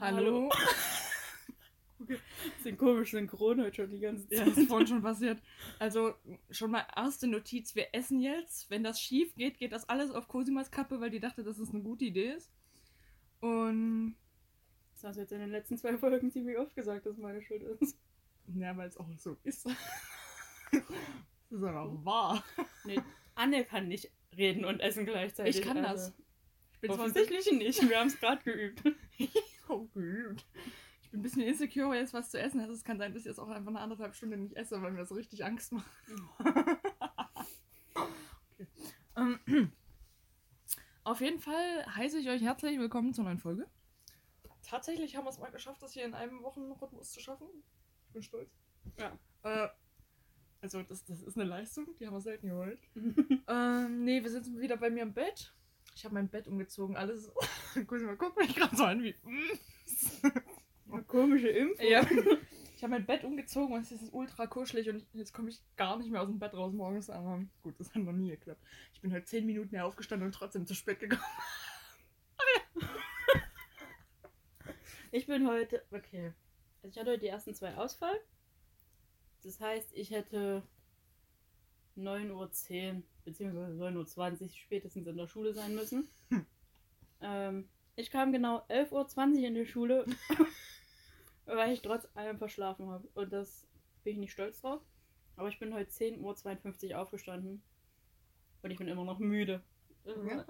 Hallo. okay. Sind komisch synchron heute schon die ganze Zeit. Ja, das ist vorhin schon passiert. Also schon mal erste Notiz, wir essen jetzt. Wenn das schief geht, geht das alles auf Cosimas Kappe, weil die dachte, dass es eine gute Idee ist. Und Das hast du jetzt in den letzten zwei Folgen ziemlich oft gesagt, dass meine Schuld ist. ja, weil es auch so ist. das ist aber auch wahr. Nee, Anne kann nicht reden und essen gleichzeitig. Ich kann also. das. Ich bin Offensichtlich nicht. Wir haben es gerade geübt. so geübt. Ich bin ein bisschen insecure, weil jetzt was zu essen hast. Es kann sein, dass ich jetzt auch einfach eine anderthalb Stunde nicht esse, weil mir das richtig Angst macht. okay. ähm, auf jeden Fall heiße ich euch herzlich willkommen zur neuen Folge. Tatsächlich haben wir es mal geschafft, das hier in einem Wochenrhythmus zu schaffen. Ich bin stolz. Ja. Äh, also, das, das ist eine Leistung, die haben wir selten geholt. ähm, nee, wir sitzen wieder bei mir im Bett. Ich habe mein Bett umgezogen, alles. Guck mich gerade so an wie. Eine komische Impfung. Ja. Ich habe mein Bett umgezogen und es ist ultra kuschelig und jetzt komme ich gar nicht mehr aus dem Bett raus morgens. Aber gut, das hat noch nie geklappt. Ich bin heute zehn Minuten mehr aufgestanden und trotzdem zu spät gekommen. Ich bin heute. Okay. Also ich hatte heute die ersten zwei Ausfall. Das heißt, ich hätte 9.10 Uhr bzw. 9.20 Uhr spätestens in der Schule sein müssen. Hm. Ähm, ich kam genau 11.20 Uhr in die Schule, weil ich trotz allem verschlafen habe. Und das bin ich nicht stolz drauf. Aber ich bin heute 10.52 Uhr aufgestanden. Und ich bin immer noch müde. Ja.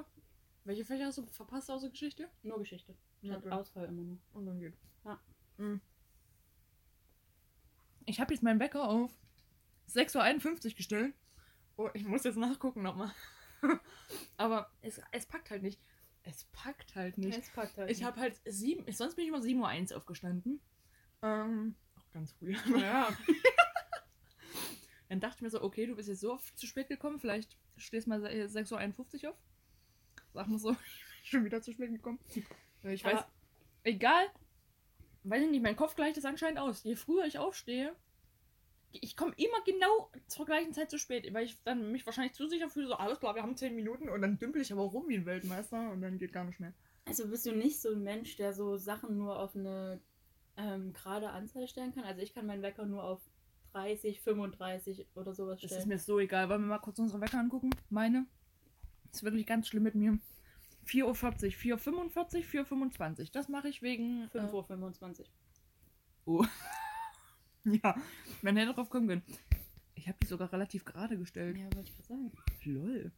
Welche Fächer hast du verpasst außer Geschichte? Nur Geschichte. Ich Ja, hatte klar. Ausfall immer noch. Und dann geht. Ja. Mhm. Ich habe jetzt meinen Wecker auf 6.51 Uhr gestellt. Oh, ich muss jetzt nachgucken nochmal. Aber es, es packt halt nicht. Es packt halt nicht. Es packt halt Ich habe halt sieben, sonst bin ich immer 7.01 Uhr aufgestanden. Ähm, auch ganz früh. Ja. Dann dachte ich mir so, okay, du bist jetzt so oft zu spät gekommen, vielleicht stehst mal 6.51 Uhr auf. Sag mal so, ich bin schon wieder zu spät gekommen. Ich weiß, Aber- egal, weiß ich nicht, mein Kopf gleicht das anscheinend aus. Je früher ich aufstehe, ich komme immer genau zur gleichen Zeit zu spät, weil ich dann mich wahrscheinlich zu sicher fühle, so alles klar, wir haben 10 Minuten und dann dümpel ich aber rum wie ein Weltmeister und dann geht gar nicht mehr. Also bist du nicht so ein Mensch, der so Sachen nur auf eine ähm, gerade Anzahl stellen kann? Also ich kann meinen Wecker nur auf 30, 35 oder sowas Das stellen. ist mir so egal. Wollen wir mal kurz unsere Wecker angucken? Meine. Das ist wirklich ganz schlimm mit mir. 4.40 Uhr, 4.45 Uhr, 4.25 Uhr. Das mache ich wegen. 5.25 Uhr. Oh. ja, man hätte drauf kommen können. Ich habe die sogar relativ gerade gestellt. Ja, wollte ich gerade sagen. Lol.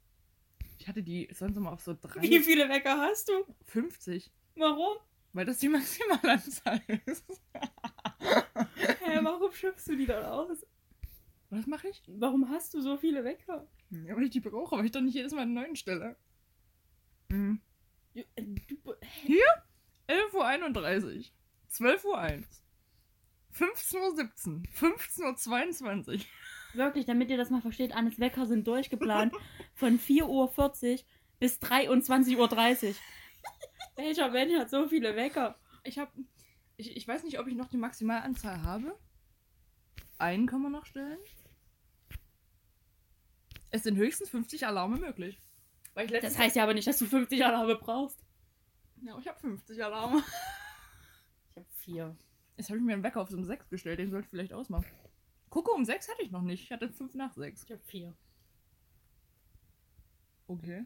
Ich hatte die sonst immer auf so Wie viele Wecker hast du? 3,50. Warum? Weil das die Maximalanzahl ist. Hä, warum schöpfst du die dann aus? Was mache ich? Warum hast du so viele Wecker? Ja, weil ich die brauche, weil ich doch nicht jedes Mal einen neuen stelle. Mhm. Du, 11.31 Uhr. 12.01 Uhr. 15.17 Uhr. 15.22 Uhr. wirklich, damit ihr das mal versteht, Annes Wecker sind durchgeplant von 4.40 Uhr bis 23.30 Uhr. Welcher Mensch hat so viele Wecker? Ich habe. Ich, ich weiß nicht, ob ich noch die Maximalanzahl habe. Einen kann man noch stellen. Es sind höchstens 50 Alarme möglich. Das heißt ja aber nicht, dass du 50 Alarme brauchst. Ja, ich habe 50 Alarme. Ich habe vier. Jetzt habe ich mir einen Wecker auf so um 6 gestellt, den sollte ich vielleicht ausmachen. Gucke, um 6 hatte ich noch nicht. Ich hatte 5 nach 6. Ich habe vier. Okay.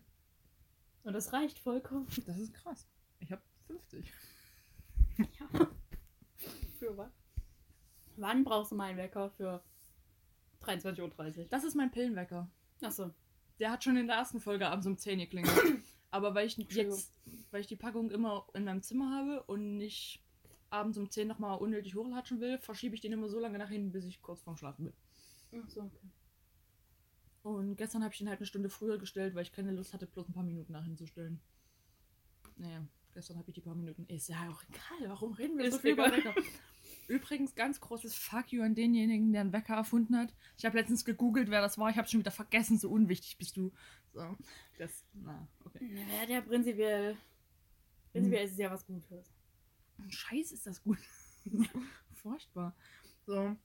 Und das reicht vollkommen. Das ist krass. Ich habe 50. Ja. Für was? Wann brauchst du meinen Wecker? Für 23.30 Uhr. Das ist mein Pillenwecker. Achso. Der hat schon in der ersten Folge abends um 10 geklingelt. Aber weil ich jetzt, weil ich die Packung immer in meinem Zimmer habe und nicht abends um 10 nochmal unnötig hochlatschen will, verschiebe ich den immer so lange nach hinten, bis ich kurz vorm Schlafen bin. Achso, okay. Und gestern habe ich ihn halt eine Stunde früher gestellt, weil ich keine Lust hatte, bloß ein paar Minuten nach hinzustellen. Naja, gestern habe ich die paar Minuten. Ist ja auch egal, warum reden wir Ist so viel über. Wecker? Übrigens, ganz großes Fuck you an denjenigen, der einen Wecker erfunden hat. Ich habe letztens gegoogelt, wer das war. Ich habe schon wieder vergessen, so unwichtig bist du. So, das, na, okay. Ja, der prinzipiell. Prinzipiell ist es ja was Gutes. Scheiß ist das gut. Furchtbar. So.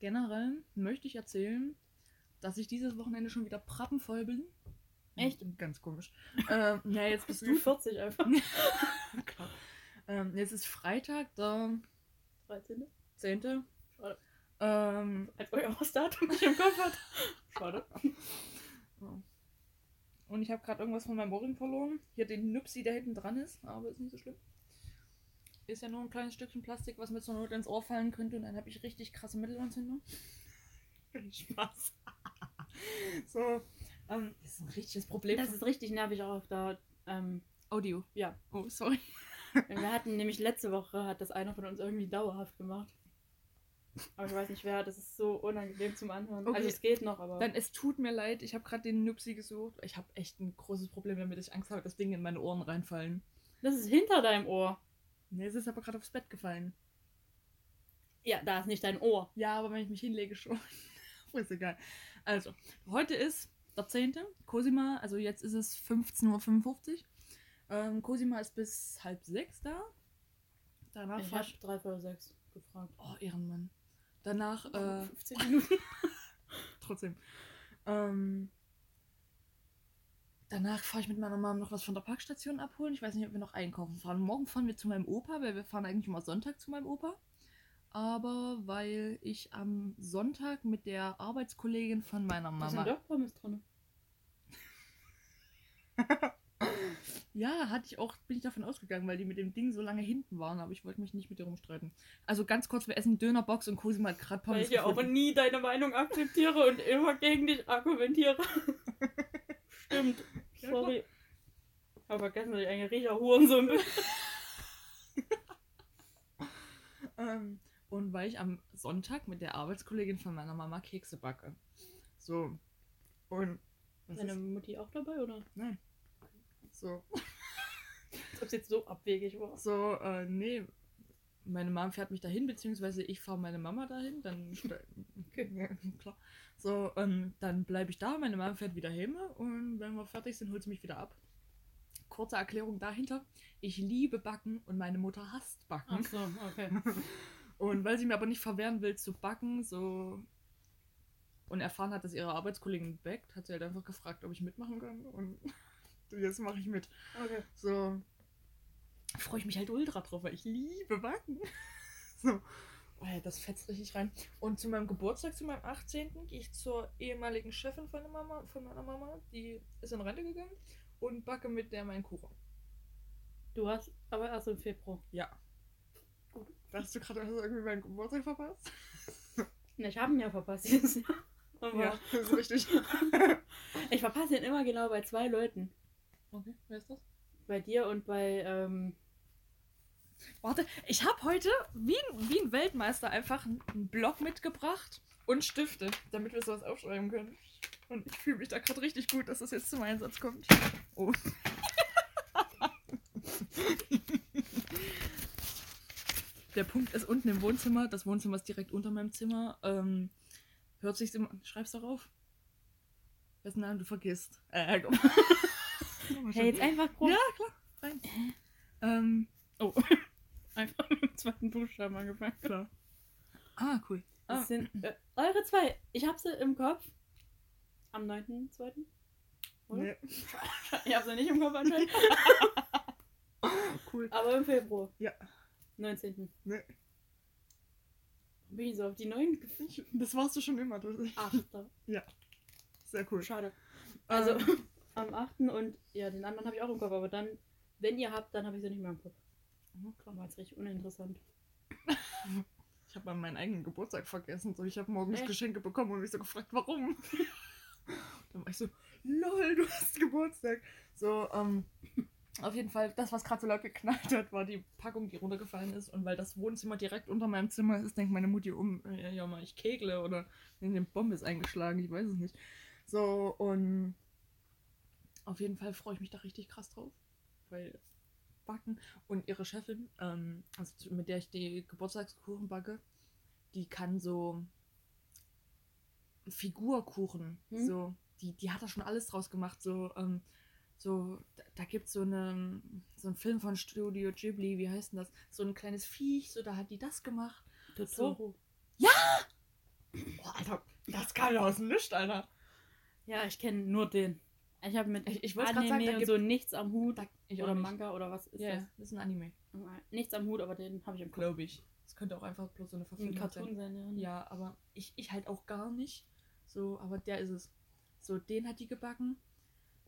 Generell möchte ich erzählen, dass ich dieses Wochenende schon wieder prappenvoll bin. Echt? Ganz komisch. ähm, ja, jetzt bist Du du 40 einfach. Klar. Äh, Jetzt ist Freitag, der 13. 10. Schade. Ähm, Als euer das Datum nicht im Kopf hat. Schade. und ich habe gerade irgendwas von meinem Ohrring verloren. Hier den Nupsi, der hinten dran ist, aber ist nicht so schlimm. Ist ja nur ein kleines Stückchen Plastik, was mir zur Not ins Ohr fallen könnte und dann habe ich richtig krasse Mittelentzündung. Spaß. so, ähm, das ist ein richtiges Problem. Das ist richtig nervig auch auf der. Ähm, Audio. ja. Oh, sorry. Wir hatten nämlich letzte Woche, hat das einer von uns irgendwie dauerhaft gemacht. Aber ich weiß nicht wer, das ist so unangenehm zum Anhören. Okay. Also es geht noch, aber. Dann es tut mir leid, ich habe gerade den Nupsi gesucht. Ich habe echt ein großes Problem damit. Ich Angst habe, dass Dinge in meine Ohren reinfallen. Das ist hinter deinem Ohr. Nee, es ist aber gerade aufs Bett gefallen. Ja, da ist nicht dein Ohr. Ja, aber wenn ich mich hinlege schon. ist egal. Also, heute ist der 10. Cosima, also jetzt ist es 15.55 Uhr. Ähm, Cosima ist bis halb sechs da. Danach Ich habe drei vor sechs gefragt. Oh, Ehrenmann. Danach, äh, 15 Minuten. trotzdem. Ähm, danach fahre ich mit meiner Mom noch was von der Parkstation abholen. Ich weiß nicht, ob wir noch einkaufen fahren. Morgen fahren wir zu meinem Opa, weil wir fahren eigentlich immer Sonntag zu meinem Opa. Aber weil ich am Sonntag mit der Arbeitskollegin von meiner Da sind Mama. doch Pommes drin. Ja, hatte ich auch, bin ich davon ausgegangen, weil die mit dem Ding so lange hinten waren, aber ich wollte mich nicht mit dir rumstreiten. Also ganz kurz, wir essen Dönerbox und Cosima hat gerade Weil Pommes ich ja auch gefunden. nie deine Meinung akzeptiere und immer gegen dich argumentiere. Stimmt. Sorry. Ich habe vergessen, dass ich ein riecher Hurensohn bin. Ähm, und weil ich am Sonntag mit der Arbeitskollegin von meiner Mama Kekse backe. So. Und. Deine ist? Mutti auch dabei, oder? Nein. So. Als ob es jetzt so abwegig war. So, äh, nee. Meine Mom fährt mich dahin, beziehungsweise ich fahre meine Mama dahin, dann. Okay, klar. So, ähm, dann bleibe ich da, meine Mama fährt wieder heim und wenn wir fertig sind, holt sie mich wieder ab. Kurze Erklärung dahinter. Ich liebe Backen und meine Mutter hasst Backen. Ach so, okay. Und weil sie mir aber nicht verwehren will zu backen, so und erfahren hat, dass ihre Arbeitskollegin backt, hat sie halt einfach gefragt, ob ich mitmachen kann. Und jetzt mache ich mit. Okay. So freue ich mich halt ultra drauf, weil ich liebe Backen. So. Oh ja, das fetzt richtig rein. Und zu meinem Geburtstag, zu meinem 18. gehe ich zur ehemaligen Chefin von, Mama, von meiner Mama, die ist in Rente gegangen und backe mit der meinen Kuchen. Du hast aber erst im Februar. Ja. Gut. Hast du gerade also irgendwie meinen Geburtstag verpasst? Ne, ich habe ihn ja verpasst. Aber Ja, das ist richtig. ich verpasse ihn immer genau bei zwei Leuten. Okay, wer ist das? Bei dir und bei, ähm, Warte, ich habe heute wie ein, wie ein Weltmeister einfach einen Block mitgebracht und Stifte, damit wir sowas aufschreiben können. Und ich fühle mich da gerade richtig gut, dass das jetzt zum Einsatz kommt. Oh. Der Punkt ist unten im Wohnzimmer. Das Wohnzimmer ist direkt unter meinem Zimmer. Ähm, hört sich's immer. Schreib's darauf. Wessen Namen du vergisst. Äh, komm. Hey, jetzt einfach groß. Ja, klar. Rein. Ähm, Oh. einfach mit dem zweiten Buchstaben angefangen. klar. Ah, cool. Ah, Das sind äh, eure zwei. Ich habe sie im Kopf. Am 9.2. Oder? nee. Ich habe sie nicht im Kopf anscheinend. Cool. Aber im Februar. Ja. 19. Nee. Bin ich so auf die 9 gefühlt? Das warst du schon immer. Das ist 8. sehr cool. Schade. Also Ähm, am 8. und ja, den anderen habe ich auch im Kopf, aber dann, wenn ihr habt, dann habe ich sie nicht mehr im Kopf. oh, klar. War jetzt richtig uninteressant. Ich habe meinen eigenen Geburtstag vergessen. So, ich habe morgens Echt? Geschenke bekommen und mich so gefragt, warum. Dann war ich so, lol, du hast Geburtstag. So, ähm, auf jeden Fall, das, was gerade so laut geknallt hat, war die Packung, die runtergefallen ist. Und weil das Wohnzimmer direkt unter meinem Zimmer ist, denkt meine Mutti um, ja, ja mal, ich kegle oder eine Bombe ist eingeschlagen, ich weiß es nicht. So, und auf jeden Fall freue ich mich da richtig krass drauf. Weil backen und ihre Chefin, ähm, also mit der ich die Geburtstagskuchen backe, die kann so Figurkuchen, Hm? so, die, die hat da schon alles draus gemacht, so, ähm, so, da, da gibt es so, eine, so einen Film von Studio Ghibli, wie heißt denn das? So ein kleines Viech, so, da hat die das gemacht. Totoro. Boah, Alter, das kam ja aus dem Licht, Alter. Ja, ich kenne nur den. Ich habe mit Ich- ich Anime sagen, und so nichts am Hut. Oder nicht. Manga oder was ist Ja, das? das ist ein Anime, Nichts am Hut, aber den habe ich im Kopf. glaube ich. Es könnte auch einfach bloß so eine Ein Verfilmung Cartoon sein. sein, ja. Ja, aber ich, ich halt auch gar nicht. So, aber der ist es. So, den hat die gebacken.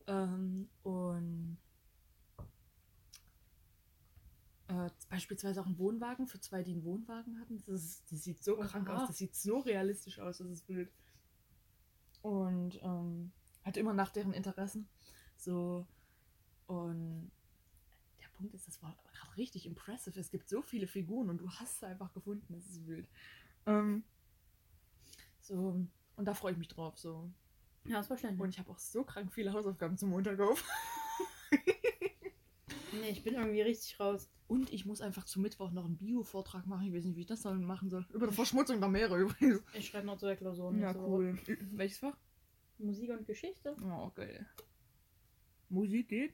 Ähm, und äh, beispielsweise auch einen Wohnwagen für zwei, die einen Wohnwagen hatten. Das, ist, das sieht so krank aus. Das sieht so realistisch aus, das ist wild. Und ähm, halt immer nach deren Interessen. So, und der Punkt ist, das war gerade richtig impressive. Es gibt so viele Figuren und du hast sie einfach gefunden. Das ist wild. Ähm, so, und da freue ich mich drauf. So. Ja, ist verständlich. Und ich habe auch so krank viele Hausaufgaben zum Montag auf. nee, ich bin irgendwie richtig raus. Und ich muss einfach zum Mittwoch noch einen Bio-Vortrag machen. Ich weiß nicht, wie ich das dann machen soll. Über die Verschmutzung der Meere übrigens. Ich schreibe noch zwei Klausuren. Ja, cool. Welches Fach? Musik und Geschichte. Oh, geil. Musik geht.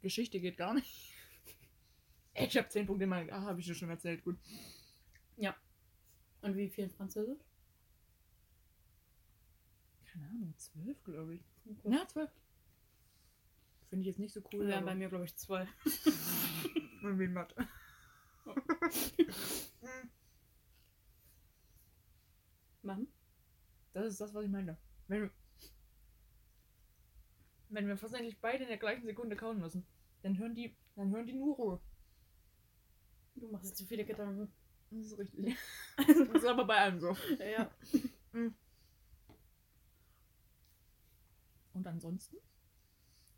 Geschichte geht gar nicht. Ich habe 10 Punkte in meinem. Ah, habe ich dir schon erzählt. Gut. Und wie viel in Französisch? Keine Ahnung, 12, glaube ich. Okay. Ja, 12. Finde ich jetzt nicht so cool. Aber- bei mir, glaube ich, zwei. Und wie in Mathe. Machen? Das ist das, was ich meine. Wenn, wenn wir versehentlich beide in der gleichen Sekunde kauen müssen, dann hören die, dann hören die nur Ruhe. Du machst zu viele Gedanken. Das ist richtig. Das ist aber bei allem so. ja. Und ansonsten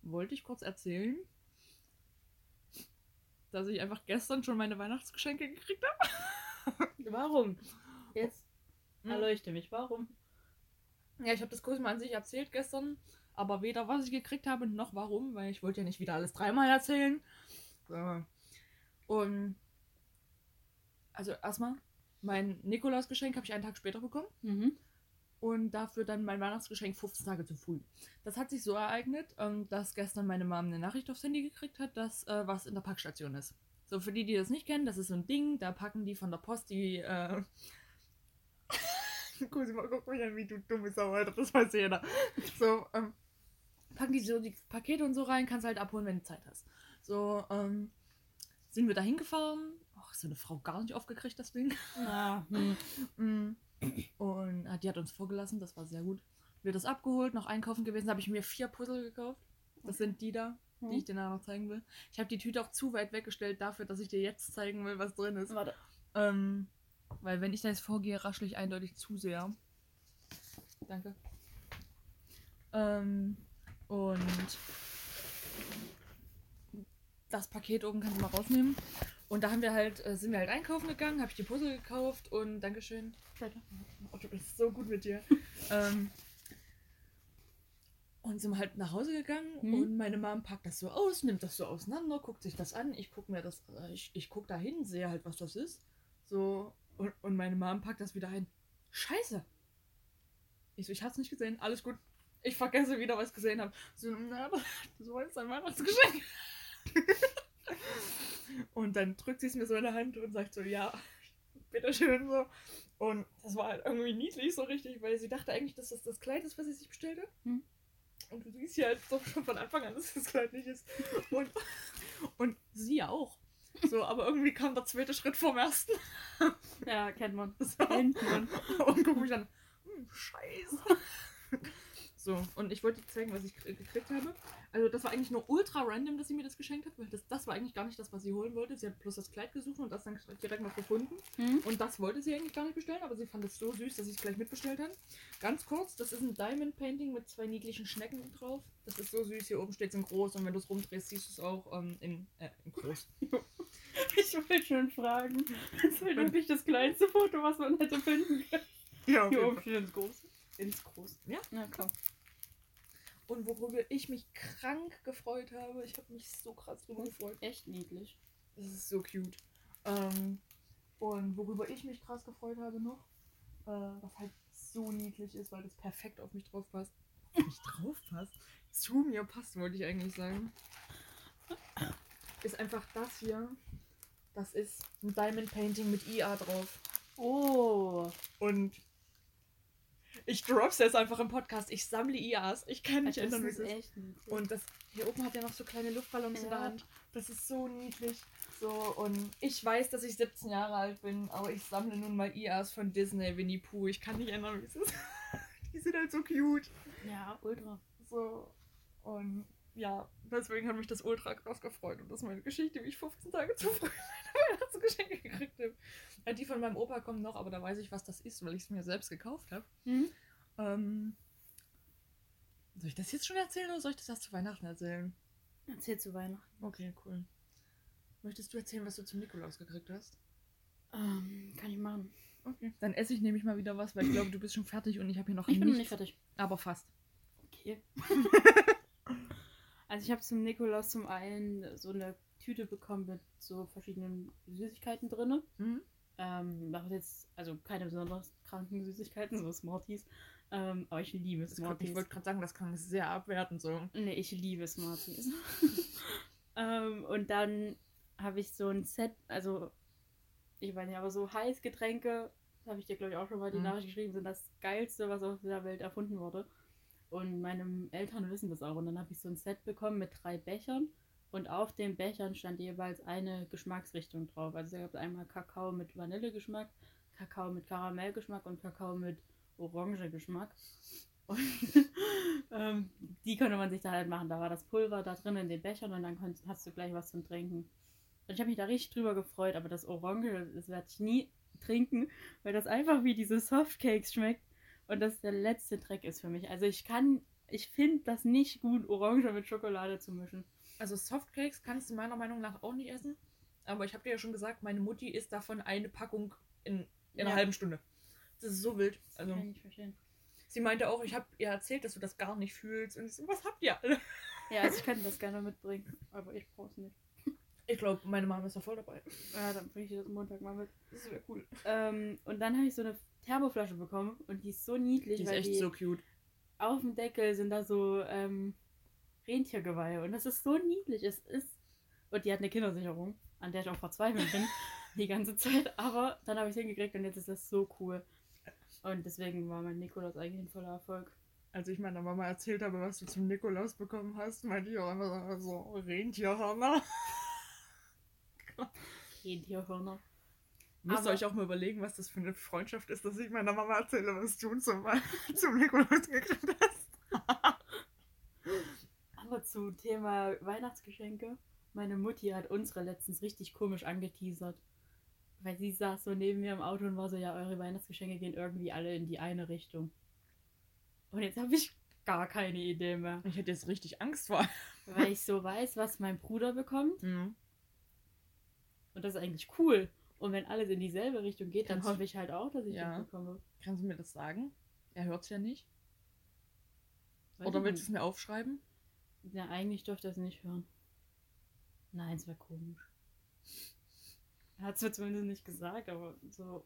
wollte ich kurz erzählen, dass ich einfach gestern schon meine Weihnachtsgeschenke gekriegt habe. Warum? Jetzt Hm. erleuchte mich. Warum? Ja, ich habe das kurz mal an sich erzählt gestern, aber weder was ich gekriegt habe noch warum, weil ich wollte ja nicht wieder alles dreimal erzählen. So. Und also erstmal, mein Nikolausgeschenk habe ich einen Tag später bekommen Mhm. und dafür dann mein Weihnachtsgeschenk 15 Tage zu früh. Das hat sich so ereignet, ähm, dass gestern meine Mom eine Nachricht aufs Handy gekriegt hat, dass äh, was in der Packstation ist. So, für die, die das nicht kennen, das ist so ein Ding, da packen die von der Post die. Äh... Guck mal, guck mich an, wie du dumme Sau, Alter, das weiß jeder. So, ähm, packen die so die Pakete und so rein, kannst halt abholen, wenn du Zeit hast. So, ähm, sind wir da hingefahren. Ach, so eine Frau gar nicht aufgekriegt, das Ding. Ah, hm. Mm. Und äh, die hat uns vorgelassen, das war sehr gut. Wir das abgeholt, noch einkaufen gewesen, habe ich mir vier Puzzle gekauft. Das sind die da, die Hm. ich dir nachher noch zeigen will. Ich habe die Tüte auch zu weit weggestellt dafür, dass ich dir jetzt zeigen will, was drin ist. Warte. Ähm, weil wenn ich da jetzt vorgehe, raschel ich eindeutig zu sehr. Danke. Ähm, und das Paket oben kannst du mal rausnehmen. Und da haben wir halt, äh, sind wir halt einkaufen gegangen, habe ich die Puzzle gekauft und Dankeschön. Oh, du bist so gut mit dir. ähm, und sind halt nach Hause gegangen Hm. und meine Mom packt das so aus, nimmt das so auseinander, guckt sich das an. Ich guck mir das, äh, ich, ich guck da hin, sehe halt, was das ist. So, und, und meine Mom packt das wieder ein. Scheiße! Ich so, ich hab's nicht gesehen, alles gut. Ich vergesse wieder, was ich gesehen habe. So, na, das war jetzt ein Weihnachtsgeschenk. und dann drückt sie es mir so in der Hand und sagt so, ja, bitteschön so. Und das war halt irgendwie niedlich so richtig, weil sie dachte eigentlich, dass das das Kleid ist, was sie sich bestellt hat. Hm. Und du siehst ja halt doch schon von Anfang an, dass das Kleid nicht ist. Und, und sie ja auch. So, aber irgendwie kam der zweite Schritt vom ersten. Ja, kennt man. So. Kennt man. Und guck mich dann, hm, scheiße. So, und ich wollte dir zeigen, was ich krie- gekriegt habe. Also das war eigentlich nur ultra random, dass sie mir das geschenkt hat, weil das, das war eigentlich gar nicht das, was sie holen wollte. Sie hat bloß das Kleid gesucht und das dann direkt noch gefunden. Hm? Und das wollte sie eigentlich gar nicht bestellen, aber sie fand es so süß, dass sie es gleich mitbestellt hat. Ganz kurz, das ist ein Diamond Painting mit zwei niedlichen Schnecken drauf. Das ist so süß, hier oben steht es in groß und wenn du es rumdrehst, siehst du es auch ähm, in, äh, in groß. Ich wollte schon fragen. Das ist halt wirklich das kleinste Foto, was man hätte finden können. Ja, Hier oben steht ins Groß. Ins Groß. Ja. Na komm. Und worüber ich mich krank gefreut habe, ich habe mich so krass drüber gefreut. Echt niedlich. Das ist so cute. Ähm, und worüber ich mich krass gefreut habe noch, äh, was halt so niedlich ist, weil das perfekt auf mich drauf passt. Auf mich drauf passt? Zu mir passt, wollte ich eigentlich sagen. Ist einfach das hier. Das ist ein Diamond Painting mit IA drauf. Oh. Und Ich drop's jetzt einfach im Podcast. Ich sammle IAs. Ich kann nicht ändern, wie es ist. echt niedlich. Und das hier oben hat er noch so kleine Luftballons in der Ja. Hand. Das ist so niedlich. So, und ich weiß, dass ich 17 Jahre alt bin, aber ich sammle nun mal IAs von Disney, Winnie Pooh. Ich kann nicht ändern, wie es ist. Die sind halt so cute. ja, ultra. So. Und ja, deswegen hat mich das ultra krass gefreut. Und das ist meine Geschichte, wie ich 15 Tage zu früh meine Weihnachtsgeschenke gekriegt habe. Ja, die von meinem Opa kommen noch, aber da weiß ich, was das ist, weil ich es mir selbst gekauft habe. Mhm. Ähm, soll ich das jetzt schon erzählen oder soll ich das erst zu Weihnachten erzählen? Erzähl zu Weihnachten. Okay, cool. Möchtest du erzählen, was du zum Nikolaus gekriegt hast? Ähm, kann ich machen. Okay. Dann esse ich nämlich mal wieder was, weil ich glaube, du bist schon fertig und ich habe hier noch Ich bin noch nichts. nicht fertig. Aber fast. Okay. also ich habe zum Nikolaus zum einen so eine Tüte bekommen mit so verschiedenen Süßigkeiten drin. Mhm. Ähm, ist jetzt, also keine besonders kranken Süßigkeiten, so Smarties. Ähm, aber ich liebe Smarties. ich wollte gerade sagen, das kann sehr abwerten so. Nee, ich liebe Smarties. ähm, und dann habe ich so ein Set, also ich weiß nicht, aber so Heißgetränke, habe ich dir glaube ich auch schon mal die Mhm. Nachricht geschrieben, sind das geilste, was auf dieser Welt erfunden wurde. Und meine Eltern wissen das auch. Und dann habe ich so ein Set bekommen mit drei Bechern. Und auf den Bechern stand jeweils eine Geschmacksrichtung drauf. Also es gab einmal Kakao mit Vanillegeschmack, Kakao mit Karamellgeschmack und Kakao mit Orangegeschmack. Und ähm, die konnte man sich da halt machen. Da war das Pulver da drin in den Bechern und dann konnt, hast du gleich was zum Trinken. Und ich habe mich da richtig drüber gefreut, aber das Orange, das werde ich nie trinken, weil das einfach wie diese Softcakes schmeckt und das der letzte Dreck ist für mich. Also ich kann, ich finde das nicht gut, Orange mit Schokolade zu mischen. Also Softcakes kannst du meiner Meinung nach auch nicht essen. Aber ich habe dir ja schon gesagt, meine Mutti isst davon eine Packung in, in einer Ja. halben Stunde. Das ist so wild. Also Kann ich nicht verstehen. sie meinte auch, ich habe ihr erzählt, dass du das gar nicht fühlst. Und ich so, was habt ihr alle? Ja, also ich könnte das gerne mitbringen, aber ich brauche es nicht. Ich glaube, meine Mama ist da voll dabei. Ja, dann bringe ich das Montag mal mit. Das wäre cool. Ähm, und dann habe ich so eine Thermoflasche bekommen und die ist so niedlich, Die ist weil echt die so cute. auf dem Deckel sind da so ähm, Rentiergeweihe und das ist so niedlich. Es ist und die hat eine Kindersicherung, an der ich auch verzweifelt bin die ganze Zeit. Aber dann habe ich es hingekriegt und jetzt ist das so cool. Und deswegen war mein Nikolaus eigentlich ein voller Erfolg. Als ich meiner Mama erzählt habe, was du zum Nikolaus bekommen hast, meinte ich auch einfach so, Rentierhörner. Rentierhörner. Müsst ihr euch auch mal überlegen, was das für eine Freundschaft ist, dass ich meiner Mama erzähle, was du zum, zum Nikolaus gekriegt hast. Aber zu Thema Weihnachtsgeschenke. Meine Mutti hat unsere letztens richtig komisch angeteasert. Weil sie saß so neben mir im Auto und war so, ja, eure Weihnachtsgeschenke gehen irgendwie alle in die eine Richtung. Und jetzt habe ich gar keine Idee mehr. Ich hätte jetzt richtig Angst vor. Weil ich so weiß, was mein Bruder bekommt. Mhm. Und das ist eigentlich cool. Und wenn alles in dieselbe Richtung geht, dann Kannst du- hoffe ich halt auch, dass ich Ja. das bekomme. Kannst du mir das sagen? Er hört es ja nicht. Weiß Oder willst du es mir aufschreiben? Ja, eigentlich dürfte er es nicht hören. Nein, es wäre komisch. Er hat es mir zumindest nicht gesagt, aber so.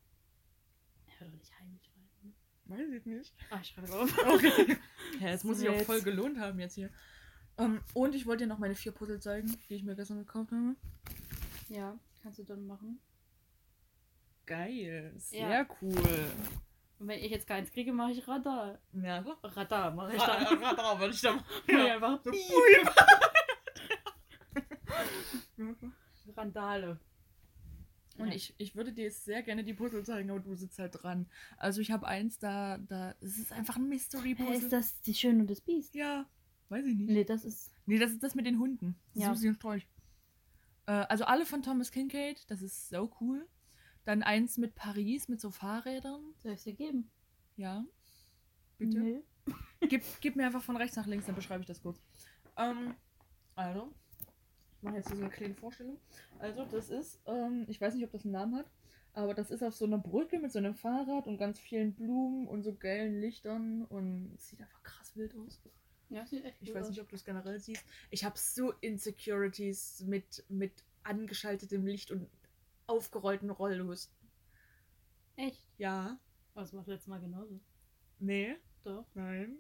Er hört doch nicht heimlich rein. Ne? Weiß ich nicht. Ah, ich schreibe auf. Okay. ja, es muss sich auch voll gelohnt haben jetzt hier. Ähm, und ich wollte dir noch meine vier Puzzle zeigen, die ich mir gestern gekauft habe. Ja, kannst du dann machen. Geil. Sehr Ja. cool. Und wenn ich jetzt keins kriege, mache ich Radar. Ja. Radar mache ich Ra- dann. Radar würde ich da machen. Ja. Ja. einfach So, piep. Und Randale. Ja. ich, ich würde dir jetzt sehr gerne die Puzzle zeigen, aber du sitzt halt dran. Also ich habe eins da, da, es ist einfach ein Mystery-Puzzle. das die Schöne und das Biest? Ja, weiß ich nicht. Nee, das ist. Nee, das ist das mit den Hunden. Ja. Susi und Strolch. Äh, also alle von Thomas Kincaid, das ist so cool. Dann eins mit Paris, mit so Fahrrädern. Soll ich dir geben? Ja. Bitte. Nee. Gib, gib mir einfach von rechts nach links, dann beschreibe ich das kurz. Ähm, also, ich mache jetzt so eine kleine Vorstellung. Also, das ist, ähm, ich weiß nicht, ob das einen Namen hat, aber das ist auf so einer Brücke mit so einem Fahrrad und ganz vielen Blumen und so gelben Lichtern und es sieht einfach krass wild aus. Ja, sieht echt Ich weiß aus. nicht, ob du es generell siehst. Ich habe so Insecurities mit, mit angeschaltetem Licht und aufgerollten Rollos. Echt? Ja. Aber das war letztes Mal genauso. Nee. Doch. Nein.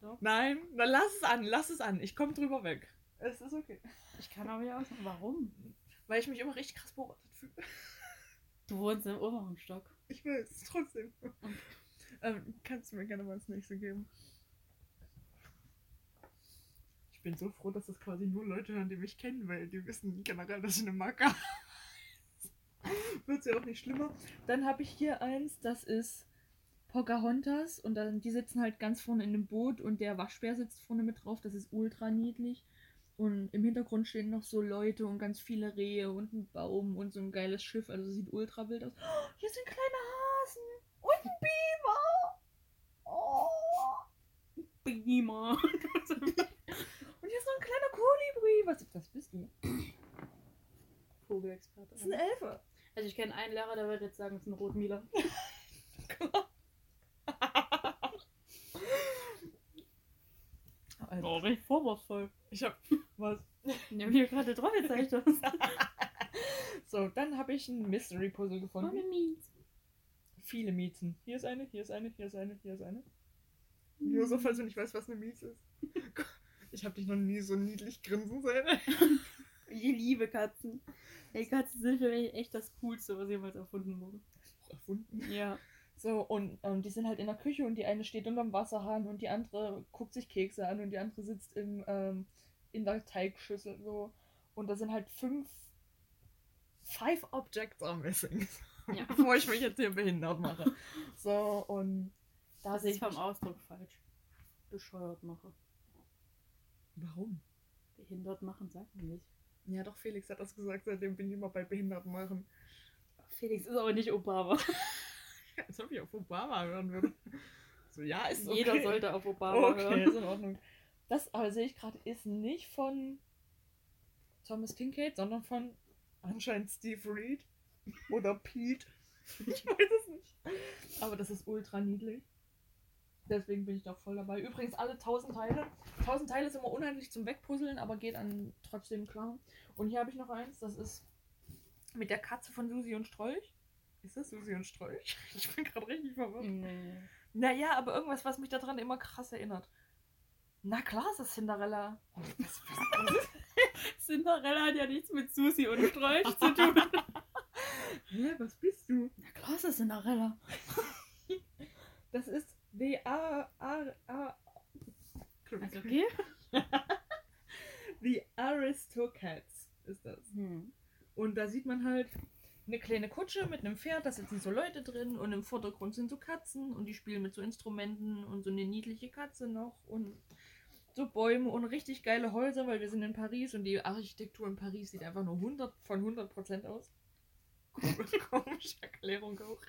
Doch. Nein. Dann lass es an. Lass es an. Ich komme drüber weg. Es ist okay. Ich kann auch wieder ausmachen. Warum? Weil ich mich immer richtig krass beobachtet fühle. Du wohnst im oberen Stock. Ich will es trotzdem. Ähm, kannst du mir gerne mal das nächste geben? Ich bin so froh, dass das quasi nur Leute hören, die mich kennen, weil die wissen generell, dass ich eine Marke habe. Wird ja auch nicht schlimmer. Dann habe ich hier eins, das ist Pocahontas und dann die sitzen halt ganz vorne in dem Boot und der Waschbär sitzt vorne mit drauf. Das ist ultra niedlich. Und im Hintergrund stehen noch so Leute und ganz viele Rehe und ein Baum und so ein geiles Schiff. Also sieht ultra wild aus. Oh, hier sind kleine Hasen und ein Biber. Oh. Prima. Und hier ist noch ein kleiner Kolibri. Was, was bist du? Vogelexperte. Das ist ein Elfe. Also ich kenne einen Lehrer, der wird jetzt sagen, es ist ein Rotmiler. Alter, Oh, recht vorwurfsvoll. ich hab was. Ja, wie du gerade drauf gezeigt. So, dann habe ich ein Mystery Puzzle gefunden. Ohne Mies. Viele Miezen. Hier ist eine, hier ist eine, hier ist eine, hier ist eine. Nur so, falls du nicht weißt, was eine Miez ist. Ich habe dich noch nie so niedlich grinsen sehen. Ich liebe Katzen. Ey, Katzen sind für mich echt das Coolste, was jemals erfunden wurde. Erfunden. Ja. So, und ähm, die sind halt in der Küche und die eine steht unterm Wasserhahn und die andere guckt sich Kekse an und die andere sitzt im, ähm, in der Teigschüssel so. Und da sind halt fünf. Five Objects are missing. Ja. Bevor ich mich jetzt hier behindert mache. So, und da sehe ich. vom Ausdruck falsch. Bescheuert mache. Warum? Behindert machen sagt man nicht. Ja, doch, Felix hat das gesagt, seitdem bin ich immer bei Behinderten machen. Felix ist aber nicht Obama. Als ob ich auf Obama hören würde. So, ja, ist okay. Jeder sollte auf Obama Okay, hören. ist in Ordnung. Das aber sehe ich gerade, ist nicht von Thomas Kincaid, sondern von anscheinend Steve Reed oder Pete. Ich weiß es nicht. Aber das ist ultra niedlich. Deswegen bin ich da voll dabei. Übrigens alle 1000 Teile. 1000 Teile ist immer unheimlich zum Wegpuzzeln, aber geht an trotzdem klar. Und hier habe ich noch eins, das ist mit der Katze von Susi und Strolch. Ist das Susi und Strolch? Ich bin gerade richtig verwirrt. Nee. Naja, aber irgendwas, was mich daran immer krass erinnert. Na klar, ist das Cinderella. Cinderella hat ja nichts mit Susi und Strolch zu tun. Hä, was bist du? Na klar ist das Cinderella. Das ist The A A A Also okay. The Aristocats ist das. Hm. Und da sieht man halt eine kleine Kutsche mit einem Pferd, da sitzen so Leute drin und im Vordergrund sind so Katzen und die spielen mit so Instrumenten und so eine niedliche Katze noch und so Bäume und richtig geile Häuser, weil wir sind in Paris und die Architektur in Paris sieht einfach nur 100 von 100% aus. Komische Erklärung auch.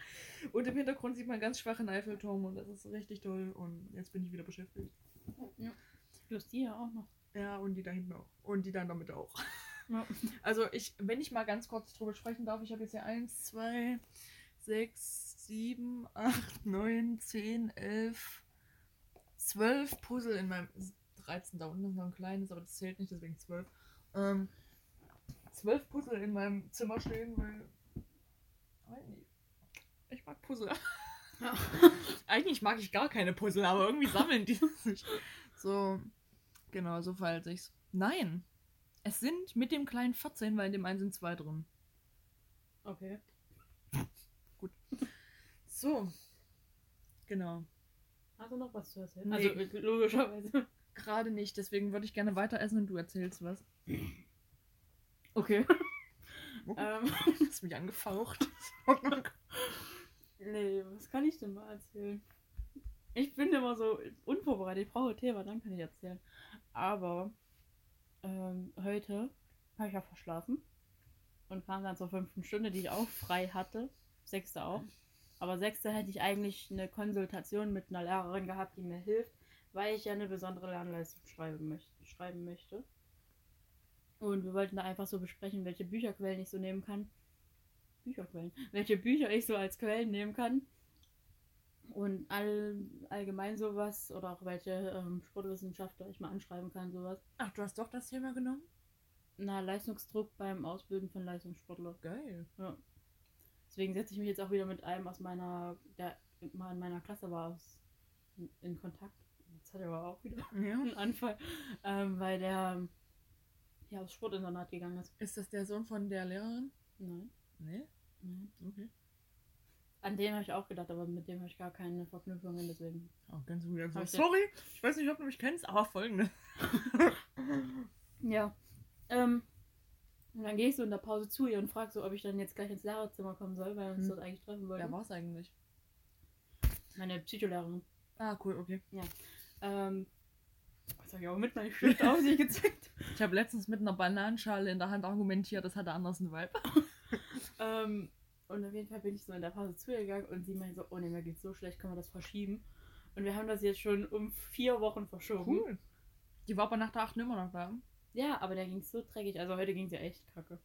Und im Hintergrund sieht man ganz schwachen Eiffelturm und das ist richtig toll und jetzt bin ich wieder beschäftigt. Plus die ja auch noch. Ja, und die da hinten auch. Und die da in der Mitte auch. Ja. Also ich, wenn ich mal ganz kurz drüber sprechen darf, ich habe jetzt hier 1, 2, 6, 7, 8, 9, 10, 11, 12 Puzzle in meinem 13, da unten ist noch ein kleines, aber das zählt nicht, deswegen 12. Ähm, 12 Puzzle in meinem Zimmer stehen, weil ich mag Puzzle. Ja. Eigentlich mag ich gar keine Puzzle, aber irgendwie sammeln die sich. So, genau, so verhält sich's. Nein, es sind mit dem kleinen 14, weil in dem einen sind zwei drin. Okay. So, genau. Hast du noch was zu erzählen? Nee. Also logischerweise. Gerade nicht, deswegen würde ich gerne weiter essen und du erzählst was. Okay. Oh, ähm, du hast mich angefaucht. nee, was kann ich denn mal erzählen? Ich bin immer so unvorbereitet. Ich brauche Thema, dann kann ich erzählen. Aber ähm, heute habe ich ja verschlafen und kam dann zur fünften Stunde, die ich auch frei hatte. Sechste auch. Aber sechste hätte ich eigentlich eine Konsultation mit einer Lehrerin gehabt, die mir hilft, weil ich ja eine besondere Lernleistung schreiben möchte. Schreiben möchte. Und wir wollten da einfach so besprechen, welche Bücherquellen ich so nehmen kann. Bücherquellen. Welche Bücher ich so als Quellen nehmen kann. Und all, allgemein sowas. Oder auch welche ähm, Sportwissenschaftler ich mal anschreiben kann, sowas. Ach, du hast doch das Thema genommen? Na, Leistungsdruck beim Ausbilden von Leistungssportlern. Geil. Ja. Deswegen setze ich mich jetzt auch wieder mit einem aus meiner, der mal in meiner Klasse war, aus, in, in Kontakt. Jetzt hat er aber auch wieder einen Anfall, ähm, weil der ja aufs Sportinternat gegangen ist. Ist das der Sohn von der Lehrerin? Nein, Nee. nein. Okay. An den habe ich auch gedacht, aber mit dem habe ich gar keine Verknüpfungen, deswegen. Oh, ganz weird. So. Hab ich Sorry, ich weiß nicht, ob du mich kennst, aber folgende. Ja. Ähm, und dann gehe ich so in der Pause zu ihr und frage so, ob ich dann jetzt gleich ins Lehrerzimmer kommen soll, weil wir uns Hm. dort eigentlich treffen wollten. Wer war's eigentlich? Meine Psycholehrerin. Ah, cool, okay. Ähm, das habe ich auch mit meinem Stift auf sich gezeigt. Ich habe letztens mit einer Bananenschale in der Hand argumentiert, das hatte anders einen Vibe. Ähm, und auf jeden Fall bin ich so in der Pause zu ihr gegangen und sie meinte so, oh ne, mir geht's so schlecht, können wir das verschieben? Und wir haben das jetzt schon um vier Wochen verschoben. Cool. Die war aber nach der 8 immer noch da. Ja, aber der ging so dreckig. Also heute ging sie echt kacke.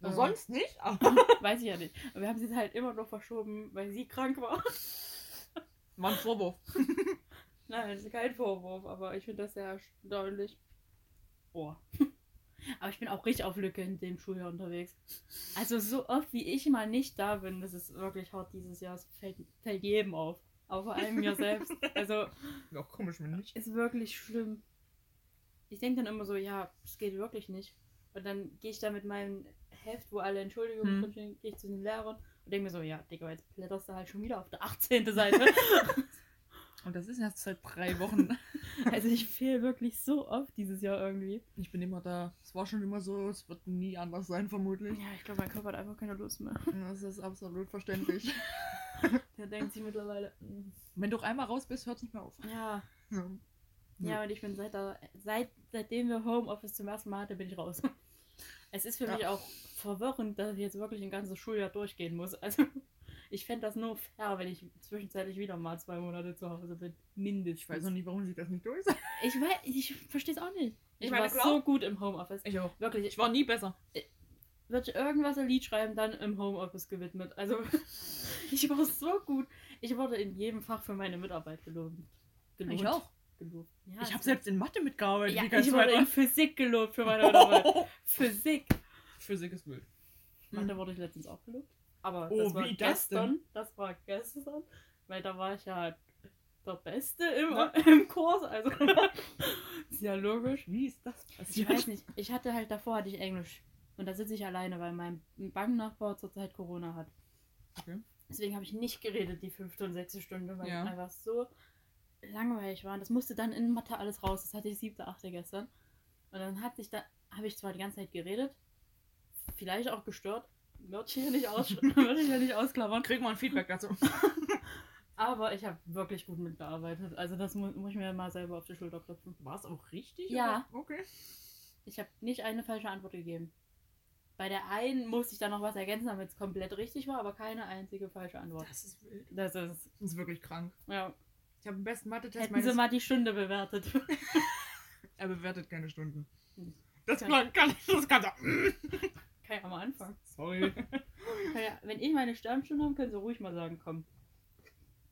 Ja, Ähm, Sonst nicht, aber. Weiß ich ja nicht. Aber wir haben sie halt immer noch verschoben, weil sie krank war. War ein Vorwurf. Nein, das ist kein Vorwurf, aber ich finde das sehr erstaunlich. Oh. Aber ich bin auch richtig auf Lücke in dem Schuljahr unterwegs. Also so oft wie ich mal nicht da bin, das ist wirklich hart dieses Jahr. Es fällt, fällt jedem auf. Auch vor allem mir selbst. Also Ja, komisch, wenn nicht. ist wirklich schlimm. Ich denke dann immer so, ja, es geht wirklich nicht. Und dann gehe ich da mit meinem Heft, wo alle Entschuldigungen Hm. drinstehen, gehe ich zu den Lehrern und denke mir so, ja, Digga, jetzt blätterst du halt schon wieder auf der 18. Seite. Und das ist erst seit drei Wochen. also ich fehle wirklich so oft dieses Jahr irgendwie. Ich bin immer da. Es war schon immer so, es wird nie anders sein, vermutlich. Ja, ich glaube, mein Körper hat einfach keine Lust mehr. Das ist absolut verständlich. Der denkt sich mittlerweile, mm, Wenn du auch einmal raus bist, hört es nicht mehr auf. ja, Ja. ja, und ich bin seit, der, seit seitdem wir Homeoffice zum ersten Mal hatten, bin ich raus. Es ist für Ja. mich auch verwirrend, dass ich jetzt wirklich ein ganzes Schuljahr durchgehen muss. Also ich fände das nur fair, wenn ich zwischenzeitlich wieder mal zwei Monate zu Hause bin. Mindestens. Ich weiß noch nicht, warum sie das nicht durchsetzt. Ich weiß, ich verstehe es auch nicht. Ich, Ich meine, war klar. so gut im Homeoffice. Ich auch. Wirklich, Ich war nie besser. würde ich irgendwas ein Lied schreiben, dann im Homeoffice gewidmet. Also ich war so gut. Ich wurde in jedem Fach für meine Mitarbeit gelobt. gelobt. Ich auch. Gelobt. Ja, Ich habe es- selbst in Mathe mitgearbeitet. ja, ich wurde in weiter? Physik gelobt für meine Mitarbeit. Physik. Physik ist wild. Mathe wurde ich letztens auch gelobt. Aber Oh, das war wie das gestern. Das war gestern. Weil da war ich ja der Beste im, Ja. im Kurs. Also ist ja logisch. Wie ist das Ich passiert? weiß nicht. Ich hatte halt davor hatte ich Englisch. Und da sitze ich alleine, weil mein Banknachbar zurzeit Corona hat. Okay. Deswegen habe ich nicht geredet, die fünfte und sechste Stunde, weil Ja. es einfach so langweilig war. Und das musste dann in Mathe alles raus. Das hatte ich siebte, achte gestern. Und dann hat sich da, habe ich zwar die ganze Zeit geredet, vielleicht auch gestört, ich hier nicht, aus, ich hier nicht ausklammern, Krieg mal ein Feedback dazu. aber ich habe wirklich gut mitgearbeitet. Also das mu muss ich mir mal selber auf die Schulter klopfen. War es auch richtig? Ja. oder? Okay. Ich habe nicht eine falsche Antwort gegeben. Bei der einen musste ich dann noch was ergänzen, damit es komplett richtig war, aber keine einzige falsche Antwort. Das ist wild. Das ist, Das ist wirklich krank. ja. Ich habe den besten Mathe-Test Hätten meines... sie mal die Stunde bewertet. Er bewertet keine Stunden. Hm. Das kann, kann das kann er. Kann ja mal anfangen. Sorry. Ja, wenn ich meine Sternstunde habe, können sie ruhig mal sagen, komm.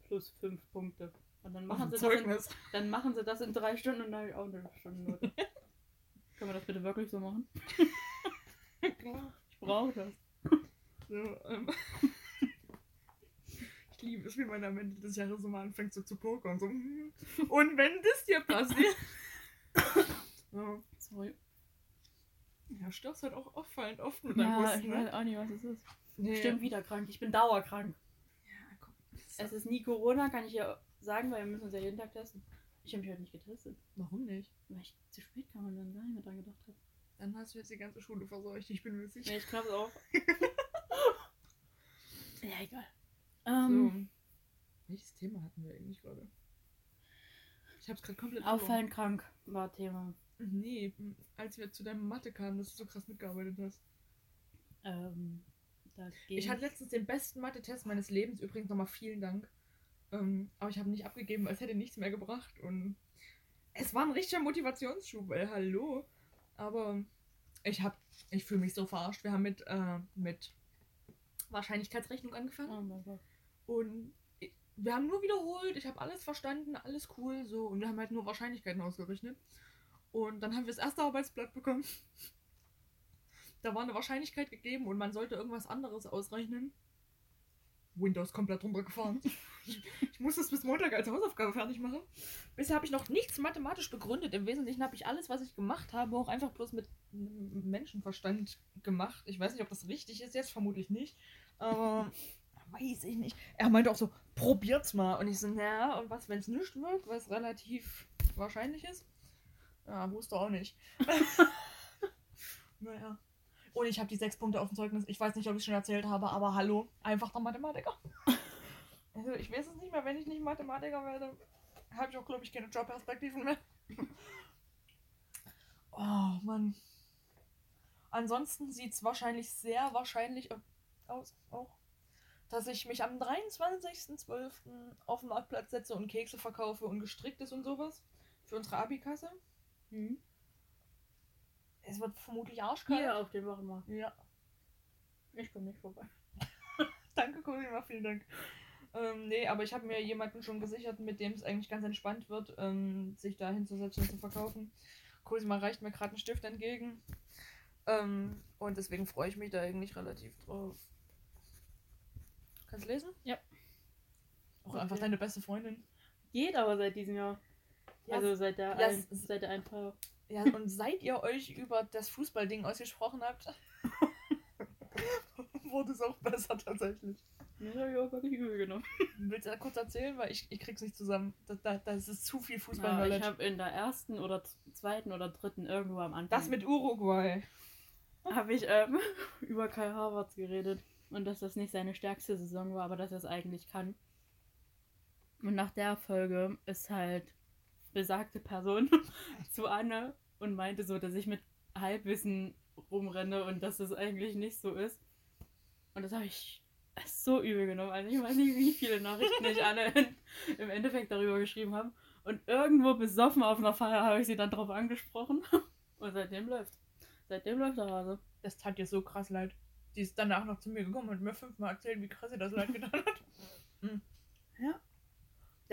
Plus fünf Punkte. Und dann machen, sie das in, dann machen sie das in drei Stunden und dann habe ich auch eine Stundennote. Können wir das bitte wirklich so machen? Ich brauche das. So, ähm. Ich liebe es, wie man am Ende des Jahres so mal anfängt so zu pokern. So. hm. Und wenn das dir passiert. so. Sorry. Ja, störst halt auch auffallend oft mit Ja, deinem ich Husten, weiß ne? auch nicht, was es ist. Nee. Stimmt wieder krank. Ich bin dauerkrank. Ja, komm. Es ist nie Corona, kann ich ja sagen, weil wir müssen uns ja jeden Tag testen. Ich habe mich heute nicht getestet, Warum nicht? weil ich zu spät kam und dann gar nicht mehr dran gedacht habe. Dann hast du jetzt die ganze Schule verseucht, ich bin mir sicher. Nee, ich glaube auch. ja, egal. Ähm, so. Welches Thema hatten wir eigentlich gerade? Ich hab's gerade komplett. Auffallend krank war Thema. Nee, als wir zu deinem Mathe kamen, dass du so krass mitgearbeitet hast. Ähm, da Ich hatte letztens den besten Mathe-Test meines Lebens. Übrigens nochmal vielen Dank. Ähm, aber ich habe nicht abgegeben, weil es hätte nichts mehr gebracht. Und es war ein richtiger Motivationsschub, weil hallo. Aber ich hab, ich fühle mich so verarscht. Wir haben mit, äh, mit Wahrscheinlichkeitsrechnung angefangen. Oh mein Gott. Und wir haben nur wiederholt, ich habe alles verstanden, alles cool, so. Und wir haben halt nur Wahrscheinlichkeiten ausgerechnet. Und dann haben wir das erste Arbeitsblatt bekommen. Da war eine Wahrscheinlichkeit gegeben und man sollte irgendwas anderes ausrechnen. Windows komplett runtergefahren. Ich, ich muss das bis Montag als Hausaufgabe fertig machen. Bisher habe ich noch nichts mathematisch begründet. Im Wesentlichen habe ich alles, was ich gemacht habe, auch einfach bloß mit Menschenverstand gemacht. Ich weiß nicht, ob das richtig ist jetzt, vermutlich nicht. Aber weiß ich nicht. Er meinte auch so, probiert's mal. Und ich so, naja, und was, wenn es nicht wird, was relativ wahrscheinlich ist? Ja, wusste auch nicht. naja. Und ich habe die sechs Punkte auf dem Zeugnis. Ich weiß nicht, ob ich schon erzählt habe, aber hallo, einfach der Mathematiker. Also ich weiß es nicht mehr, wenn ich nicht Mathematiker werde, habe ich auch, glaube ich, keine Jobperspektiven mehr. oh, Mann. Ansonsten sieht es wahrscheinlich sehr wahrscheinlich aus, auch, dass ich mich am 23.12. auf den Marktplatz setze und Kekse verkaufe und gestricktes und sowas für unsere Abikasse. Mhm. Es wird vermutlich arschkalt. Hier auf dem Wochenmarkt. Ja. Ich komme nicht vorbei. Danke, Cosima, vielen Dank. Ähm, nee, aber ich habe mir jemanden schon gesichert, mit dem es eigentlich ganz entspannt wird, ähm, sich da hinzusetzen und zu verkaufen. Cosima reicht mir gerade einen Stift entgegen. Ähm, und deswegen freue ich mich da eigentlich relativ drauf. Kannst du lesen? Ja. Auch Okay. einfach deine beste Freundin. Geht aber seit diesem Jahr. Ja, also seit der, ja, ein, s- seit der Einfall. Ja, und seit ihr euch über das Fußballding ausgesprochen habt, wurde es auch besser tatsächlich. Das habe ich auch wirklich übel genommen. Willst du da kurz erzählen? Weil ich, ich krieg's nicht zusammen. Das, das, das ist zu viel Ja, Fußball-Knowledge. ich habe in der ersten oder zweiten oder dritten irgendwo am Anfang das mit Uruguay. habe ich ähm, über Kai Havertz geredet und dass das nicht seine stärkste Saison war, aber dass er es eigentlich kann. Und nach der Folge ist halt besagte Person zu Anne und meinte so, dass ich mit Halbwissen rumrenne und dass das eigentlich nicht so ist. Und das habe ich so übel genommen. Also ich weiß nicht, wie viele Nachrichten ich alle in, im Endeffekt darüber geschrieben habe. Und irgendwo besoffen auf einer Feier habe ich sie dann drauf angesprochen. Und seitdem läuft. Seitdem läuft der Hase. Das tat dir so krass leid. Die ist danach noch zu mir gekommen und mir fünfmal erzählt, wie krass ihr das leid getan hat. Mhm. Ja.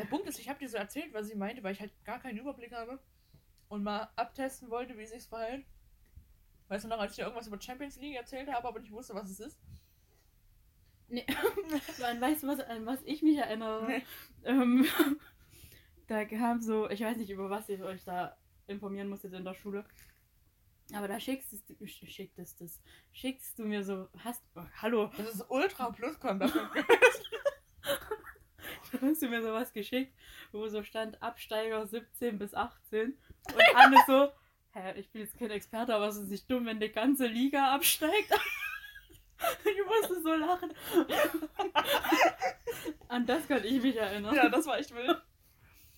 Der Punkt ist, ich habe dir so erzählt, was sie meinte, weil ich halt gar keinen Überblick habe und mal abtesten wollte, wie sich's verhält. Weißt du noch, als ich dir irgendwas über Champions League erzählt habe, aber nicht wusste, was es ist? Nee. an, weißt du, was, an was ich mich erinnere? Nee. Ähm, da kam so, ich weiß nicht, über was ich euch da informieren musstet in der Schule. Aber da schickst du, sch- schicktest es, schickst du mir so, hast, oh, hallo, Das ist Ultra Plus Combat. hast du mir sowas geschickt, wo so stand Absteiger 17 bis 18 und Anne so, hä, ich bin jetzt kein Experte, aber es ist nicht dumm, wenn die ganze Liga absteigt. Ich musste so lachen. An das kann ich mich erinnern. ja, das war echt wild.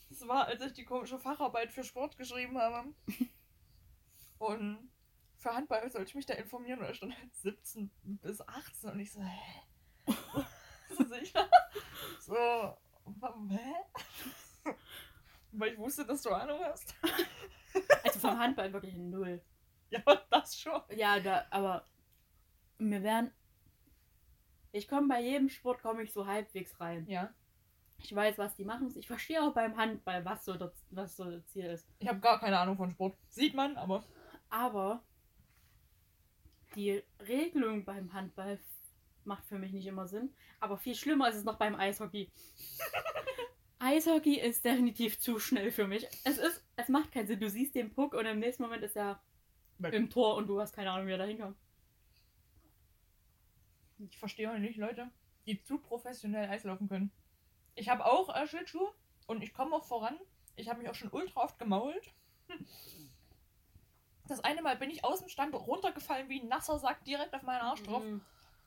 Das war, als ich die komische Facharbeit für Sport geschrieben habe. Und für Handball sollte ich mich da informieren und da stand halt 17 bis 18 und ich so, hä? so sicher? So, hä? Weil ich wusste, dass du Ahnung hast. Also vom Handball wirklich null. Ja, das schon. Ja, da, aber mir werden. Ich komme bei jedem Sport komme ich so halbwegs rein. Ja. Ich weiß, was die machen. Ich verstehe auch beim Handball, was so das, was so das Ziel ist. Ich habe gar keine Ahnung von Sport. Sieht man, aber. Aber die Regelung beim Handball macht für mich nicht immer Sinn. Aber viel schlimmer ist es noch beim Eishockey. Eishockey ist definitiv zu schnell für mich. Es ist, es macht keinen Sinn. Du siehst den Puck und im nächsten Moment ist er Weg. im Tor und du hast keine Ahnung, wie er da hinkommt. Ich verstehe auch nicht Leute, die zu professionell Eislaufen können. Ich habe auch äh, Schlittschuhe und ich komme auch voran. Ich habe mich auch schon ultra oft gemault. Das eine Mal bin ich aus dem Stand runtergefallen wie ein nasser Sack direkt auf meinen Arsch drauf. Mhm.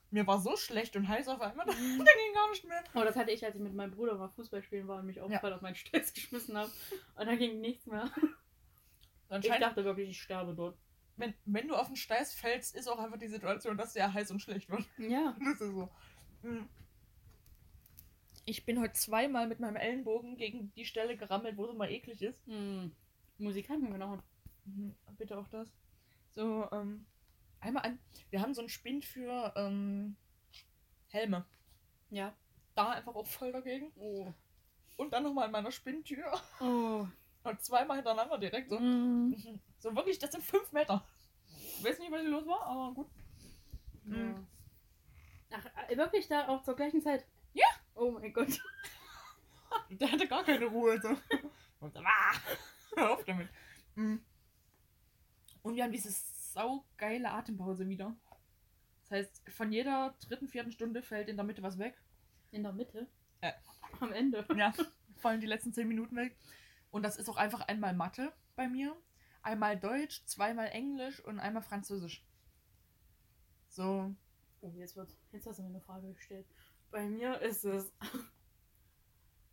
Mir war so schlecht und heiß auf einmal, da Mhm. ging gar nicht mehr. Oh, das hatte ich, als ich mit meinem Bruder mal Fußball spielen war und mich auch Ja. auf meinen Stolz geschmissen habe. Und da ging nichts mehr. Ich dachte wirklich, ich sterbe dort. wenn, wenn du auf den Steiß fällst, ist auch einfach die Situation, dass sehr heiß und schlecht wird. Ja. Das ist so. Mhm. Ich bin heute zweimal mit meinem Ellenbogen gegen die Stelle gerammelt, wo es immer eklig ist. Hm. Musikanten, genau. Mhm, bitte auch das. So, ähm, einmal an. Wir haben so einen Spind für ähm, Helme. Ja. Da einfach auch voll dagegen. Oh. Und dann nochmal in meiner Spinntür. Oh. Und zweimal hintereinander direkt so. Mhm. Mhm. So wirklich, das sind fünf Meter. Ich weiß nicht, was hier los war, aber gut. Ja. Ach, äh, wirklich da auch zur gleichen Zeit? Ja. Oh mein Gott. Der hatte gar keine Ruhe. So. Und so, ah, hör auf damit. Mhm. Und wir haben diese saugeile Atempause wieder. Das heißt, von jeder dritten, vierten Stunde fällt in der Mitte was weg. In der Mitte? Äh. Am Ende. Ja, fallen die letzten zehn Minuten weg. Und das ist auch einfach einmal Mathe bei mir, einmal Deutsch, zweimal Englisch und einmal Französisch. So, Oh, jetzt wird. Jetzt hast du mir eine Frage gestellt. Bei mir ist es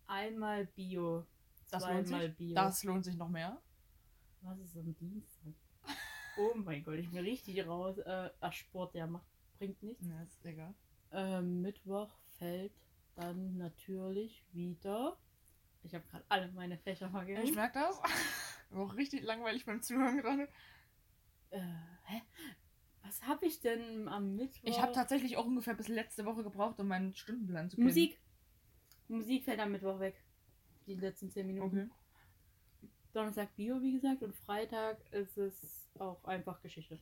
einmal Bio. das lohnt sich. Bio. Das cht sich noch mehr. Was ist am Dienstag? Oh mein Gott, ich bin richtig raus. Äh, ach, Sport, der macht, bringt nichts. Ja, ist egal. Ähm, Mittwoch fällt dann natürlich wieder. Ich habe gerade alle meine Fächer Ich vergessen. merke das. War auch richtig langweilig beim Zuhören gerade. Äh, hä? Was habe ich denn am Mittwoch? Ich habe tatsächlich auch ungefähr bis letzte Woche gebraucht, um meinen Stundenplan zu kennen. Musik. Musik fällt am Mittwoch weg. Die letzten 10 Minuten. Okay. Donnerstag Bio, wie gesagt, und Freitag ist es auch einfach Geschichte.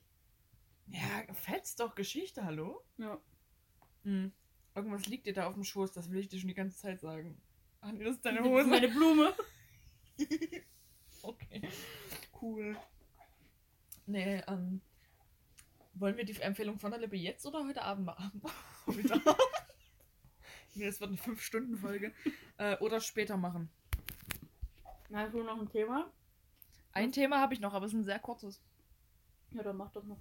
Ja, fetzt doch Geschichte, hallo? Ja. Hm. Irgendwas liegt dir da auf dem Schoß, das will ich dir schon die ganze Zeit sagen. Ach nee, das ist deine Hose. Meine Blume. okay. Cool. Nee, ähm. Wollen wir die Empfehlung von der Lippe jetzt oder heute Abend machen? Nee, es wird eine 5-Stunden-Folge. Äh, oder später machen. Hast du noch ein Thema? Ein Thema habe ich noch, aber es ist ein sehr kurzes. Ja, dann mach doch noch.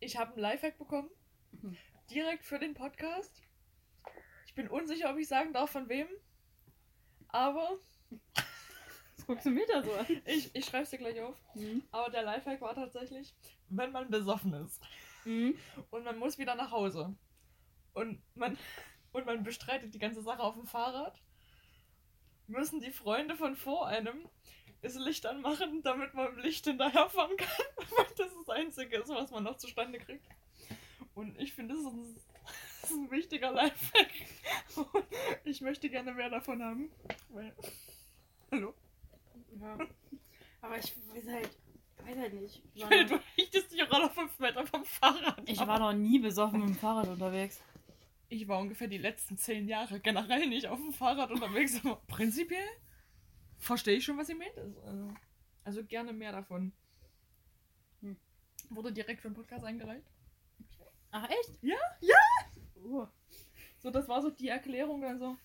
Ich habe ein Lifehack bekommen. Mhm. Direkt für den Podcast. Ich bin unsicher, ob ich sagen darf, von wem. Aber Was guckst du mir da so an? ich, ich schreibe es dir gleich auf. Mhm. Aber der Lifehack war tatsächlich, wenn man besoffen ist Mhm. und man muss wieder nach Hause und man, und man bestreitet die ganze Sache auf dem Fahrrad, müssen die Freunde von vor einem das Licht anmachen, damit man im Licht hinterherfahren kann. Weil das ist das Einzige ist, was man noch zustande kriegt. Und ich finde, das ist ein, das ist ein wichtiger Lifehack. Und ich möchte gerne mehr davon haben. Weil... Hallo? Ja. Aber ich weiß halt, weiß halt nicht. Ich noch, du richtest dich gerade fünf Meter vom Fahrrad. ich war noch nie besoffen mit dem Fahrrad unterwegs. Ich war ungefähr die letzten zehn Jahre generell nicht auf dem Fahrrad unterwegs, aber prinzipiell verstehe ich schon, was ihr meint. Also, also, gerne mehr davon. Hm. Wurde direkt für den Podcast eingereicht. Ach, echt? Ja, ja! Oh. So, das war so die Erklärung dann so.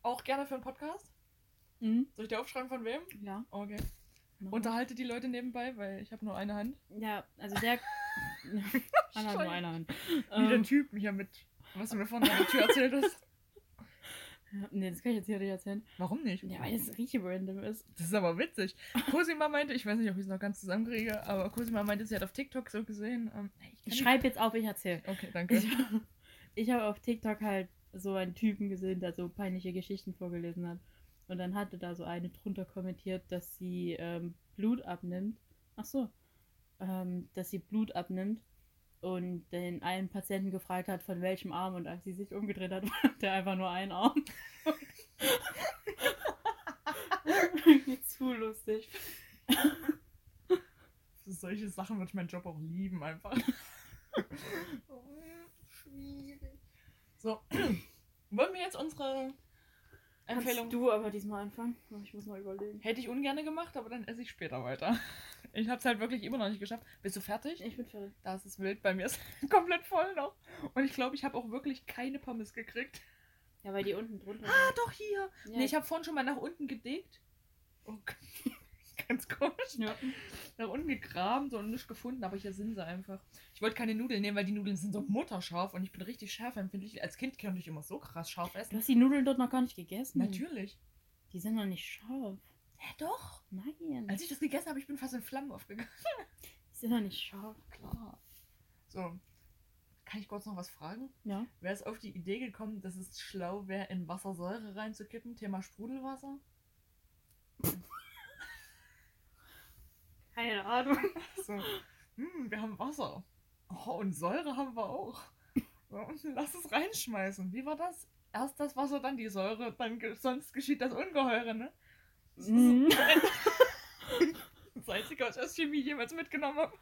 Auch gerne für einen Podcast. Mhm. Soll ich dir aufschreiben von wem? Ja. Okay. mach Unterhalte die Leute nebenbei, weil ich habe nur eine Hand. Ja, also der. Anna hat nur eine Hand. Wie der Ähm, Typ hier mit, was du mir an der Tür erzählt hast. nee, das kann ich jetzt hier nicht erzählen. Warum nicht? Ja, weil das richtig random ist. Das ist aber witzig. Cosima meinte, ich weiß nicht, ob ich es noch ganz zusammenkriege, aber Cosima meinte, sie hat auf TikTok so gesehen. Ähm, Ich kann schreibe jetzt auf, ich erzähle. Okay, danke. Ich, ich habe auf TikTok halt so einen Typen gesehen, der so peinliche Geschichten vorgelesen hat. Und dann hatte da so eine drunter kommentiert, dass sie ähm, Blut abnimmt. Ach so. Ähm, dass sie Blut abnimmt und den einen Patienten gefragt hat, von welchem Arm. Und als sie sich umgedreht hat, war der einfach nur ein Arm. Zu lustig. Für solche Sachen würde ich meinen Job auch lieben, einfach. oh, schwierig. So, wollen wir jetzt unsere Empfehlung. Kannst du aber diesmal anfangen? Ich muss mal überlegen. Hätte ich ungern gemacht, aber dann esse ich später weiter. Ich habe es halt wirklich immer noch nicht geschafft. Bist du fertig? Ich bin fertig. Das ist wild. Bei mir ist komplett voll noch. Und ich glaube, ich habe auch wirklich keine Pommes gekriegt. Ja, weil die unten drunter Ah, doch hier. Ja, Nee, ich habe vorhin schon mal nach unten gedickt. Oh, ganz komisch. Ja. Nach unten gegraben so und nicht gefunden, aber hier sind sie einfach. Ich wollte keine Nudeln nehmen, weil die Nudeln sind so mutterscharf und ich bin richtig schärfempfindlich. Als Kind konnte ich immer so krass scharf Du essen. hast die Nudeln dort noch gar nicht gegessen. Natürlich. Die sind noch nicht scharf. Ja, doch. Nein. Als ich das gegessen habe, ich bin fast in Flammen aufgegangen. die sind noch nicht scharf. Klar. So. Kann ich kurz noch was fragen? Ja. Wer ist auf die Idee gekommen, dass es schlau wäre, in Wassersäure reinzukippen? Thema Sprudelwasser? Keine Ahnung. So, hm, wir haben Wasser. Oh, und Säure haben wir auch. So, lass es reinschmeißen. Wie war das? Erst das Wasser, dann die Säure, dann sonst geschieht das Ungeheure, ne? Mhm. das Einzige, was ich aus Chemie jemals mitgenommen habe.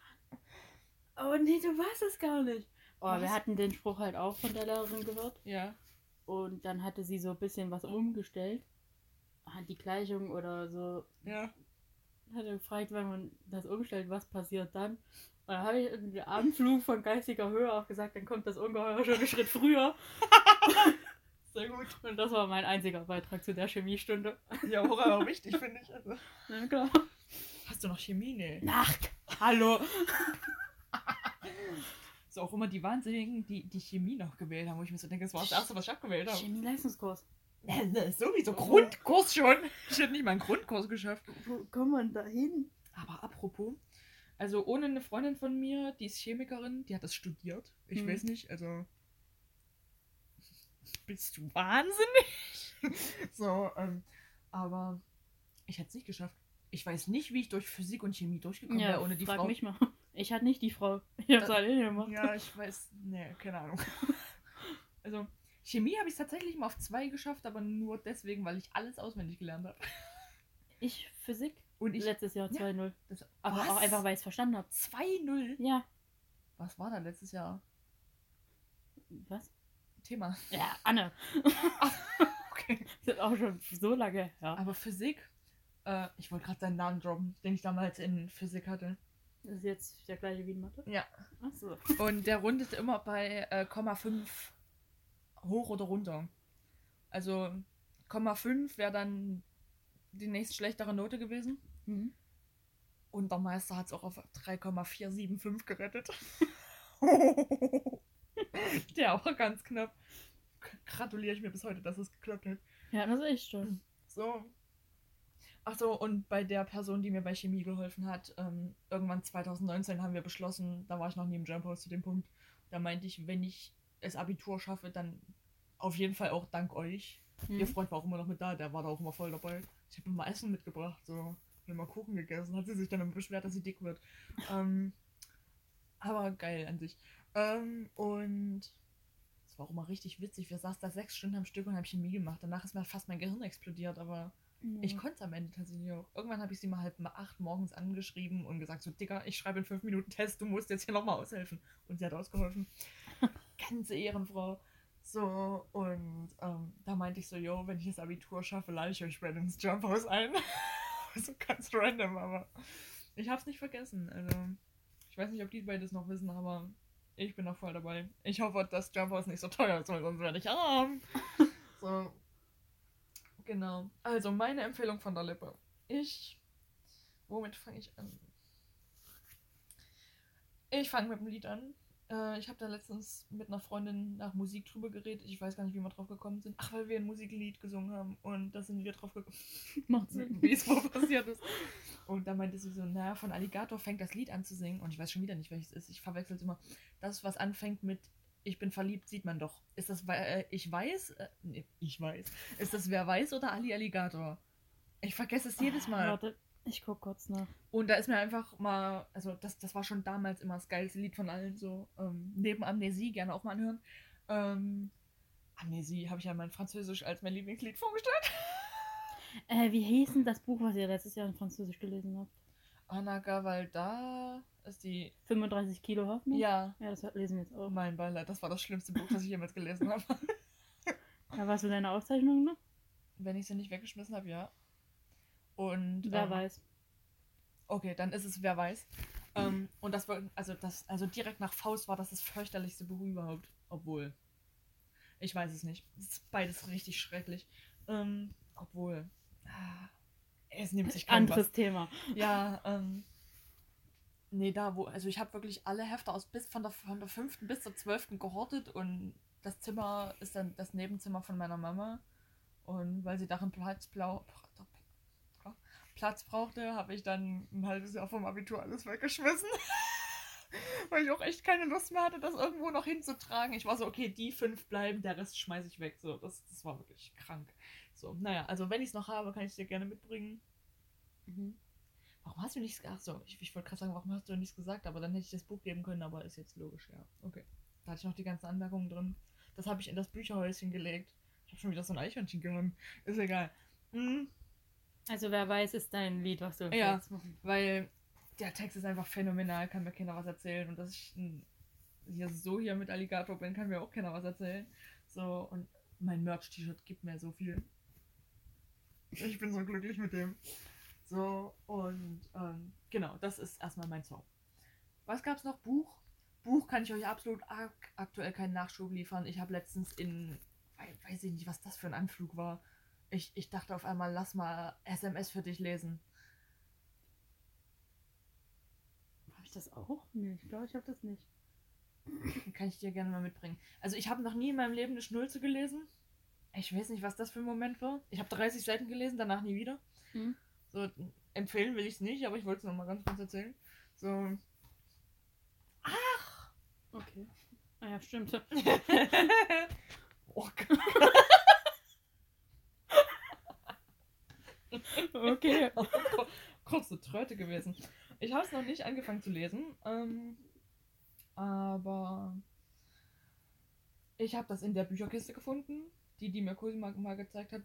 Oh nee, du weißt es gar nicht. Oh, Was? wir hatten den Spruch halt auch von der Lehrerin gehört. Ja. Und dann hatte sie so ein bisschen was umgestellt. Hat die Gleichung oder so. Ja. Hatte gefragt, wenn man das umstellt, was passiert dann. Und dann habe ich dem Anflug von geistiger Höhe auch gesagt, dann kommt das Ungeheuer schon einen Schritt früher. Sehr gut. Und das war mein einziger Beitrag zu der Chemiestunde. Ja, auch aber wichtig, finde ich. Also, Na klar. hast du noch Chemie? Nee. Nacht. Hallo. So auch immer die Wahnsinnigen, die die Chemie noch gewählt haben, wo ich mir so denke, das war das erste, was ich abgewählt habe. Chemie-Leistungskurs. Ja, ne, Sowieso Grundkurs schon. Ich hätte nicht mal einen Grundkurs geschafft. Wo kommt man da hin? Aber apropos, also ohne eine Freundin von mir, die ist Chemikerin, die hat das studiert. Ich Hm. weiß nicht, also. Bist du wahnsinnig? so, ähm, aber ich hätte es nicht geschafft. Ich weiß nicht, wie ich durch Physik und Chemie durchgekommen wäre ohne die frag Frau. mich mal. Ich hatte nicht die Frau. Ich hab's alleine gemacht. Ja, ich weiß. Nee, keine Ahnung. Also, Chemie habe ich tatsächlich mal auf zwei geschafft, aber nur deswegen, weil ich alles auswendig gelernt habe. Ich Physik. Und ich. Letztes Jahr Ja. 2-0. Das, Aber was? auch einfach, weil ich es verstanden habe. 2-0? Ja. Was war da letztes Jahr? Was? Thema. Ja, Anne. Okay. Das ist auch schon so lange her. Aber Physik, äh, ich wollte gerade seinen Namen droppen, den ich damals in Physik hatte. Das ist jetzt der gleiche wie in Mathe? Ja. Achso. Und der rundet immer bei äh, Komma 5 hoch oder runter. Also Komma 5 wäre dann die nächst schlechtere Note gewesen. Mhm. Und der Meister hat es auch auf 3,475 gerettet. der auch ganz knapp. Gratuliere ich mir bis heute, dass es geklappt hat. Ja, das ist echt toll. So. Ach so, und bei der Person, die mir bei Chemie geholfen hat, ähm, irgendwann 2019 haben wir beschlossen, da war ich noch nie im Jump House zu dem Punkt, da meinte ich, wenn ich das Abitur schaffe, dann auf jeden Fall auch dank euch. Ihr Mhm. Freund war auch immer noch mit da, der war da auch immer voll dabei. Ich habe immer Essen mitgebracht, so. Wir haben mal Kuchen gegessen, hat sie sich dann immer beschwert, dass sie dick wird. ähm, aber geil an sich. Ähm, und es war auch immer richtig witzig. Wir saßen da sechs Stunden am Stück und haben Chemie gemacht. Danach ist mir fast mein Gehirn explodiert, aber Ja. ich konnte es am Ende tatsächlich auch. Irgendwann habe ich sie mal halb acht morgens angeschrieben und gesagt, so, Digga, ich schreibe in fünf Minuten Test, du musst jetzt hier nochmal aushelfen. Und sie hat ausgeholfen. Ganze Ehrenfrau. So, und ähm, da meinte ich so, yo, wenn ich das Abitur schaffe, lade ich euch beide ins Jump House ein. so ganz random, aber ich hab's nicht vergessen. Also, ich weiß nicht, ob die beide das noch wissen, aber ich bin noch voll dabei. Ich hoffe, dass Jump House nicht so teuer ist, weil sonst werde ich arm. so. Genau. Also, meine Empfehlung von der Lippe. Ich. Womit fange ich an? Ich fange mit dem Lied an. Äh, ich habe da letztens mit einer Freundin nach Musik drüber geredet. Ich weiß gar nicht, wie wir drauf gekommen sind. Ach, weil wir ein Musiklied gesungen haben. Und da sind wir drauf gekommen, Macht Sinn. wie es wohl passiert ist. Und da meinte sie so, naja, von Alligator fängt das Lied an zu singen. Und ich weiß schon wieder nicht, welches es ist. Ich verwechsel es immer. Das, was anfängt mit Ich bin verliebt, sieht man doch. Ist das, weil äh, ich weiß? Äh, nee, ich weiß. Ist das Wer weiß oder Ali Alligator? Ich vergesse es jedes Mal. Warte, ich guck kurz nach. Und da ist mir einfach mal, also das, das war schon damals immer das geilste Lied von allen, so ähm, neben Amnesie, gerne auch mal anhören. Ähm, Amnesie habe ich ja mein Französisch als mein Lieblingslied vorgestellt. Äh, wie hieß denn das Buch, was ihr letztes Jahr in Französisch gelesen habt? Anna Gavalda ist die, 35 Kilo Hoffnung? ja, Ja, das lesen wir jetzt auch. mein Beileid, das war das schlimmste Buch, das ich jemals gelesen habe. Da warst du deine Aufzeichnung noch? Wenn ich sie nicht weggeschmissen habe, ja. Und Wer ähm, weiß. Okay, dann ist es, wer weiß. Ähm, und das war, also das, also direkt nach Faust war das das fürchterlichste Buch überhaupt. Obwohl. Ich weiß es nicht. Es ist beides richtig schrecklich. Ähm, obwohl. Ah, es nimmt sich kaum Anderes Thema. was. Ja, ähm. Nee, da wo, also ich habe wirklich alle Hefte aus bis von der, von der fünften bis zur zwölften gehortet und das Zimmer ist dann das Nebenzimmer von meiner Mama. Und weil sie darin Platz, blau, Platz brauchte, habe ich dann ein halbes Jahr vom Abitur alles weggeschmissen. weil ich auch echt keine Lust mehr hatte, das irgendwo noch hinzutragen. Ich war so, okay, die fünf bleiben, der Rest schmeiße ich weg. So, das, das war wirklich krank. So, naja, also wenn ich es noch habe, kann ich es dir gerne mitbringen. Mhm. Warum hast du nichts gesagt? So, ich, ich wollte gerade sagen, warum hast du nichts gesagt? Aber dann hätte ich das Buch geben können, aber ist jetzt logisch, ja. Okay. Da hatte ich noch die ganzen Anmerkungen drin. Das habe ich in das Bücherhäuschen gelegt. Ich habe schon wieder so ein Eichhörnchen genommen. Ist egal. Mhm. Also wer weiß, ist dein Lied, was du Ja. empfiehlst. Weil der Text ist einfach phänomenal, kann mir keiner was erzählen. Und dass ich hier so hier mit Alligator bin, kann mir auch keiner was erzählen. So, und mein Merch-T-Shirt gibt mir so viel. Ich bin so glücklich mit dem. So, und ähm, genau, das ist erstmal mein Song. Was gab's noch? Buch? Buch kann ich euch absolut ak aktuell keinen Nachschub liefern. Ich habe letztens in, weiß ich nicht, was das für ein Anflug war. Ich, ich dachte auf einmal, lass mal SMS für dich lesen. Habe ich das auch? Nee, ich glaube, ich habe das nicht. Kann ich dir gerne mal mitbringen. Also ich habe noch nie in meinem Leben eine Schnulze gelesen. Ich weiß nicht, was das für ein Moment war. Ich habe 30 Seiten gelesen, danach nie wieder. Mhm. So, empfehlen will ich es nicht, aber ich wollte es noch mal ganz kurz erzählen. So. Okay. Ah ja, stimmt. oh Gott. Okay. Kurze Tröte gewesen. Ich habe es noch nicht angefangen zu lesen, ähm, aber ich habe das in der Bücherkiste gefunden, die die mir Cosima mal gezeigt hat.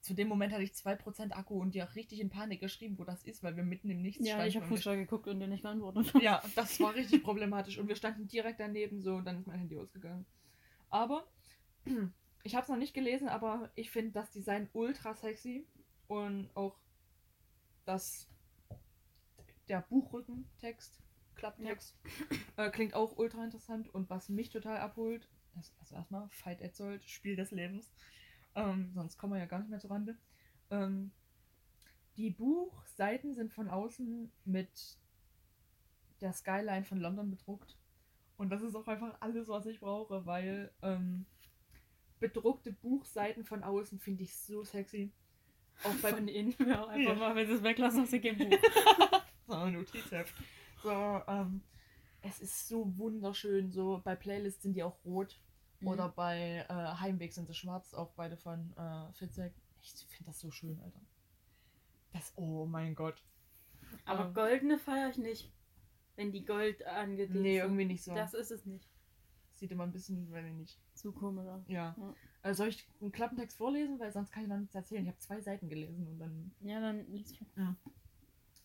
Zu dem Moment hatte ich 2% Akku und die auch richtig in Panik geschrieben, wo das ist, weil wir mitten im Nichts Ja, ich habe standen und Fußball geguckt und dir nicht geantwortet. ja, das war richtig problematisch. Und wir standen direkt daneben, so, dann ist mein Handy ausgegangen. Aber, ich habe es noch nicht gelesen, aber ich finde das Design ultra sexy. Und auch das, der Buchrückentext, Klapptext, äh, klingt auch ultra interessant. Und was mich total abholt, ist also erstmal Fight Etzold, Spiel des Lebens. Ähm, sonst kommen wir ja gar nicht mehr zur Rande. Ähm, die Buchseiten sind von außen mit der Skyline von London bedruckt. Und das ist auch einfach alles, was ich brauche, weil ähm, bedruckte Buchseiten von außen finde ich so sexy. Auch bei Von innen, ja, einfach Ja. mal, wenn sie es weglassen aus dem Buch. so ein Notizheft. So, ähm, es ist so wunderschön. So bei Playlists sind die auch rot. Mhm. Oder bei äh, Heimweg sind sie schwarz, auch beide von äh, Fitzek. Ich finde das so schön, Alter. Das, oh mein Gott. Aber Ähm, goldene feiere ich nicht. Wenn die Gold angeht. Nee, irgendwie nicht so. Das ist es nicht. Sieht immer ein bisschen, wenn ich nicht. Zu komisch. Ja. Ja. Äh, soll ich einen Klappentext vorlesen? Weil sonst kann ich noch nichts erzählen. Ich habe zwei Seiten gelesen und dann Ja, dann liest ich.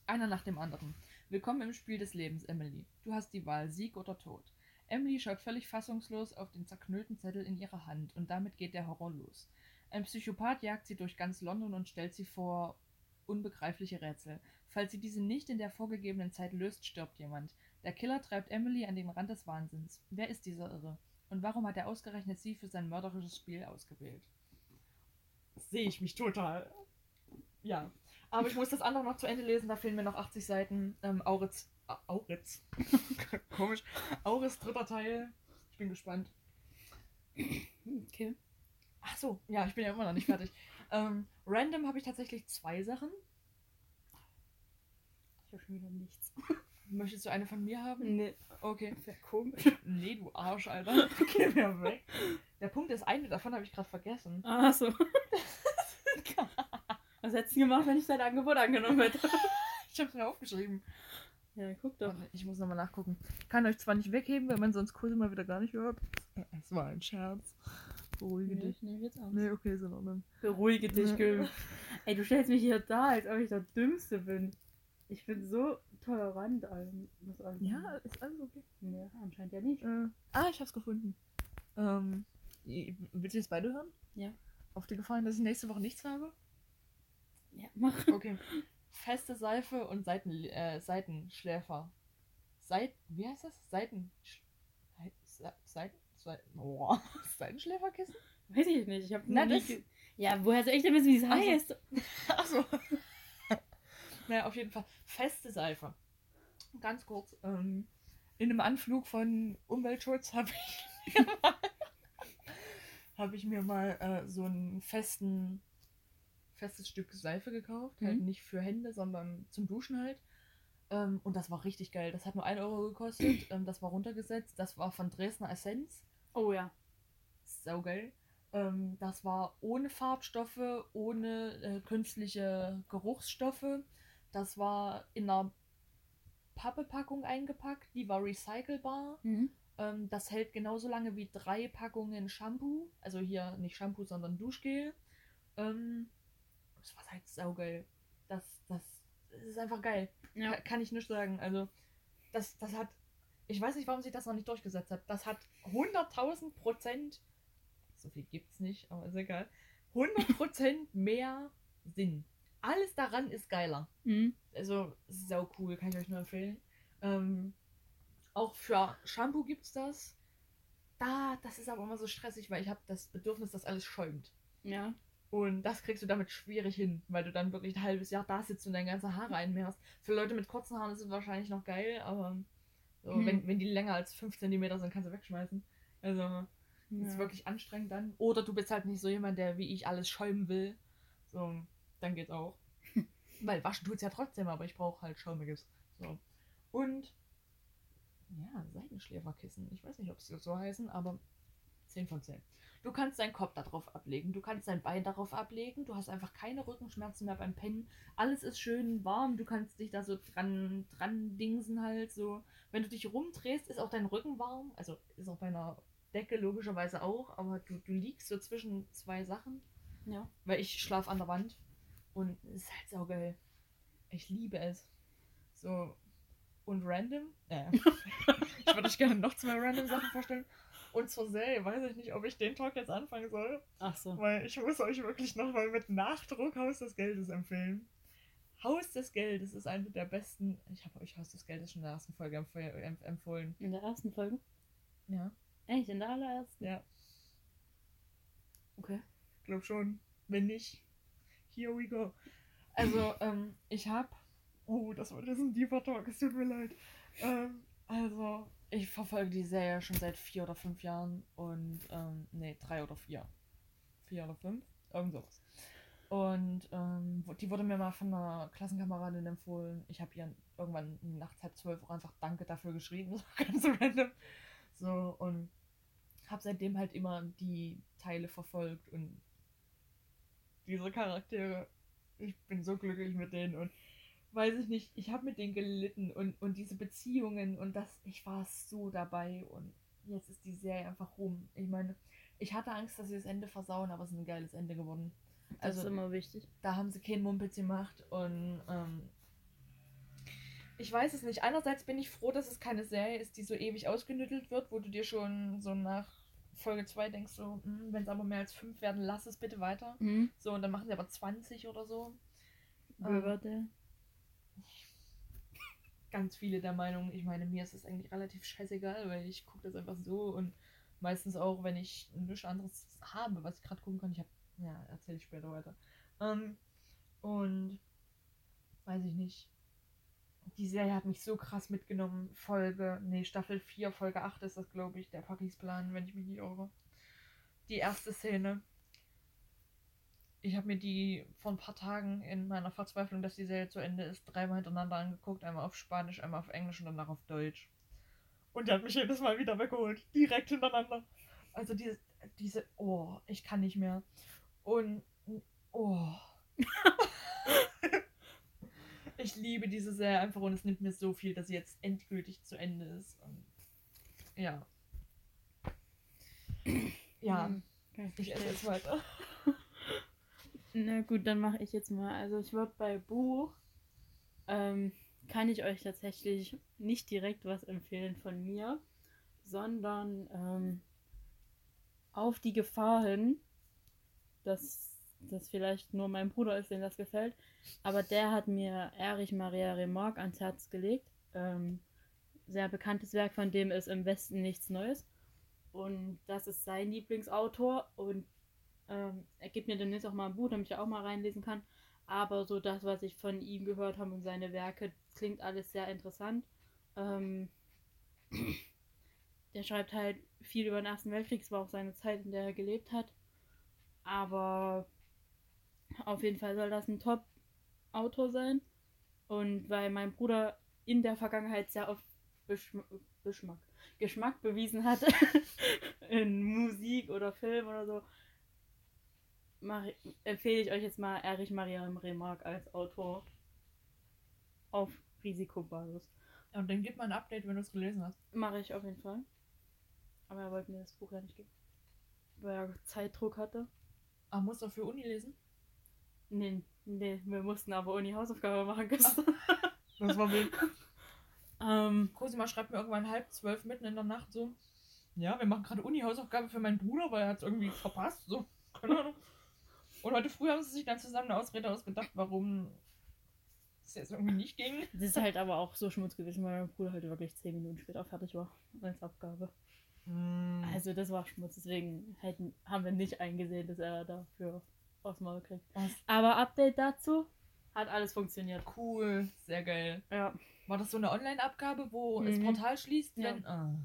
Einer nach dem anderen. Willkommen im Spiel des Lebens, Emily. Du hast die Wahl, Sieg oder Tod. Emily schaut völlig fassungslos auf den zerknüllten Zettel in ihrer Hand und damit geht der Horror los. Ein Psychopath jagt sie durch ganz London und stellt sie vor unbegreifliche Rätsel. Falls sie diese nicht in der vorgegebenen Zeit löst, stirbt jemand. Der Killer treibt Emily an den Rand des Wahnsinns. Wer ist dieser Irre? Und warum hat er ausgerechnet sie für sein mörderisches Spiel ausgewählt? Sehe ich mich total. Ja. Aber ich muss das andere noch zu Ende lesen, da fehlen mir noch 80 Seiten. Ähm, Auritz. Auritz. Komisch. Auris dritter Teil. Ich bin gespannt. Okay. Ach so, ja, ich bin ja immer noch nicht fertig. ähm, random habe ich tatsächlich zwei Sachen. Ich habe schon wieder nichts. Möchtest du eine von mir haben? Nee. Okay. Wäre komisch. Nee, du Arsch, Alter. Geh mir weg. Der Punkt ist, eine davon habe ich gerade vergessen. Ach so. Was hättest du gemacht, wenn ich dein Angebot angenommen hätte? Ich habe es mir aufgeschrieben. Ja, guck doch. Warte, Ich muss nochmal nachgucken. Ich kann euch zwar nicht wegheben, weil man sonst Kurse mal wieder gar nicht hört. Es war ein Scherz. Beruhige Nee, dich. ich nehme jetzt an. Nee, okay, ist in Ordnung. Beruhige dich, Ja. Gül. Ey, du stellst mich hier da, als ob ich der Dümmste bin. Ich bin so tolerant allem. Was allem Ja, ist alles okay. Nee, anscheinend ja nicht. Äh, ah, ich hab's gefunden. Ähm, willst du jetzt beide hören? Ja. Auf die Gefallen, dass ich nächste Woche nichts habe? Ja, mach. Okay. Feste Seife und Seiten, äh, Seitenschläfer. Seit, wie heißt das? Seiten... Seiten... Seiten... Seiten... Oh, Seitenschläferkissen? Weiß ich nicht. Ich hab Na, das- Ja, woher soll ich denn wissen, wie es heißt? Achso. Naja, auf jeden Fall. Feste Seife. Ganz kurz. Ähm, in einem Anflug von Umweltschutz habe ich mir mal, hab ich mir mal äh, so einen festen, festes Stück Seife gekauft. Halt Mhm. nicht für Hände, sondern zum Duschen halt. Ähm, und das war richtig geil. Das hat nur 1 Euro gekostet. ähm, das war runtergesetzt. Das war von Dresdner Essenz. Oh ja. Saugeil. Ähm, das war ohne Farbstoffe, ohne äh, künstliche Geruchsstoffe. Das war in einer Pappepackung eingepackt, die war recycelbar. Mhm. Ähm, das hält genauso lange wie drei Packungen Shampoo. Also hier nicht Shampoo, sondern Duschgel. Ähm, das war halt saugeil. Das, das, das ist einfach geil. Ja. Ka- Kann ich nicht sagen. Also, das, das hat. Ich weiß nicht, warum sich das noch nicht durchgesetzt hat. Das hat 100.000 Prozent. So viel gibt's nicht, aber ist egal. 100 Prozent mehr Sinn. Alles daran ist geiler. Mhm. Also, sau cool, kann ich euch nur empfehlen. Ähm, auch für Shampoo gibt's das. da, das ist aber immer so stressig, weil ich habe das Bedürfnis, dass alles schäumt. Ja. Und das kriegst du damit schwierig hin, weil du dann wirklich ein halbes Jahr da sitzt und deine ganze Haare einmehrst. Für Leute mit kurzen Haaren ist es wahrscheinlich noch geil, aber so, Hm. wenn, wenn die länger als 5 cm sind, kannst du wegschmeißen. Also, das ist ja. wirklich anstrengend dann. Oder du bist halt nicht so jemand, der wie ich alles schäumen will. So, dann geht's auch. weil waschen tut's ja trotzdem, aber ich brauche halt schaumiges. So. Und ja, Seitenschläferkissen. Ich weiß nicht, ob sie so heißen, aber 10 von 10. Du kannst deinen Kopf darauf ablegen, du kannst dein Bein darauf ablegen, du hast einfach keine Rückenschmerzen mehr beim Pennen. Alles ist schön warm, du kannst dich da so dran, dran dingsen halt so. Wenn du dich rumdrehst, ist auch dein Rücken warm. Also ist auch bei einer Decke logischerweise auch, aber du, du liegst so zwischen zwei Sachen, Ja. weil ich schlafe an der Wand und es ist halt saugeil. Ich liebe es. So. Und random? Ja. ich würde euch gerne noch zwei random Sachen vorstellen. Und zur Serie weiß ich nicht, ob ich den Talk jetzt anfangen soll, Ach so. weil ich muss euch wirklich nochmal mit Nachdruck Haus des Geldes empfehlen. Haus des Geldes ist eine der besten. Ich habe euch Haus des Geldes schon in der ersten Folge empf empf empfohlen. In der ersten Folge? Ja. Echt, in der allerersten? Ja, Okay. glaub schon. Wenn nicht, here we go. Also, ähm, ich habe. Oh, das war ist ein deeper Talk, es tut mir leid. Ähm, also, ich verfolge die Serie schon seit vier oder fünf Jahren und, ähm, nee, drei oder vier. Vier oder fünf? Irgend sowas. Und ähm, die wurde mir mal von einer Klassenkameradin empfohlen. Ich habe ihr irgendwann nachts halb zwölf Uhr einfach Danke dafür geschrieben, so ganz random. So, und habe seitdem halt immer die Teile verfolgt und diese Charaktere. Ich bin so glücklich mit denen und weiß ich nicht, ich habe mit denen gelitten und, und diese Beziehungen und das, ich war so dabei und jetzt ist die Serie einfach rum. Ich meine, ich hatte Angst, dass sie das Ende versauen, aber es ist ein geiles Ende geworden. Das Also ist immer wichtig. da haben sie keinen Mumpitz gemacht und ähm, ich weiß es nicht. Einerseits bin ich froh, dass es keine Serie ist, die so ewig ausgenüttelt wird, wo du dir schon so nach Folge 2 denkst, so, wenn es aber mehr als 5 werden, lass es bitte weiter. Mhm. So, und dann machen sie aber 20 oder so. Riverdale. Ganz viele der Meinung, ich meine, mir ist es eigentlich relativ scheißegal, weil ich gucke das einfach so und meistens auch, wenn ich nichts anderes habe, was ich gerade gucken kann. Ich habe, ja, erzähle ich später weiter. Ähm, und weiß ich nicht. Die Serie hat mich so krass mitgenommen. Folge, nee, Staffel 4, Folge 8 ist das, glaube ich, der Paris-Plan, wenn ich mich nicht irre. Die erste Szene. Ich habe mir die vor ein paar Tagen in meiner Verzweiflung, dass die Serie zu Ende ist, dreimal hintereinander angeguckt. Einmal auf Spanisch, einmal auf Englisch und danach auf Deutsch. Und der hat mich jedes Mal wieder weggeholt. Direkt hintereinander. Also diese, diese, oh, ich kann nicht mehr. Und, oh. ich liebe diese Serie einfach und es nimmt mir so viel, dass sie jetzt endgültig zu Ende ist. Und, ja. Ja. Okay, ich esse jetzt weiter. Na gut, dann mache ich jetzt mal. Also ich würde bei Buch, ähm, kann ich euch tatsächlich nicht direkt was empfehlen von mir, sondern ähm, auf die Gefahr hin, dass das vielleicht nur mein Bruder ist, dem das gefällt. Aber der hat mir Erich Maria Remarque ans Herz gelegt. Ähm, sehr bekanntes Werk von dem ist Im Westen nichts Neues. Und das ist sein Lieblingsautor. Und ähm, er gibt mir demnächst auch mal ein Buch, damit ich auch mal reinlesen kann. Aber so das, was ich von ihm gehört habe und seine Werke, klingt alles sehr interessant. Ähm, der schreibt halt viel über den Ersten Weltkrieg, es war auch seine Zeit, in der er gelebt hat. Aber auf jeden Fall soll das ein Top-Autor sein. Und weil mein Bruder in der Vergangenheit sehr oft Beschm Beschmack, Geschmack bewiesen hat in Musik oder Film oder so, mach, empfehle ich euch jetzt mal Erich Maria Remarque als Autor auf Risikobasis. Und dann gib mal ein Update, wenn du es gelesen hast. Mache ich auf jeden Fall. Aber er wollte mir das Buch ja nicht geben. Weil er Zeitdruck hatte. Ah, musst du für Uni lesen? Nee, nee, wir mussten aber Uni Hausaufgabe machen gestern. Das war wild. ähm, Cosima schreibt mir irgendwann halb zwölf mitten in der Nacht so. Ja, wir machen gerade Uni-Hausaufgabe für meinen Bruder, weil er hat es irgendwie verpasst. So, keine Ahnung. Und heute früh haben sie sich dann zusammen eine Ausrede ausgedacht, warum es jetzt irgendwie nicht ging. das ist halt aber auch so schmutz gewesen, weil mein Bruder halt wirklich 10 Minuten später fertig war als Abgabe. Mm. Also das war Schmutz, deswegen hätten, haben wir nicht eingesehen, dass er dafür aufs Maul kriegt. Was? Aber Update dazu, hat alles funktioniert. Cool, sehr geil. Ja. War das so eine Online-Abgabe, wo das Mhm. Portal schließt? Ja. Wenn, ah.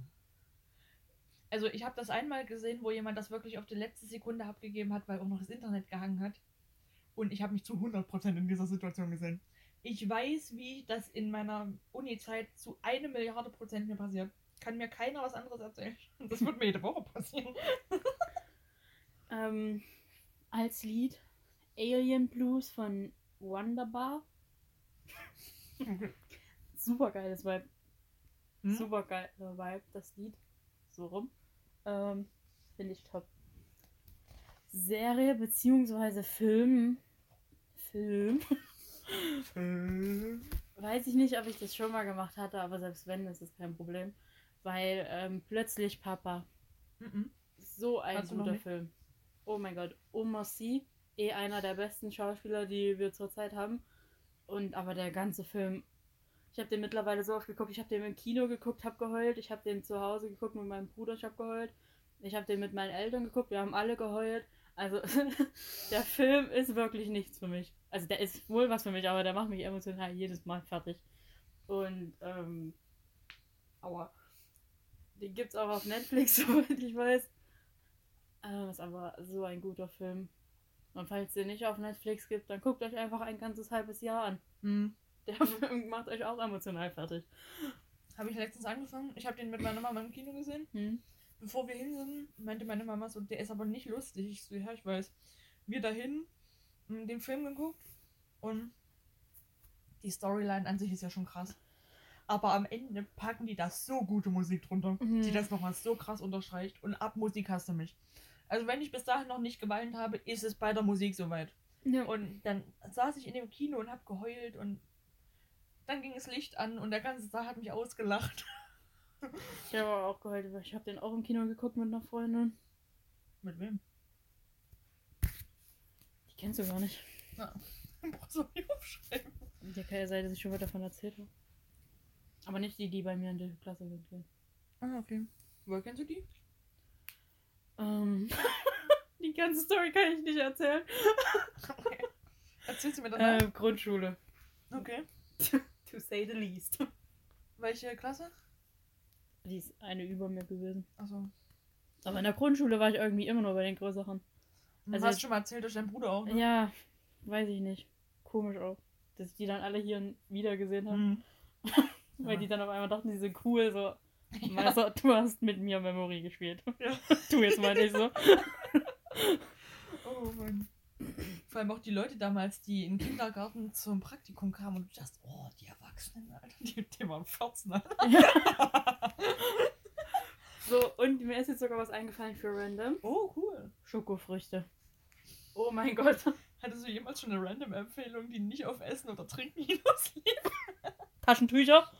Also ich habe das einmal gesehen, wo jemand das wirklich auf die letzte Sekunde abgegeben hat, weil auch noch das Internet gehangen hat. Und ich habe mich zu 100% in dieser Situation gesehen. Ich weiß, wie das in meiner Uni-Zeit zu eine Milliarde Prozent mir passiert. Kann mir keiner was anderes erzählen. Das wird mir jede Woche passieren. Ähm, als Lied Alien Blues von Wonderbar. Super geiles Vibe. Hm? Super geiler Vibe, das Lied. So rum. Ähm, Finde ich top. Serie beziehungsweise Film. Film. Äh, Weiß ich nicht, ob ich das schon mal gemacht hatte, aber selbst wenn, ist es kein Problem. Weil ähm, plötzlich Papa. mhm. So ein Hast guter nicht? Film. Oh mein Gott. Omar Sy, eh einer der besten Schauspieler, die wir zurzeit haben. Und aber der ganze Film. Ich habe den mittlerweile so oft geguckt. Ich habe den im Kino geguckt, habe geheult. Ich habe den zu Hause geguckt mit meinem Bruder, ich habe geheult. Ich habe den mit meinen Eltern geguckt, wir haben alle geheult. Also der Film ist wirklich nichts für mich. Also der ist wohl was für mich, aber der macht mich emotional jedes Mal fertig. Und ähm, aua. Den gibt's auch auf Netflix, soweit ich weiß. Äh, ist aber so ein guter Film. Und falls es den nicht auf Netflix gibt, dann guckt euch einfach ein ganzes halbes Jahr an. Mhm. Der Film macht euch auch emotional fertig. Habe ich letztens angefangen. Ich habe den mit meiner Mama im Kino gesehen. Hm? Bevor wir hin sind, meinte meine Mama so, der ist aber nicht lustig. Ich so, ja, ich weiß. Wir dahin, m, den Film geguckt und die Storyline an sich ist ja schon krass. Aber am Ende packen die da so gute Musik drunter, Mhm. die das nochmal so krass unterstreicht. Und ab Musik hast du mich. Also wenn ich bis dahin noch nicht geweint habe, ist es bei der Musik soweit. Ja. Und dann saß ich in dem Kino und hab geheult und dann ging das Licht an und der ganze Saal hat mich ausgelacht. Ich habe aber auch geheult, weil ich habe den auch im Kino geguckt mit einer Freundin. Mit wem? Die kennst du gar nicht. Brauchst du nicht aufschreiben. Der kann ja sein, dass ich schon mal davon erzählt habe. Aber nicht die, die bei mir in der Klasse sind. Ah, okay. Woher kennst du die? Ähm. die ganze Story kann ich nicht erzählen. Okay. Erzählst du mir danach? Ähm, Grundschule. Okay. To say the least. Welche Klasse? Die ist eine über mir gewesen. Achso. Aber in der Grundschule war ich irgendwie immer nur bei den größeren. Also Also hast du schon mal erzählt, dass dein Bruder auch, ne? Ja, weiß ich nicht. Komisch auch. Dass ich die dann alle hier wieder gesehen habe. Mhm. Weil Ja. die dann auf einmal dachten, die sind cool. So, Ja. Meister, du hast mit mir Memory gespielt. Ja. Tu jetzt mal nicht so. Oh Mann. Vor allem auch die Leute damals, die in den Kindergarten zum Praktikum kamen und du dachtest, oh, die Erwachsenen, Alter, die, die waren 14, Alter. So, und mir ist jetzt sogar was eingefallen für random. Oh, cool. Schokofrüchte. Oh mein Gott. Hattest du jemals schon eine random Empfehlung, die nicht auf Essen oder Trinken hinauslief? Taschentücher?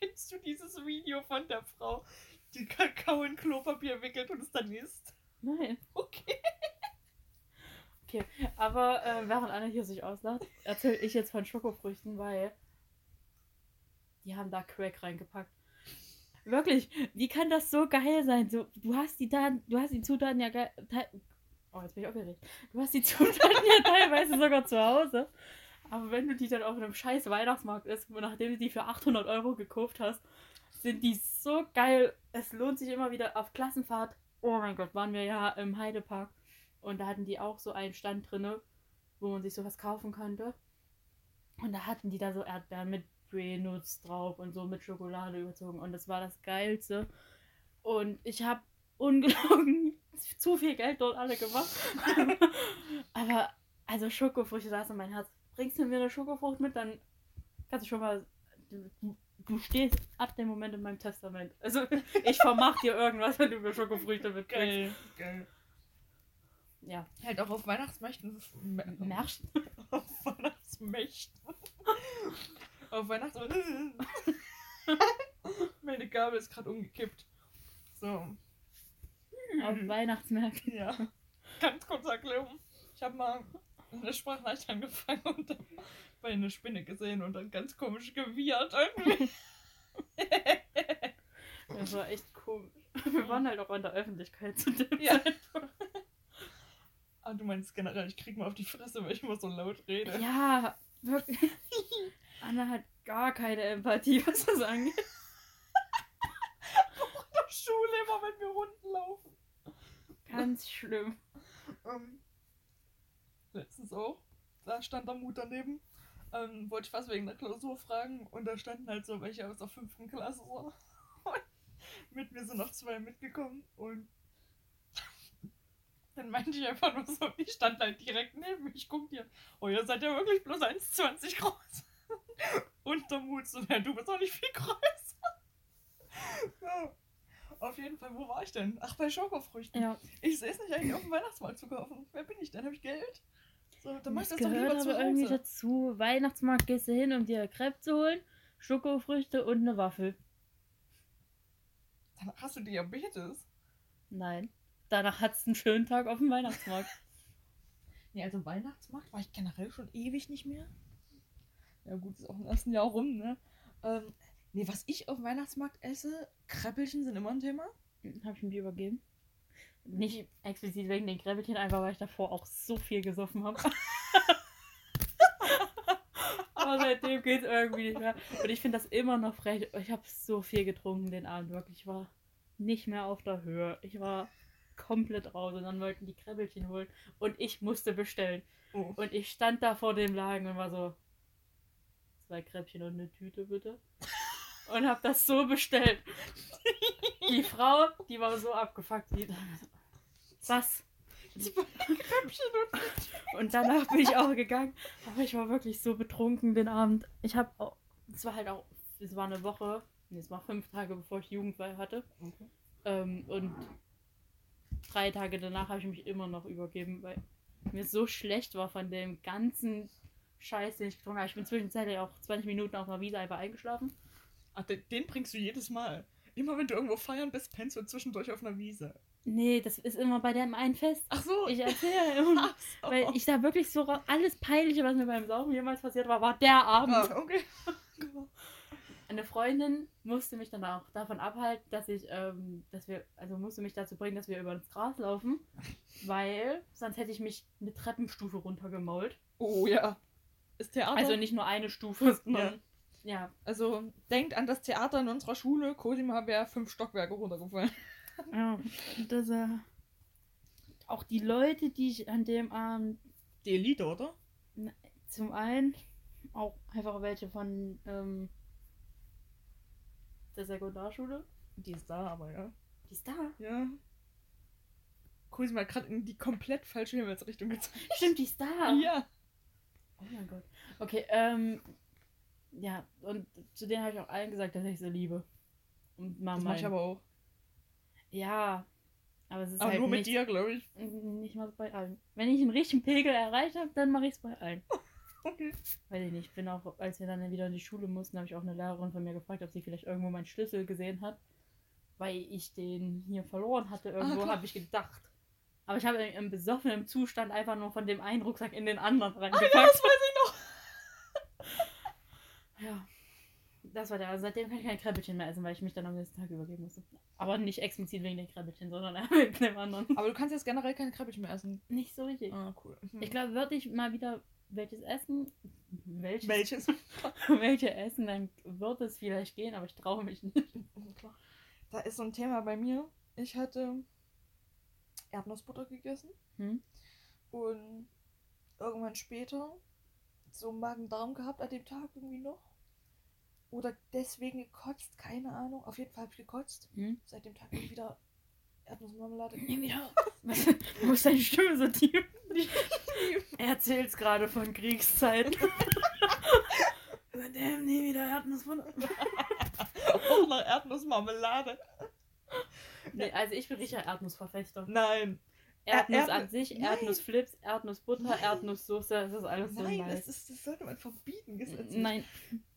Kennst du dieses Video von der Frau, die Kakao in Klopapier wickelt und es dann isst? Nein. Okay. Okay, aber äh, während Anna hier sich auslacht, erzähle ich jetzt von Schokofrüchten, weil die haben da Crack reingepackt. Wirklich, wie kann das so geil sein? So, du hast die Daten, du hast die Zutaten ja geil. Oh, jetzt bin ich aufgeregt. Du hast die Zutaten ja teilweise sogar zu Hause. Aber wenn du die dann auf einem scheiß Weihnachtsmarkt isst, nachdem du die für 800 Euro gekauft hast, sind die so geil. Es lohnt sich immer wieder auf Klassenfahrt. Oh mein Gott, waren wir ja im Heidepark. Und da hatten die auch so einen Stand drinne, wo man sich sowas kaufen konnte. Und da hatten die da so Erdbeeren mit Nuts drauf und so mit Schokolade überzogen. Und das war das Geilste. Und ich habe ungelogen zu viel Geld dort alle gemacht. Aber also Schokofrüchte, da ist in mein Herz. Bringst du mir eine Schokofrucht mit, dann kannst du schon mal. Du, du stehst ab dem Moment in meinem Testament. Also ich vermach dir irgendwas, wenn du mir Schokofrüchte mitbringst. Geil, geil. Ja. Halt auch auf Weihnachtsmächten. Märchen. Auf Weihnachtsmächten. auf Weihnachts... Meine Gabel ist gerade umgekippt. So. Auf Weihnachtsmärkten. Ja. Ganz kurz Erklärung. Ich habe mal eine Sprachnachricht angefangen und dann bei eine Spinne gesehen und dann ganz komisch gewiehert irgendwie. Das war echt komisch. Wir waren halt auch in der Öffentlichkeit zu dem Ja. Zeitpunkt. Ah, du meinst generell, ich krieg mal auf die Fresse, weil ich immer so laut rede. Ja, wirklich. Anna hat gar keine Empathie, was das angeht. In der Schule immer, wenn wir Runden laufen. Ganz schlimm. Ähm, letztens auch. Da stand der Mut daneben. Ähm, wollte ich was wegen der Klausur fragen und da standen halt so welche aus der fünften Klasse so. Mit mir sind noch zwei mitgekommen und dann meinte ich einfach nur so, ich stand halt direkt neben mir, ich guck dir, oh ihr seid ja wirklich bloß 1,20 groß. Und der Mut so, ja, du bist auch nicht viel größer. Ja. Auf jeden Fall, wo war ich denn? Ach, bei Schokofrüchten. Ja, Ich sehe es nicht eigentlich auf dem Weihnachtsmarkt zu kaufen. Wer bin ich denn? Habe ich Geld? So, dann mach ich das das doch gehört lieber zu aber irgendwie dazu. Weihnachtsmarkt gehst du hin, um dir Crepe zu holen, Schokofrüchte und eine Waffel. Dann hast du Diabetes. Nein. Danach hat's einen schönen Tag auf dem Weihnachtsmarkt. Nee, also Weihnachtsmarkt war ich generell schon ewig nicht mehr. Ja gut, ist auch im ersten Jahr rum, ne? Ähm, nee, was ich auf dem Weihnachtsmarkt esse, Kreppelchen sind immer ein Thema. Habe ich ihm die übergeben. Nicht explizit wegen den Kräbbelchen, einfach weil ich davor auch so viel gesoffen habe. Aber seitdem geht's irgendwie nicht mehr. Und ich finde das immer noch frech. Ich habe so viel getrunken den Abend, wirklich. Ich war nicht mehr auf der Höhe. Ich war komplett raus und dann wollten die Kräbbelchen holen und ich musste bestellen. Oh. Und ich stand da vor dem Laden und war so, zwei Kräppchen und eine Tüte bitte. Und hab das so bestellt. Die Frau, die war so abgefuckt. Die, was? Und danach bin ich auch gegangen. Aber ich war wirklich so betrunken den Abend. Ich habe auch, es war halt auch, es war eine Woche, nee, es war fünf Tage bevor ich Jugendweihe hatte. Ähm, und drei Tage danach habe ich mich immer noch übergeben, weil mir so schlecht war von dem ganzen Scheiß, den ich getrunken habe. Ich bin zwischenzeitlich auch 20 Minuten auf einer Wiese einfach eingeschlafen. Ach, den, den bringst du jedes Mal. Immer wenn du irgendwo feiern bist, pennst du zwischendurch auf einer Wiese. Nee, das ist immer bei dem einen Fest. Ach so. Ich erzähle immer, so. weil ich da wirklich so alles Peinliche, was mir beim Saufen jemals passiert war, war der Abend. Ah, okay. Eine Freundin musste mich dann auch davon abhalten, dass ich, ähm, dass wir, also musste mich dazu bringen, dass wir über das Gras laufen, weil sonst hätte ich mich eine Treppenstufe runtergemault. Oh ja. Ist Theater. Also nicht nur eine Stufe, sondern ja. Also denkt an das Theater in unserer Schule. Cosima wäre fünf Stockwerke runtergefallen. ja. Das, äh, auch die Leute, die ich an dem Abend Die Elite, oder? zum einen auch einfach welche von ähm, der Sekundarschule. Die ist da, aber ja. Die ist da. Ja. Cosima hat gerade in die komplett falsche Himmelsrichtung gezeigt. Stimmt, die ist da. Ja. Oh mein Gott. Okay, ähm. Ja, und zu denen habe ich auch allen gesagt, dass ich sie liebe. Und Mama. Das mach ich aber auch. Ja. Aber es ist Aber halt nur mit nicht, dir, glaube ich. nicht mal bei allen. Wenn ich einen richtigen Pegel erreicht habe, dann mache ich es bei allen. Okay. Weiß ich nicht. Ich bin auch, als wir dann wieder in die Schule mussten, habe ich auch eine Lehrerin von mir gefragt, ob sie vielleicht irgendwo meinen Schlüssel gesehen hat. Weil ich den hier verloren hatte. Irgendwo klar. habe ich gedacht. Aber ich habe im besoffenen Zustand einfach nur von dem einen Rucksack in den anderen Ah, reingepackt. ja, das weiß ich. Ja. Das war der. Also seitdem kann ich kein Kräbbelchen mehr essen, weil ich mich dann am nächsten Tag übergeben musste. Aber nicht explizit wegen den Kräbbelchen, sondern wegen dem anderen. Aber du kannst jetzt generell keine Kreppchen mehr essen. Nicht so richtig. Ah, cool. Mhm. Ich glaube, würde ich mal wieder welches essen, welches, Welches? welche essen, dann wird es vielleicht gehen, aber ich traue mich nicht. Mhm. Da ist so ein Thema bei mir. Ich hatte Erdnussbutter gegessen Hm? und irgendwann später so Magen-Darm gehabt an dem Tag irgendwie noch. Oder deswegen gekotzt, keine Ahnung. Auf jeden Fall habe ich gekotzt. Hm? Seit dem Tag nie wieder Erdnussmarmelade. Nie wieder. Wo ist deine Stimme so tief? Er erzählt's gerade von Kriegszeiten. Seitdem nie wieder Erdnussbutter. Auch noch Erdnussmarmelade. Nee, also ich bin richtiger Erdnussverfechter. Nein. Erdnuss Erdnuss- an sich, Nein. Erdnussflips, Erdnussbutter, Nein. Erdnusssoße, das ist alles so Nein, nice. das, ist, das sollte man verbieten, gesetzlich. Nein,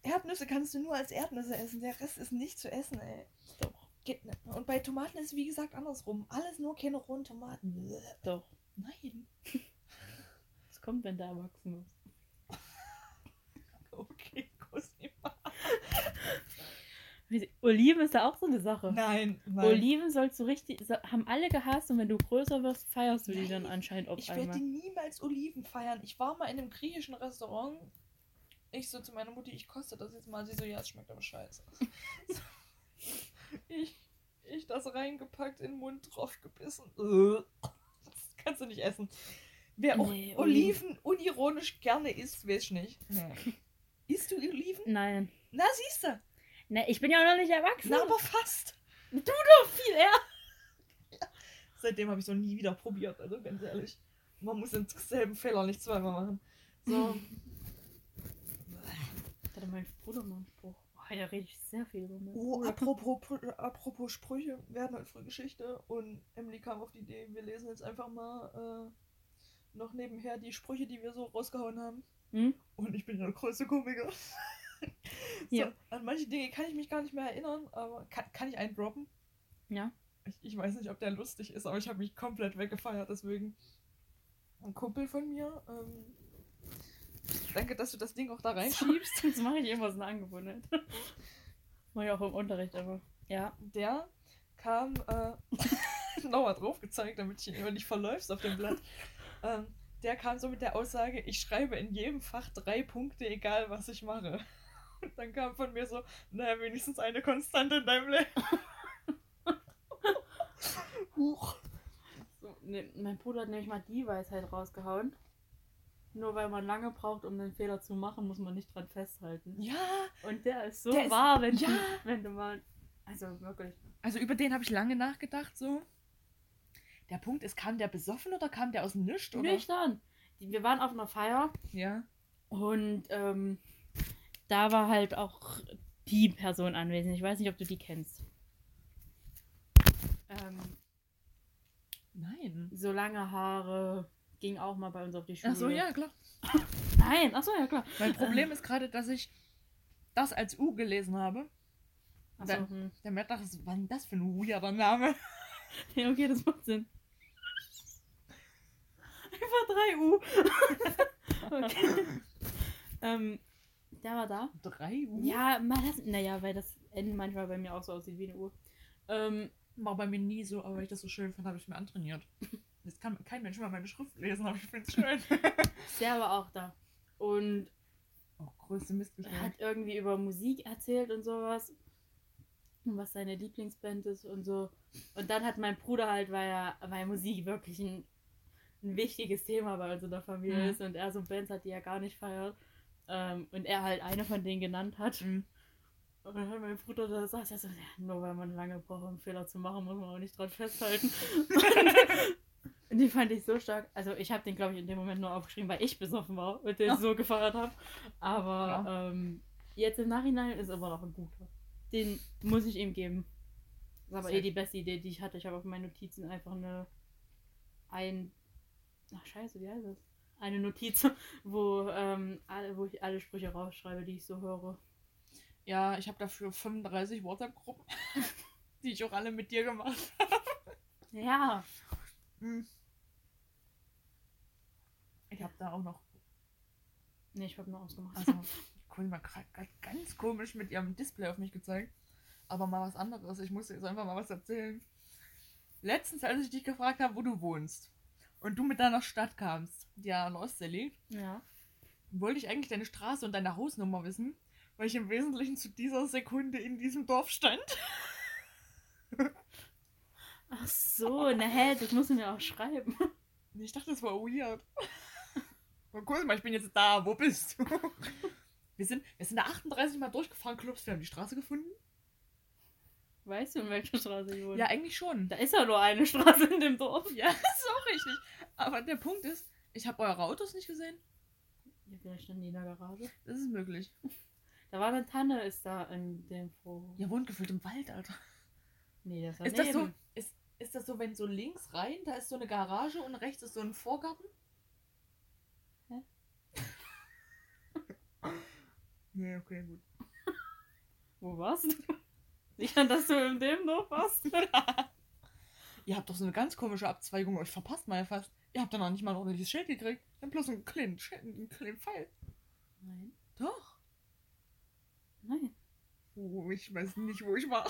Erdnüsse kannst du nur als Erdnüsse essen. Der Rest ist nicht zu essen, ey. doch, Geht nicht. Und bei Tomaten ist es wie gesagt andersrum. Alles nur keine rohen Tomaten. Doch. Nein. Es kommt, wenn der erwachsen ist. Okay, Cosima. Oliven ist da auch so eine Sache. Nein, nein. Oliven sollst du richtig, haben alle gehasst und wenn du größer wirst, feierst du die dann anscheinend auf Ich werde einmal. niemals Oliven feiern. Ich war mal in einem griechischen Restaurant. Ich so zu meiner Mutti, ich koste das jetzt mal. Sie so, ja, es schmeckt aber scheiße. So. ich, ich das reingepackt, in den Mund drauf gebissen. Das kannst du nicht essen. Wer auch Nee, Oliven unironisch gerne isst, weiß ich nicht. Nee. Isst du Oliven? Nein. Na, siehst du. Ne, ich bin ja auch noch nicht erwachsen. Na, aber fast. du doch viel eher. Seitdem habe ich so nie wieder probiert, also ganz ehrlich. Man muss denselben Fehler nicht zweimal machen. So. Da hatte mein Bruder mal einen Spruch. Oh, da rede ich sehr viel über meinen Oh, apropos, Pr- apropos Sprüche, wir hatten heute früh Geschichte und Emily kam auf die Idee, wir lesen jetzt einfach mal äh, noch nebenher die Sprüche, die wir so rausgehauen haben. Hm? Und ich bin ja der größte Komiker. So, Ja. An manche Dinge kann ich mich gar nicht mehr erinnern, aber kann, kann ich einen droppen? Ja. Ich, ich weiß nicht, ob der lustig ist, aber ich habe mich komplett weggefeiert, deswegen. Ein Kumpel von mir, ähm, danke, dass du das Ding auch da reinschiebst. Das mache ich immer so eine Angewohnheit. Mache ich auch im Unterricht aber. Ja. der kam, äh, nochmal drauf gezeigt, damit ich ihn immer nicht verläufst auf dem Blatt. Ähm, der kam so mit der Aussage, ich schreibe in jedem Fach drei Punkte, egal was ich mache. Und dann kam von mir so, naja, wenigstens eine Konstante in deinem Leben. Huch. So, ne, mein Bruder hat nämlich mal die Weisheit rausgehauen. Nur weil man lange braucht, um den Fehler zu machen, muss man nicht dran festhalten. Ja, Und der ist so Der ist- wahr, wenn, ja. du, wenn du mal. Also wirklich. also über den habe ich lange nachgedacht, so. Der Punkt ist, kam der besoffen oder kam der aus dem Nischt? Oder? Nüchtern. Die- Wir waren auf einer Feier Ja. und ähm, da war halt auch die Person anwesend. Ich weiß nicht, ob du die kennst. Ähm, Nein. so lange Haare ging auch mal bei uns auf die Schule. Achso, ja, klar. Nein, achso, ja klar. Mein Problem ist gerade, dass ich das als U gelesen habe. Achso, Dann- hm. Der was ist denn das für ein weirder Name? Ja, okay, das macht Sinn. Einfach 3 U. okay. ähm, der war da. Drei U? Ja, mal das. Naja, weil das N manchmal bei mir auch so aussieht wie eine Uhr. Ähm, War bei mir nie so, aber weil ich das so schön fand, habe ich mir antrainiert. Jetzt kann kein Mensch mal meine Schrift lesen, aber ich finde es schön. der war auch da. Und oh, größte er Mistgeschmack. hat irgendwie über Musik erzählt und sowas. Und was seine Lieblingsband ist und so. Und dann hat mein Bruder halt, weil, er, weil Musik wirklich ein, ein wichtiges Thema bei uns in der Familie Mhm. ist und er so Bands hat, die er gar nicht feiert. Ähm, und er halt eine von denen genannt hat. Mhm. Und dann hat mein Bruder da gesagt, so, ja, nur weil man lange braucht, um einen Fehler zu machen, muss man auch nicht dran festhalten. und die fand ich so stark. Also ich habe den, glaube ich, in dem Moment nur aufgeschrieben, weil ich besoffen war und den Ja. so gefeiert habe. Aber Ja. ähm, jetzt im Nachhinein ist immer noch ein guter. Den muss ich ihm geben. Das ist aber eh die beste Idee, die ich hatte. Ich habe auf meinen Notizen einfach eine ein Ach scheiße, wie heißt das? Eine Notiz, wo, ähm, alle, wo ich alle Sprüche rausschreibe, die ich so höre. Ja, ich habe dafür 35 WhatsApp-Gruppen, die ich auch alle mit dir gemacht habe. Ja. Mhm. Ich habe da auch noch, Nee, ich habe nur ausgemacht. also, war gerade ganz komisch mit ihrem Display auf mich gezeigt. Aber mal was anderes. Ich muss dir jetzt einfach mal was erzählen. Letztens, als ich dich gefragt habe, wo du wohnst und du mit deiner Stadt kamst, die ja an der Ostsee liegt, Ja. wollte ich eigentlich deine Straße und deine Hausnummer wissen, weil ich im Wesentlichen zu dieser Sekunde in diesem Dorf stand. Ach so, na hä, das muss man ja auch schreiben. Ich dachte, das war weird. Und guck mal, ich bin jetzt da, wo bist du? Wir sind, wir sind da 38 Mal durchgefahren, Clubs, wir haben die Straße gefunden. Weißt du, in welcher Straße ich wohne? Ja, eigentlich schon. Da ist ja nur eine Straße in dem Dorf. Ja, das ist auch richtig. Aber der Punkt ist, ich habe eure Autos nicht gesehen. Ja, vielleicht standen die in der Garage. Das ist möglich. Da war eine Tanne, ist da in dem Forum. Ihr wohnt gefühlt im Wald, Alter. Nee, das war Ist das so, ist, ist das so, wenn so links rein, da ist so eine Garage und rechts ist so ein Vorgarten? Hä? nee, okay, gut. Wo warst du? Sicher, dass du in dem Dorf warst? Ihr habt doch so eine ganz komische Abzweigung, euch verpasst mal ja fast. Ihr habt doch noch nicht mal ein ordentliches Schild gekriegt. Habt bloß einen kleinen, einen kleinen Pfeil. Nein. Doch. Nein. Oh, ich weiß nicht, wo ich war.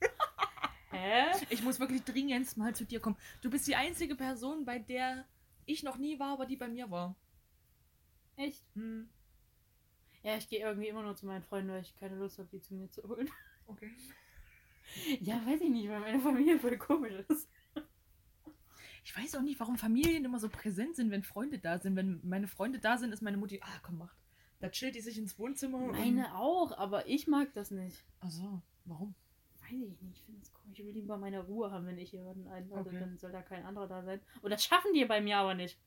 Hä? Ich muss wirklich dringend mal zu dir kommen. Du bist die einzige Person, bei der ich noch nie war, aber die bei mir war. Echt? Hm. Ja, ich gehe irgendwie immer nur zu meinen Freunden, weil ich keine Lust habe, die zu mir zu holen. Okay. Ja, weiß ich nicht, weil meine Familie voll komisch ist. Ich weiß auch nicht, warum Familien immer so präsent sind, wenn Freunde da sind. Wenn meine Freunde da sind, ist meine Mutti, ah, komm, macht. Da chillt die sich ins Wohnzimmer. und- Meine auch, aber ich mag das nicht. Ach so, warum? Weiß ich nicht, ich finde das komisch. Ich will lieber meine Ruhe haben, wenn ich jemanden einlade, Okay. dann soll da kein anderer da sein. Und das schaffen die bei mir aber nicht.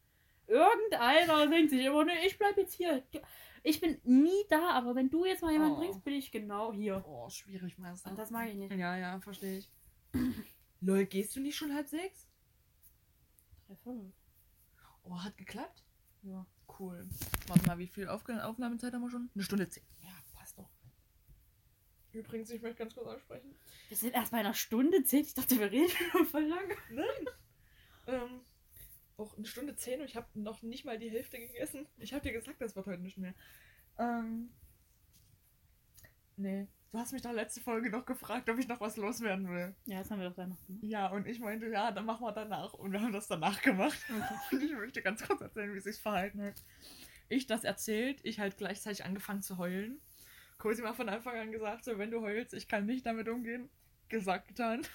Irgendeiner denkt sich immer, nee, ich bleib jetzt hier. Ich bin nie da, aber wenn du jetzt mal jemanden Oh. bringst, bin ich genau hier. Oh, schwierig, Meister. Und das mag ich nicht. Ja, ja, verstehe ich. Lol, gehst du nicht schon halb sechs? Drei, fünf. Oh, hat geklappt? Ja. Cool. Warte mal, wie viel Aufnahmezeit haben wir schon? Eine Stunde zehn. Ja, passt doch. Übrigens, ich möchte ganz kurz ansprechen. Wir sind erst bei einer Stunde zehn. Ich dachte, wir reden schon voll lange. Nein. ähm, auch eine Stunde zehn und ich habe noch nicht mal die Hälfte gegessen. Ich habe dir gesagt, das wird heute nicht mehr. Ähm, nee. Du hast mich doch letzte Folge noch gefragt, ob ich noch was loswerden will. Ja, das haben wir doch danach gemacht. Ja, und ich meinte, ja, dann machen wir danach. Und wir haben das danach gemacht. Und ich möchte ganz kurz erzählen, wie sich verhalten hat. Ich das erzählt, ich halt gleichzeitig angefangen zu heulen. Cosima von Anfang an gesagt, so, wenn du heulst, ich kann nicht damit umgehen. Gesagt, getan.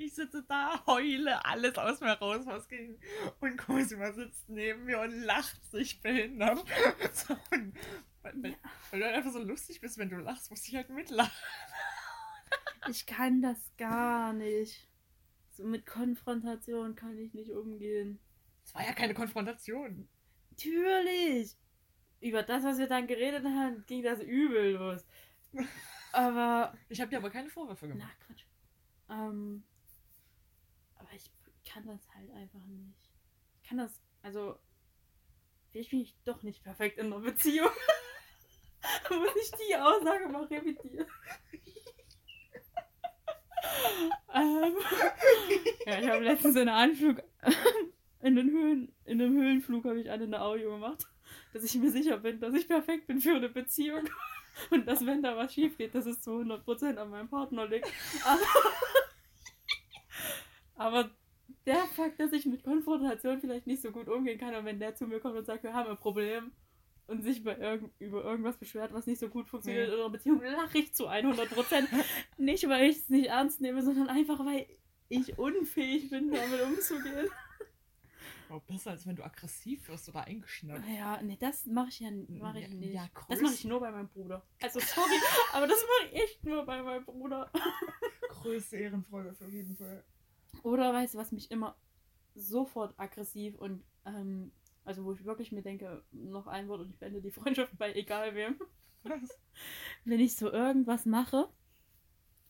Ich sitze da, heule alles aus mir raus, was ging. Und Cosima sitzt neben mir und lacht sich behindert. So, und weil, weil, du halt einfach so lustig bist, wenn du lachst, muss ich halt mitlachen. Ich kann das gar nicht. So mit Konfrontation kann ich nicht umgehen. Es war ja keine Konfrontation. Natürlich. Über das, was wir dann geredet haben, ging das übel los. Aber. Ich habe dir aber keine Vorwürfe gemacht. Na, Quatsch. Ähm. Kann das halt einfach nicht. Ich kann das. Also. Vielleicht bin ich doch nicht perfekt in einer Beziehung. Muss ich die Aussage mal revidieren. ähm, ja, ich habe letztens in einem Anflug. In den Höhen, in einem Höhenflug habe ich eine Audio gemacht, dass ich mir sicher bin, dass ich perfekt bin für eine Beziehung. Und dass, wenn da was schief geht, dass es zu 100% an meinem Partner liegt. Aber, aber der Fakt, dass ich mit Konfrontation vielleicht nicht so gut umgehen kann und wenn der zu mir kommt und sagt, wir haben ein Problem und sich bei irgend, über irgendwas beschwert, was nicht so gut funktioniert Ja. in einer Beziehung, lache ich zu 100%. nicht, weil ich es nicht ernst nehme, sondern einfach, weil ich unfähig bin, damit umzugehen. Oh, besser als wenn du aggressiv wirst oder eingeschnappt. Ja, nee, das mache ich ja mach ich Ja, nicht. ja, das mache ich nur bei meinem Bruder. Also sorry, aber das mache ich echt nur bei meinem Bruder. Größte Ehrenfreude auf jeden Fall. Oder weißt du, was mich immer sofort aggressiv und ähm, also wo ich wirklich mir denke, noch ein Wort und ich beende die Freundschaft bei egal wem. Was? Wenn ich so irgendwas mache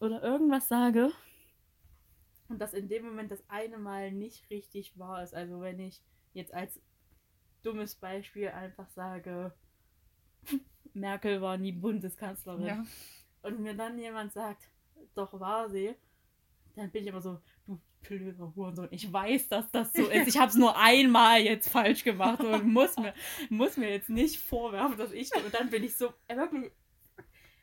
oder irgendwas sage und das in dem Moment das eine Mal nicht richtig wahr ist. Also wenn ich jetzt als dummes Beispiel einfach sage, Merkel war nie Bundeskanzlerin Ja. und mir dann jemand sagt, doch war sie, dann bin ich immer so, blöder Hurensohn, ich weiß, dass das so ist. Ich habe es nur einmal jetzt falsch gemacht und muss mir, muss mir jetzt nicht vorwerfen, dass ich. Und dann bin ich so, äh, wirklich.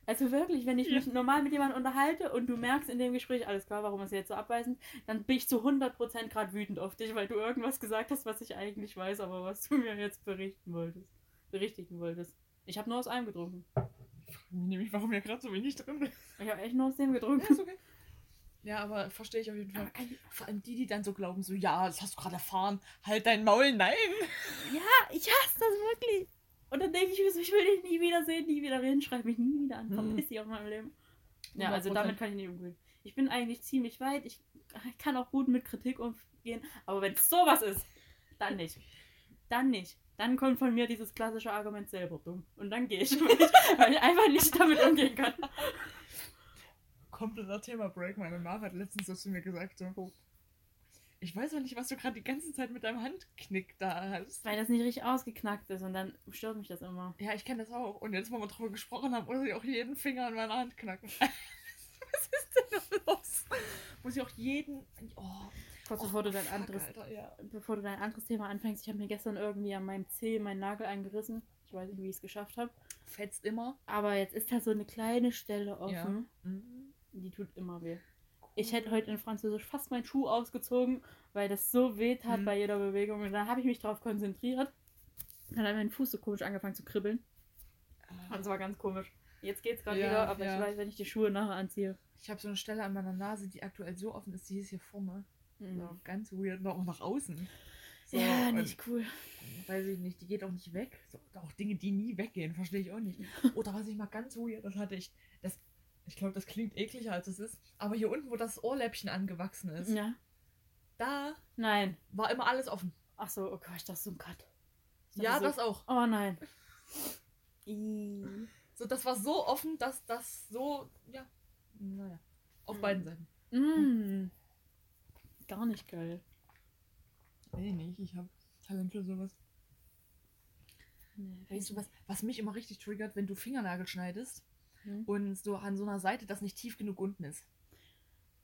Also wirklich, wenn ich mich normal mit jemandem unterhalte und du merkst in dem Gespräch, alles klar, warum ist er jetzt so abweisend, dann bin ich zu 100% gerade wütend auf dich, weil du irgendwas gesagt hast, was ich eigentlich weiß, aber was du mir jetzt berichten wolltest. Berichtigen wolltest. Ich habe nur aus einem getrunken. Ich frage mich nämlich, warum hier gerade so wenig drin ist. Ich habe echt nur aus dem Ja, getrunken. ist okay. Ja, aber verstehe ich auf jeden Fall. Vor allem die, die dann so glauben, so, ja, das hast du gerade erfahren. Halt dein Maul, nein. Ja, ich hasse das wirklich. Und dann denke ich mir so, ich will dich nie wieder sehen, nie wieder reden, schreib mich nie wieder an, Hm. verpiss dich aus meinem Leben. Ja, 100%. also damit kann ich nicht umgehen. Ich bin eigentlich ziemlich weit, ich kann auch gut mit Kritik umgehen, aber wenn es sowas ist, dann nicht. Dann nicht. Dann kommt von mir dieses klassische Argument selber dumm. Und dann gehe ich, weil ich einfach nicht damit umgehen kann. Kompletter Thema-Break. Meine Mama hat letztens das zu mir gesagt, so, ich weiß auch nicht, was du gerade die ganze Zeit mit deinem Handknick da hast. Weil das nicht richtig ausgeknackt ist und dann stört mich das immer. Ja, ich kenne das auch. Und jetzt, wo wir drüber gesprochen haben, muss ich auch jeden Finger an meiner Hand knacken. was ist denn da los? Muss ich auch jeden... Oh, Kurz oh, bevor du dein fuck, anderes Alter, ja. bevor du dein anderes Thema anfängst, ich habe mir gestern irgendwie an meinem Zeh meinen Nagel eingerissen. Ich weiß nicht, wie ich es geschafft habe. Fetzt immer. Aber jetzt ist da so eine kleine Stelle offen. Ja. Mhm. Die tut immer weh. Ich hätte heute in Französisch fast meinen Schuh ausgezogen, weil das so weh tat Mhm. bei jeder Bewegung. Und dann habe ich mich darauf konzentriert. Dann hat mein Fuß so komisch angefangen zu kribbeln. Und das war ganz komisch. Jetzt geht's gerade Ja, wieder, aber ja. ich weiß, wenn ich die Schuhe nachher anziehe. Ich habe so eine Stelle an meiner Nase, die aktuell so offen ist, die ist hier vorne. Mhm. So, ganz weird, noch nach außen. So, ja, und- nicht cool. weiß ich nicht, die geht auch nicht weg. So, auch Dinge, die nie weggehen, verstehe ich auch nicht. Oder was ich mal ganz weird, das hatte ich, das, ich glaube, das klingt ekliger als es ist, aber hier unten, wo das Ohrläppchen angewachsen ist, Ja. da Nein. war immer alles offen. Ach so, oh Gott, ich dachte so ein Cut. Ja, dachte das auch. so, Oh nein. So, das war so offen, dass das so, ja, naja, auf Mhm. beiden Seiten. Mm. Gar nicht geil. Ich nicht, ich habe Talent für sowas. Nee, Weißt du was, was mich immer richtig triggert, wenn du Fingernagel schneidest Hm? und so an so einer Seite, das nicht tief genug unten ist.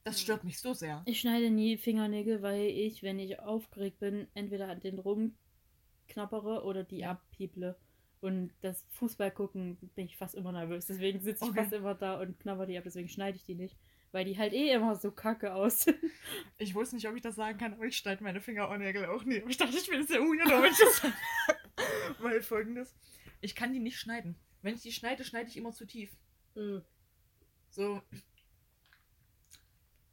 Das stört mich so sehr. Ich schneide nie Fingernägel, weil ich, wenn ich aufgeregt bin, entweder an den rumknappere oder die abpieple. Und das Fußball gucken bin ich fast immer nervös. Deswegen sitze ich Okay. fast immer da und knabber die ab. Deswegen schneide ich die nicht. Weil die halt eh immer so kacke aussehen. Ich wusste nicht, ob ich das sagen kann, aber ich schneide meine Fingernägel auch nie. Aber ich dachte, ich bin sehr weird, aber ich das Weil folgendes, ich kann die nicht schneiden. Wenn ich die schneide, schneide ich immer zu tief. So,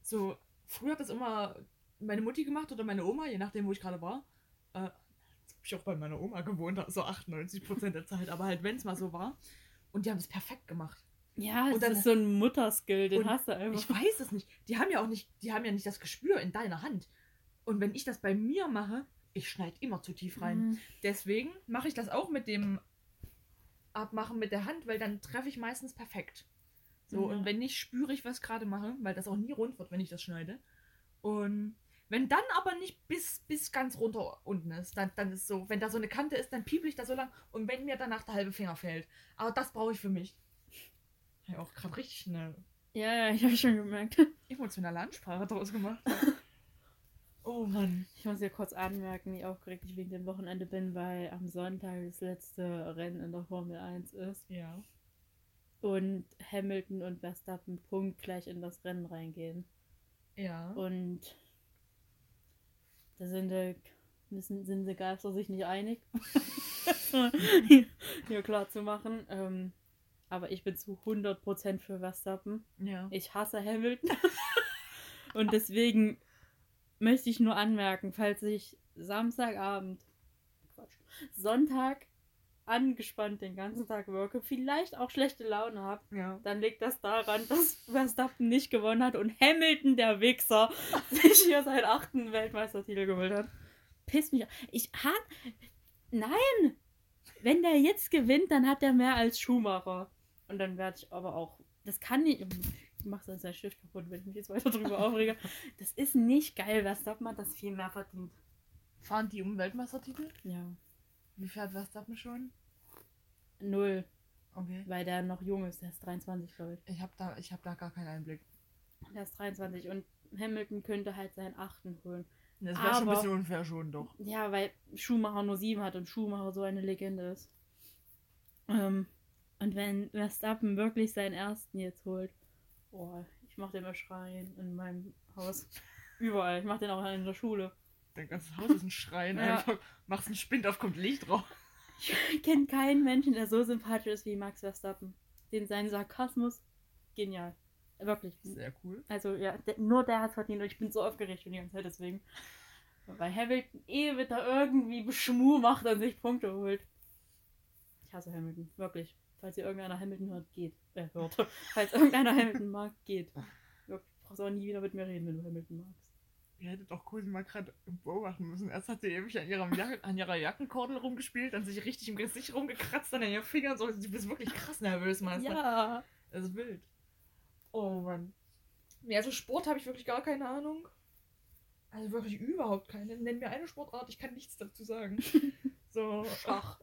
so, früher hat das immer meine Mutti gemacht oder meine Oma, je nachdem, wo ich gerade war. Äh, habe ich auch bei meiner Oma gewohnt, so 98% der Zeit, aber halt, wenn es mal so war. Und die haben das perfekt gemacht. Ja, Und das dann- ist so ein Mutterskill, den hast du einfach. Ich weiß es nicht. Die haben ja auch nicht, die haben ja nicht das Gespür in deiner Hand. Und wenn ich das bei mir mache, ich schneide immer zu tief rein. Mhm. Deswegen mache ich das auch mit dem Abmachen mit der Hand, weil dann treffe ich meistens perfekt. So, Ja. und wenn nicht, spüre ich, was ich gerade mache, weil das auch nie rund wird, wenn ich das schneide. Und wenn dann aber nicht bis, bis ganz runter unten ist, dann, dann ist so, wenn da so eine Kante ist, dann pieple ich da so lang und wenn mir danach der halbe Finger fällt. Aber das brauche ich für mich. Ja, auch gerade richtig eine Ja, ja, ich habe schon gemerkt. emotionale Ansprache draus gemacht. oh Mann. Ich muss hier kurz anmerken, wie aufgeregt ich wegen dem Wochenende bin, weil am Sonntag das letzte Rennen in der Formel 1 ist. Ja. und Hamilton und Verstappen punktgleich in das Rennen reingehen. Ja. Und da sind, die, müssen, sind die Geister sich nicht einig. Hier klar zu machen. Ähm, aber ich bin zu 100% für Verstappen. Ja. Ich hasse Hamilton. und deswegen möchte ich nur anmerken, falls ich Samstagabend, Quatsch, Sonntag angespannt den ganzen Tag wirke, vielleicht auch schlechte Laune habe, Ja. dann liegt das daran, dass Verstappen nicht gewonnen hat und Hamilton, der Wichser, sich hier seinen achten Weltmeistertitel geholt hat. Piss mich. an. Ich hab. Nein! Wenn der jetzt gewinnt, dann hat er mehr als Schumacher. Und dann werde ich aber auch. Das kann nicht. Ich mach sonst sein Stift kaputt, wenn ich mich jetzt weiter drüber aufrege. Das ist nicht geil. Verstappen hat das viel mehr verdient. Fahren die um Weltmeistertitel? Ja. Wie fährt Verstappen schon? Null. Okay. Weil der noch jung ist. Der ist 23, glaube ich. Ich habe da, ich hab da gar keinen Einblick. Der ist 23. Und Hamilton könnte halt seinen achten holen. Das wäre schon ein bisschen unfair schon, doch. Ja, weil Schumacher nur sieben hat und Schumacher so eine Legende ist. Ähm, und wenn Verstappen wirklich seinen ersten jetzt holt, boah, ich mach den mal schreien in meinem Haus. Überall. Ich mach den auch in der Schule. Dein ganzes Haus ist ein Schrein. Ja. Einfach machst einen Spind auf, kommt Licht drauf. Ich kenne keinen Menschen, der so sympathisch ist wie Max Verstappen. Den sein Sarkasmus, genial. Wirklich. Sehr cool. Also ja, der, nur der hat verdient und ich bin so aufgeregt schon die ganze Zeit deswegen. Weil Hamilton eh wieder irgendwie Beschmu macht und sich Punkte holt. Ich hasse Hamilton, wirklich. Falls ihr irgendeiner Hamilton hört, geht. Äh, hört. Falls irgendeiner Hamilton mag, geht. Wirklich, brauchst auch nie wieder mit mir reden, wenn du Hamilton magst. Ihr hättet doch Cosi mal gerade beobachten müssen. Erst hat sie ewig an, ihrem Jacken, an ihrer Jackenkordel rumgespielt, dann sich richtig im Gesicht rumgekratzt, dann an ihren Fingern. So, du bist wirklich krass nervös, Meister. Ja. Das ist wild. Oh Mann. Nee, also Sport habe ich wirklich gar keine Ahnung. Also wirklich überhaupt keine. Nenn mir eine Sportart, ich kann nichts dazu sagen. So. Schach.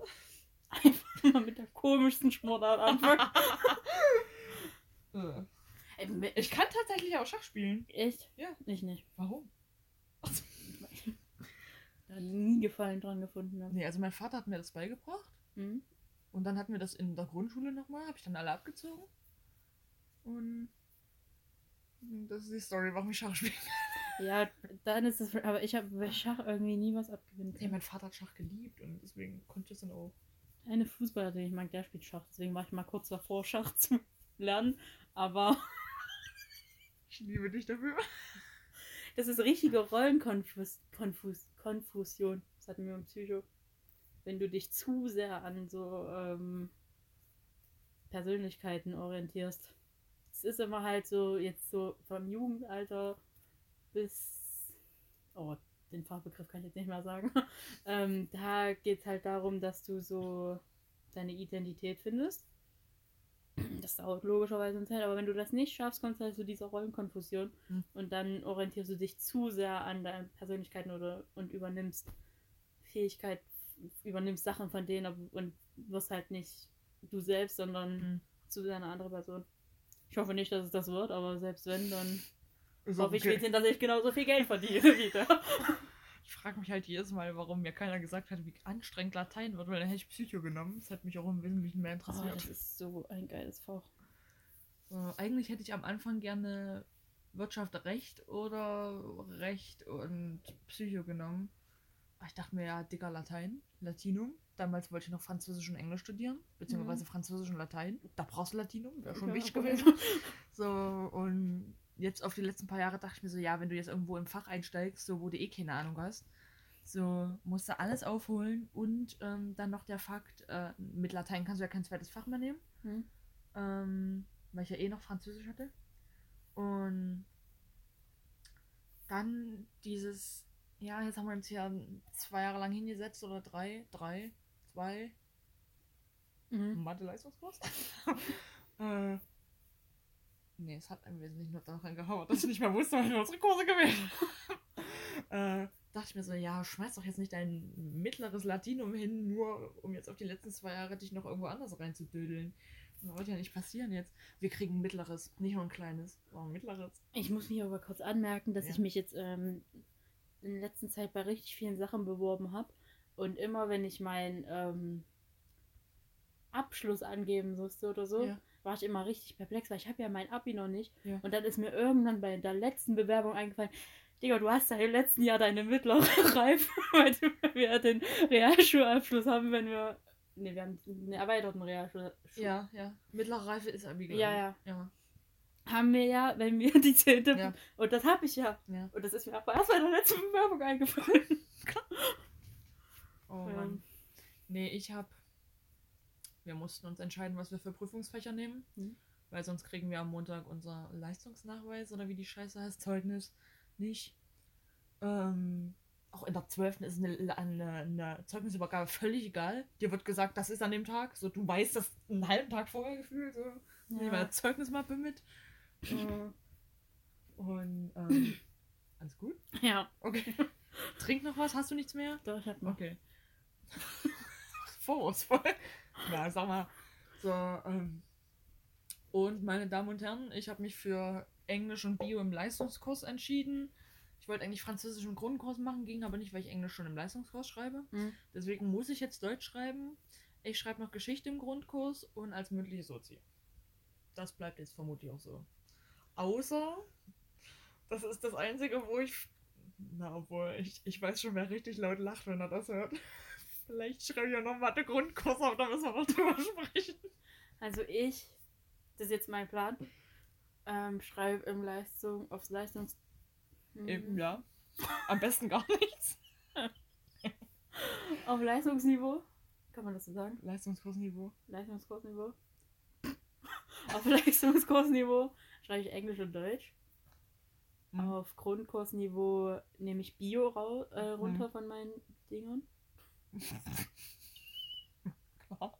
Einfach mal mit der komischsten Sportart. Ey, mit- Ich kann tatsächlich auch Schach spielen. Echt? Ja. Ich nicht. Warum? Da nie Gefallen dran gefunden habe. Nee, also mein Vater hat mir das beigebracht. Hm? Und dann hatten wir das in der Grundschule nochmal, habe ich dann alle abgezogen. Und das ist die Story, warum ich Schach spiele. Ja, dann ist es. Aber ich habe bei Schach irgendwie nie was abgewinnen können. mein Vater hat Schach geliebt und deswegen konnte ich das dann auch. Eine Fußballer, den ich mag, der spielt Schach. Deswegen war ich mal kurz davor, Schach zu lernen. Aber Ich liebe dich dafür. das ist richtige Rollenkonfus Konfus Konfusion. Das hatten wir im Psycho. Wenn du dich zu sehr an so ähm, Persönlichkeiten orientierst. Es ist immer halt so, jetzt so vom Jugendalter bis. Oh, den Fachbegriff kann ich jetzt nicht mehr sagen. ähm, da geht es halt darum, dass du so deine Identität findest. Das dauert logischerweise eine Zeit, aber wenn du das nicht schaffst, kommst du halt zu dieser Rollenkonfusion Hm. und dann orientierst du dich zu sehr an deinen Persönlichkeiten oder und übernimmst Fähigkeit, übernimmst Sachen von denen und wirst halt nicht du selbst, sondern Hm. zu sehr eine andere Person. Ich hoffe nicht, dass es das wird, aber selbst wenn, dann Ist hoffe ich wenigstens, dass ich genauso viel Geld verdiene wie der. Ich frage mich halt jedes Mal, warum mir keiner gesagt hat, wie anstrengend Latein wird, weil dann hätte ich Psycho genommen. Das hat mich auch im Wesentlichen mehr Oh, interessiert. das ist so ein geiles Fach. Äh, eigentlich hätte ich am Anfang gerne Wirtschaft Recht oder Recht und Psycho genommen. Aber ich dachte mir, ja, dicker Latein, Latinum. Damals wollte ich noch Französisch und Englisch studieren, beziehungsweise Französisch und Latein. Da brauchst du Latinum, wäre schon Ja, wichtig gewesen. So, und jetzt auf die letzten paar Jahre dachte ich mir so, ja, wenn du jetzt irgendwo im Fach einsteigst, so wo du eh keine Ahnung hast, so musst du alles aufholen und ähm, dann noch der Fakt, äh, mit Latein kannst du ja kein zweites Fach mehr nehmen Hm? ähm, weil ich ja eh noch Französisch hatte. Und dann dieses, ja, jetzt haben wir uns hier zwei Jahre lang hingesetzt oder drei, drei, zwei, Mhm. Mathe-Leistungskurs. äh, nee, es hat im Wesentlichen nur daran gehauen, dass ich nicht mehr wusste, weil ich unsere Kurse gewählt habe. äh, dachte ich mir so, ja, schmeiß doch jetzt nicht dein mittleres Latinum hin, nur um jetzt auf die letzten zwei Jahre dich noch irgendwo anders reinzudödeln. Das wird ja nicht passieren jetzt. Wir kriegen ein mittleres, nicht nur ein kleines, sondern ein mittleres. Ich muss mich aber kurz anmerken, dass Ja. ich mich jetzt ähm, in der letzten Zeit bei richtig vielen Sachen beworben habe. Und immer wenn ich meinen ähm, Abschluss angeben musste oder so, Ja. War ich immer richtig perplex, weil ich habe ja mein Abi noch nicht. Ja. Und dann ist mir irgendwann bei der letzten Bewerbung eingefallen, Digga, du hast ja im letzten Jahr deine mittlere Reife, weil wir den Realschulabschluss haben, wenn wir. Ne, wir haben einen erweiterten Realschul. Ja, ja. Mittlere Reife ist Abi, Ja, ja. Ja, Haben wir ja, wenn wir die zehnte. Ja. Und das habe ich ja. ja. Und das ist mir aber erst bei der letzten Bewerbung eingefallen. Oh Mann. Nee, ich hab. Wir mussten uns entscheiden, was wir für Prüfungsfächer nehmen. Mhm. Weil sonst kriegen wir am Montag unser Leistungsnachweis oder wie die Scheiße heißt, Zeugnis nicht. Ähm, auch in der 12. ist eine, eine, eine Zeugnisübergabe völlig egal. Dir wird gesagt, das ist an dem Tag. So, du weißt das einen halben Tag vorher gefühlt. So. Nehmen wir Zeugnismappe mit. Äh, Und ähm, alles gut? Ja, Okay. Trink noch was? Hast du nichts mehr? doch, ich hab noch. Okay. Vorwurfsvoll. Na, sag mal. So, ähm. Und meine Damen und Herren, ich habe mich für Englisch und Bio im Leistungskurs entschieden. Ich wollte eigentlich Französisch im Grundkurs machen, ging aber nicht, weil ich Englisch schon im Leistungskurs schreibe. Mhm. Deswegen muss ich jetzt Deutsch schreiben. Ich schreibe noch Geschichte im Grundkurs und als mündliche Sozi. Das bleibt jetzt vermutlich auch so. Außer, das ist das Einzige, wo ich. Na, obwohl, ich, ich weiß schon, wer richtig laut lacht, wenn er das hört. Vielleicht schreibe ich ja noch Mathe-Grundkurs, aber da müssen wir noch drüber sprechen. Also ich, das ist jetzt mein Plan, ähm, schreibe im Leistung, aufs Leistungs... Mhm. Eben, ja. Am besten gar nichts. Auf Leistungsniveau, kann man das so sagen? Leistungskursniveau. Leistungskursniveau. Auf Leistungskursniveau schreibe ich Englisch und Deutsch. Mhm. Auf Grundkursniveau nehme ich Bio äh, runter von meinen Dingern.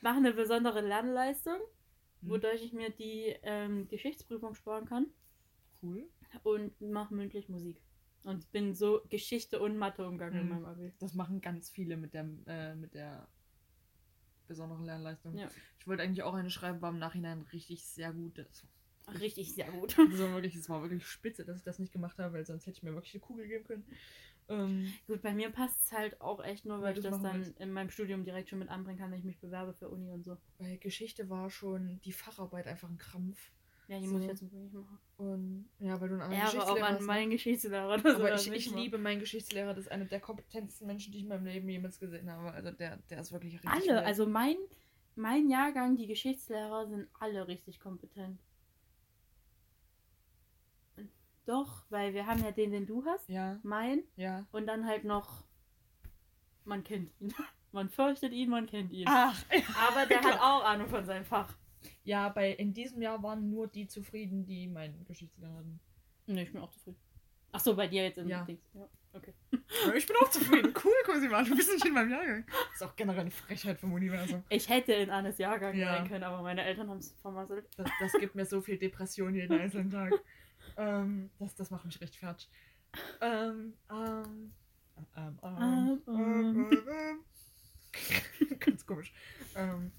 Mache eine besondere Lernleistung, Mhm. wodurch ich mir die ähm, Geschichtsprüfung sparen kann. Cool. Und mache mündlich Musik. Und bin so Geschichte und Mathe umgegangen in Mhm. meinem Abi. Das machen ganz viele mit der, äh, mit der besonderen Lernleistung. Ja. Ich wollte eigentlich auch eine schreiben, war im Nachhinein richtig sehr gut. Das richtig sehr gut. Also wirklich, es war wirklich spitze, dass ich das nicht gemacht habe, weil sonst hätte ich mir wirklich eine Kugel geben können. Ähm, Gut, bei mir passt es halt auch echt nur, weil Ja, ich das das dann jetzt. in meinem Studium direkt schon mit anbringen kann, wenn ich mich bewerbe für Uni und so. bei Geschichte war schon die Facharbeit einfach ein Krampf. Ja, die So. muss ich jetzt wirklich machen. Und ja, weil du einen anderen Ehre auch Geschichtslehrer an hast, ne? meinen Geschichtslehrer. dass er Aber das ich, ich liebe meinen Geschichtslehrer, das ist einer der kompetentesten Menschen, die ich in meinem Leben jemals gesehen habe. Also der, der ist wirklich richtig. Alle, nett. also mein, mein Jahrgang, die Geschichtslehrer sind alle richtig kompetent. Doch, weil wir haben ja den, den du hast, Ja, mein, ja. und dann halt noch, man kennt ihn. Man fürchtet ihn, man kennt ihn. Ach, Aber der hat auch Ahnung von seinem Fach. ja, bei in diesem Jahr waren nur die zufrieden, die meinen Geschichtslehrer hatten. Ne, ich bin auch zufrieden. Ach so, bei dir jetzt im Ja. Dings. Ja, okay. Aber ich bin auch zufrieden. Cool, Cosima, du bist nicht in meinem Jahrgang. Ist auch generell eine Frechheit vom Universum. Ich hätte in Annes Jahrgang Ja. sein können, aber meine Eltern haben es vermasselt. Das, das gibt mir so viel Depression jeden einzelnen Tag. ähm, das, das macht mich richtig fertig. Ähm, ähm, ähm, ähm, Ähm, ähm, ähm. Ganz komisch. Ähm,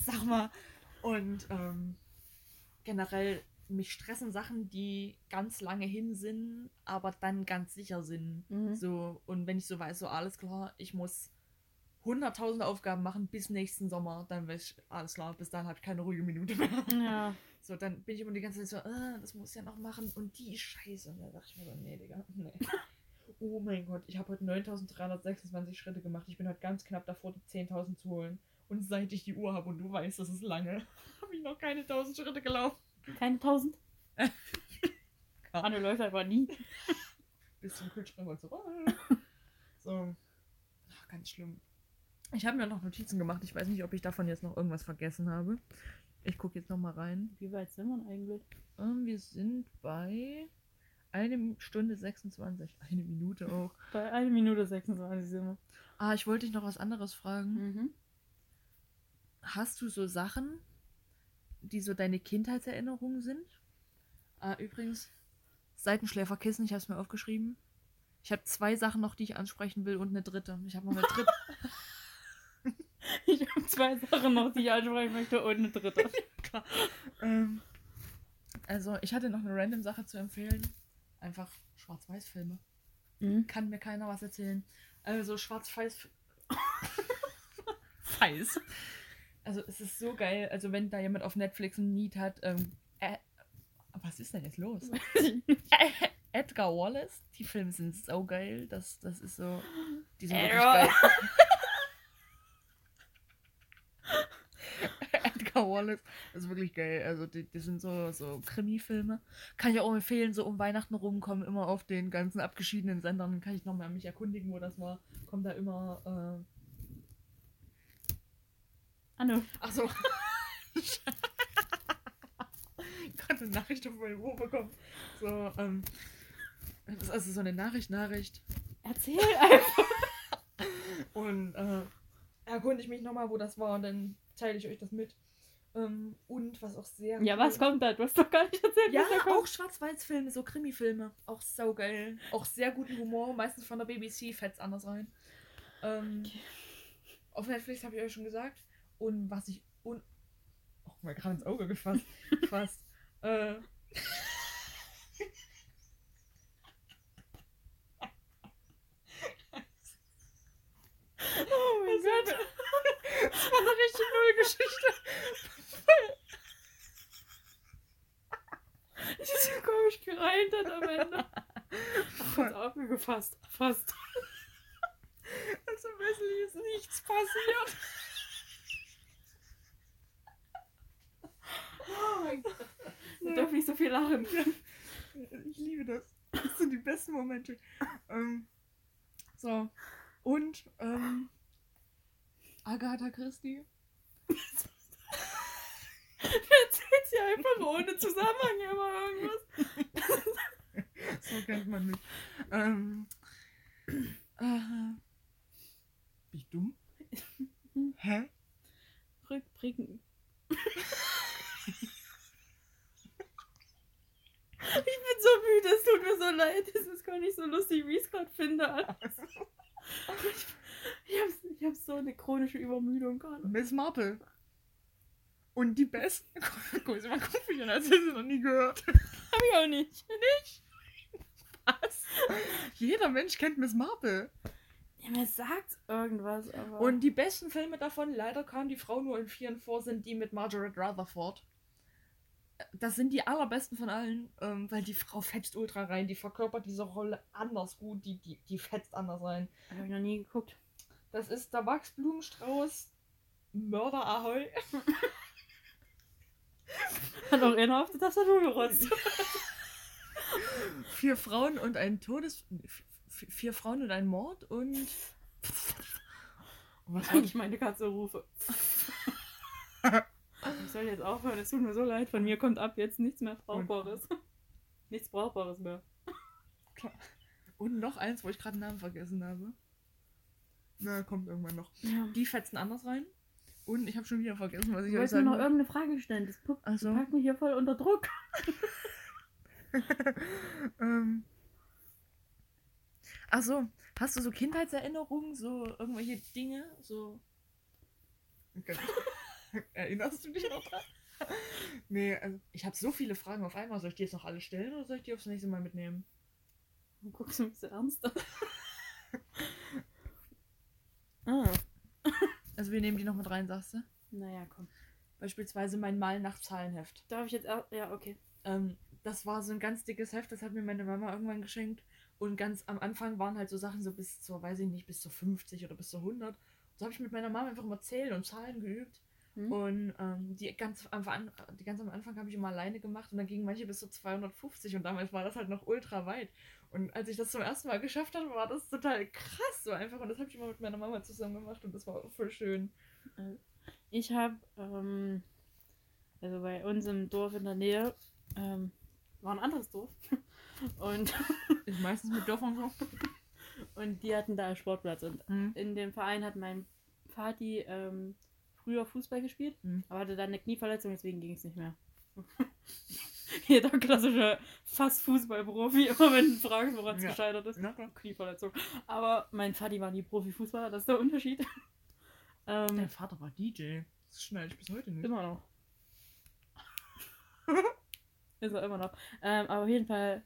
sag mal. Und ähm, generell, mich stressen Sachen, die ganz lange hin sind, aber dann ganz sicher sind. Mhm. So, und wenn ich so weiß, so alles klar, ich muss hunderttausende Aufgaben machen bis nächsten Sommer, dann weiß ich, alles klar, bis dahin habe ich keine ruhige Minute mehr. Ja. So, dann bin ich immer die ganze Zeit so, äh, das muss ich ja noch machen und die ist scheiße. Und da dachte ich mir so, nee, Digga, nee. Oh mein Gott, ich habe heute 9326 Schritte gemacht. Ich bin heute ganz knapp davor, die 10.000 zu holen. Und seit ich die Uhr habe und du weißt, das ist lange, habe ich noch keine 1000 Schritte gelaufen. Keine tausend. Klar. Anne läuft einfach nie. bis zum Kühlschrank und so. So. Ach, ganz schlimm. Ich habe mir noch Notizen gemacht. Ich weiß nicht, ob ich davon jetzt noch irgendwas vergessen habe. Ich gucke jetzt noch mal rein. Wie weit sind wir eigentlich? Ähm, wir sind bei eine Stunde 26. Eine Minute auch. Bei 1 Minute 26 sind wir. Ah, ich wollte dich noch was anderes fragen. Mhm. Hast du so Sachen, die so deine Kindheitserinnerungen sind? Ah, übrigens, Seitenschläferkissen, ich habe es mir aufgeschrieben. Ich habe zwei Sachen noch, die ich ansprechen will und eine dritte. Ich habe noch eine dritte. Ich habe zwei Sachen noch, die ich ansprechen möchte und eine dritte. Klar. Ähm, also, ich hatte noch eine random Sache zu empfehlen. Einfach Schwarz-Weiß-Filme. Mhm. Kann mir keiner was erzählen. Also, Schwarz-Weiß. Weiß. Also, es ist so geil. Also, wenn da jemand auf Netflix ein Need hat. Ähm, äh, was ist denn jetzt los? Edgar Wallace. Die Filme sind so geil. Das, das ist so. Die sind wirklich geil. Wallace. Das ist wirklich geil. Also, die, die sind so, so Krimi-Filme. Kann ich auch empfehlen, so um Weihnachten rumkommen, immer auf den ganzen abgeschiedenen Sendern. Kann ich nochmal mich erkundigen, wo das war. Kommt da immer. Äh... Anne. Achso. ich gerade eine Nachricht auf mein Ohr bekommen. So, ähm. Das ist also so eine Nachricht, Nachricht. Erzähl einfach. Und äh, erkunde ich mich nochmal, wo das war und dann teile ich euch das mit. Ähm, und was auch sehr. Ja, cool- was kommt da? Du hast doch gar nicht erzählt, Ja, was da auch Schwarz-Weiß-Filme, so Krimi-Filme. Auch saugeil. Auch sehr guten Humor, meistens von der BBC, fett's anders rein. Ähm, Auf Netflix habe ich euch schon gesagt. Und was ich un. Oh, mal gerade ins Auge gefasst. Fast. Äh. Oh mein Gott. Eine richtig null Geschichte. Das ist so komisch gereimt hat am Ende. Kurz aufgefasst. Fast. Also Wesley ist nichts passiert. Oh mein Gott. Ich darf nicht so viel lachen. Ich liebe das. Das sind die besten Momente. Ähm, so. Und, ähm, Agatha Christie. Erzählt sie einfach ohne Zusammenhang immer irgendwas. So kennt man mich. Ähm, äh, bin ich dumm? Hä? Rückblicken. Ich bin so müde, es tut mir so leid. Es ist gar nicht so lustig, wie ich es gerade finde. Ich, ich habe ich hab so eine chronische Übermüdung gerade. Miss Marple. Und die besten. Guck mal, guck mich an, als hätte sie noch nie gehört. Hab ich auch nicht. Was? Jeder Mensch kennt Miss Marple. Ja, mir sagt irgendwas, aber. Und die besten Filme davon, leider kam die Frau nur in vieren vor, sind die mit Margaret Rutherford. Das sind die allerbesten von allen, ähm, weil die Frau fetzt ultra rein. Die verkörpert diese Rolle anders gut. Die, die, die fetzt anders rein. Hab ich noch nie geguckt. Das ist der Max Blumenstrauß Mörder Ahoi. Hat auch einer auf die Tastatur gerotzt. Vier Frauen und ein Todes... Vier Frauen und ein Mord und... Und was war ich meine Katze rufe. Ich soll jetzt aufhören, es tut mir so leid. Von mir kommt ab jetzt nichts mehr Brauchbares. Nichts Brauchbares mehr. Und noch eins, wo ich gerade den Namen vergessen habe. Na, kommt irgendwann noch. Ja. Die fetzen anders rein. Und ich habe schon wieder vergessen, was ich Ich euch wollte mir sagen noch wollte. irgendeine Frage stellen. Das pu- Also, packt mich hier voll unter Druck. ähm. Ach so, hast du so Kindheitserinnerungen, so irgendwelche Dinge, so. Okay. Erinnerst du dich noch dran? Nee, also ich habe so viele Fragen auf einmal. Soll ich die jetzt noch alle stellen oder soll ich die aufs nächste Mal mitnehmen? Du guckst mich so ernst an. Ah. Also wir nehmen die noch mit rein, sagst du? Naja, komm. Beispielsweise mein Mal nach Zahlenheft. Darf ich jetzt auch. Ja, okay. Ähm, das war so ein ganz dickes Heft, das hat mir meine Mama irgendwann geschenkt. Und ganz am Anfang waren halt so Sachen so bis zur, weiß ich nicht, bis zur 50 oder bis zur 100. So habe ich mit meiner Mama einfach immer Zählen und Zahlen geübt. Hm? Und ähm, die, ganz am, die ganz am Anfang habe ich immer alleine gemacht und dann gingen manche bis zu 250 und damals war das halt noch ultra weit. Und als ich das zum ersten Mal geschafft habe, war das total krass so einfach. Und das habe ich immer mit meiner Mama zusammen gemacht und das war voll schön. Ich habe, ähm, also bei uns im Dorf in der Nähe, ähm, war ein anderes Dorf. Und, Ist meistens mit Dörfern so. und die hatten da einen Sportplatz. Und Mhm. in dem Verein hat mein Vati ähm, früher Fußball gespielt, Mhm. aber hatte dann eine Knieverletzung, deswegen ging es nicht mehr. Jeder klassische fast Fußballprofi, immer wenn du fragst, woran es Ja. gescheitert ist. Klar. Knieverletzung. Aber mein Vati war nie Profifußballer, das ist der Unterschied. ähm, Dein Vater war DJ. Das schneide ich bis heute nicht. Immer noch. Ist er immer noch. Ähm, aber auf jeden Fall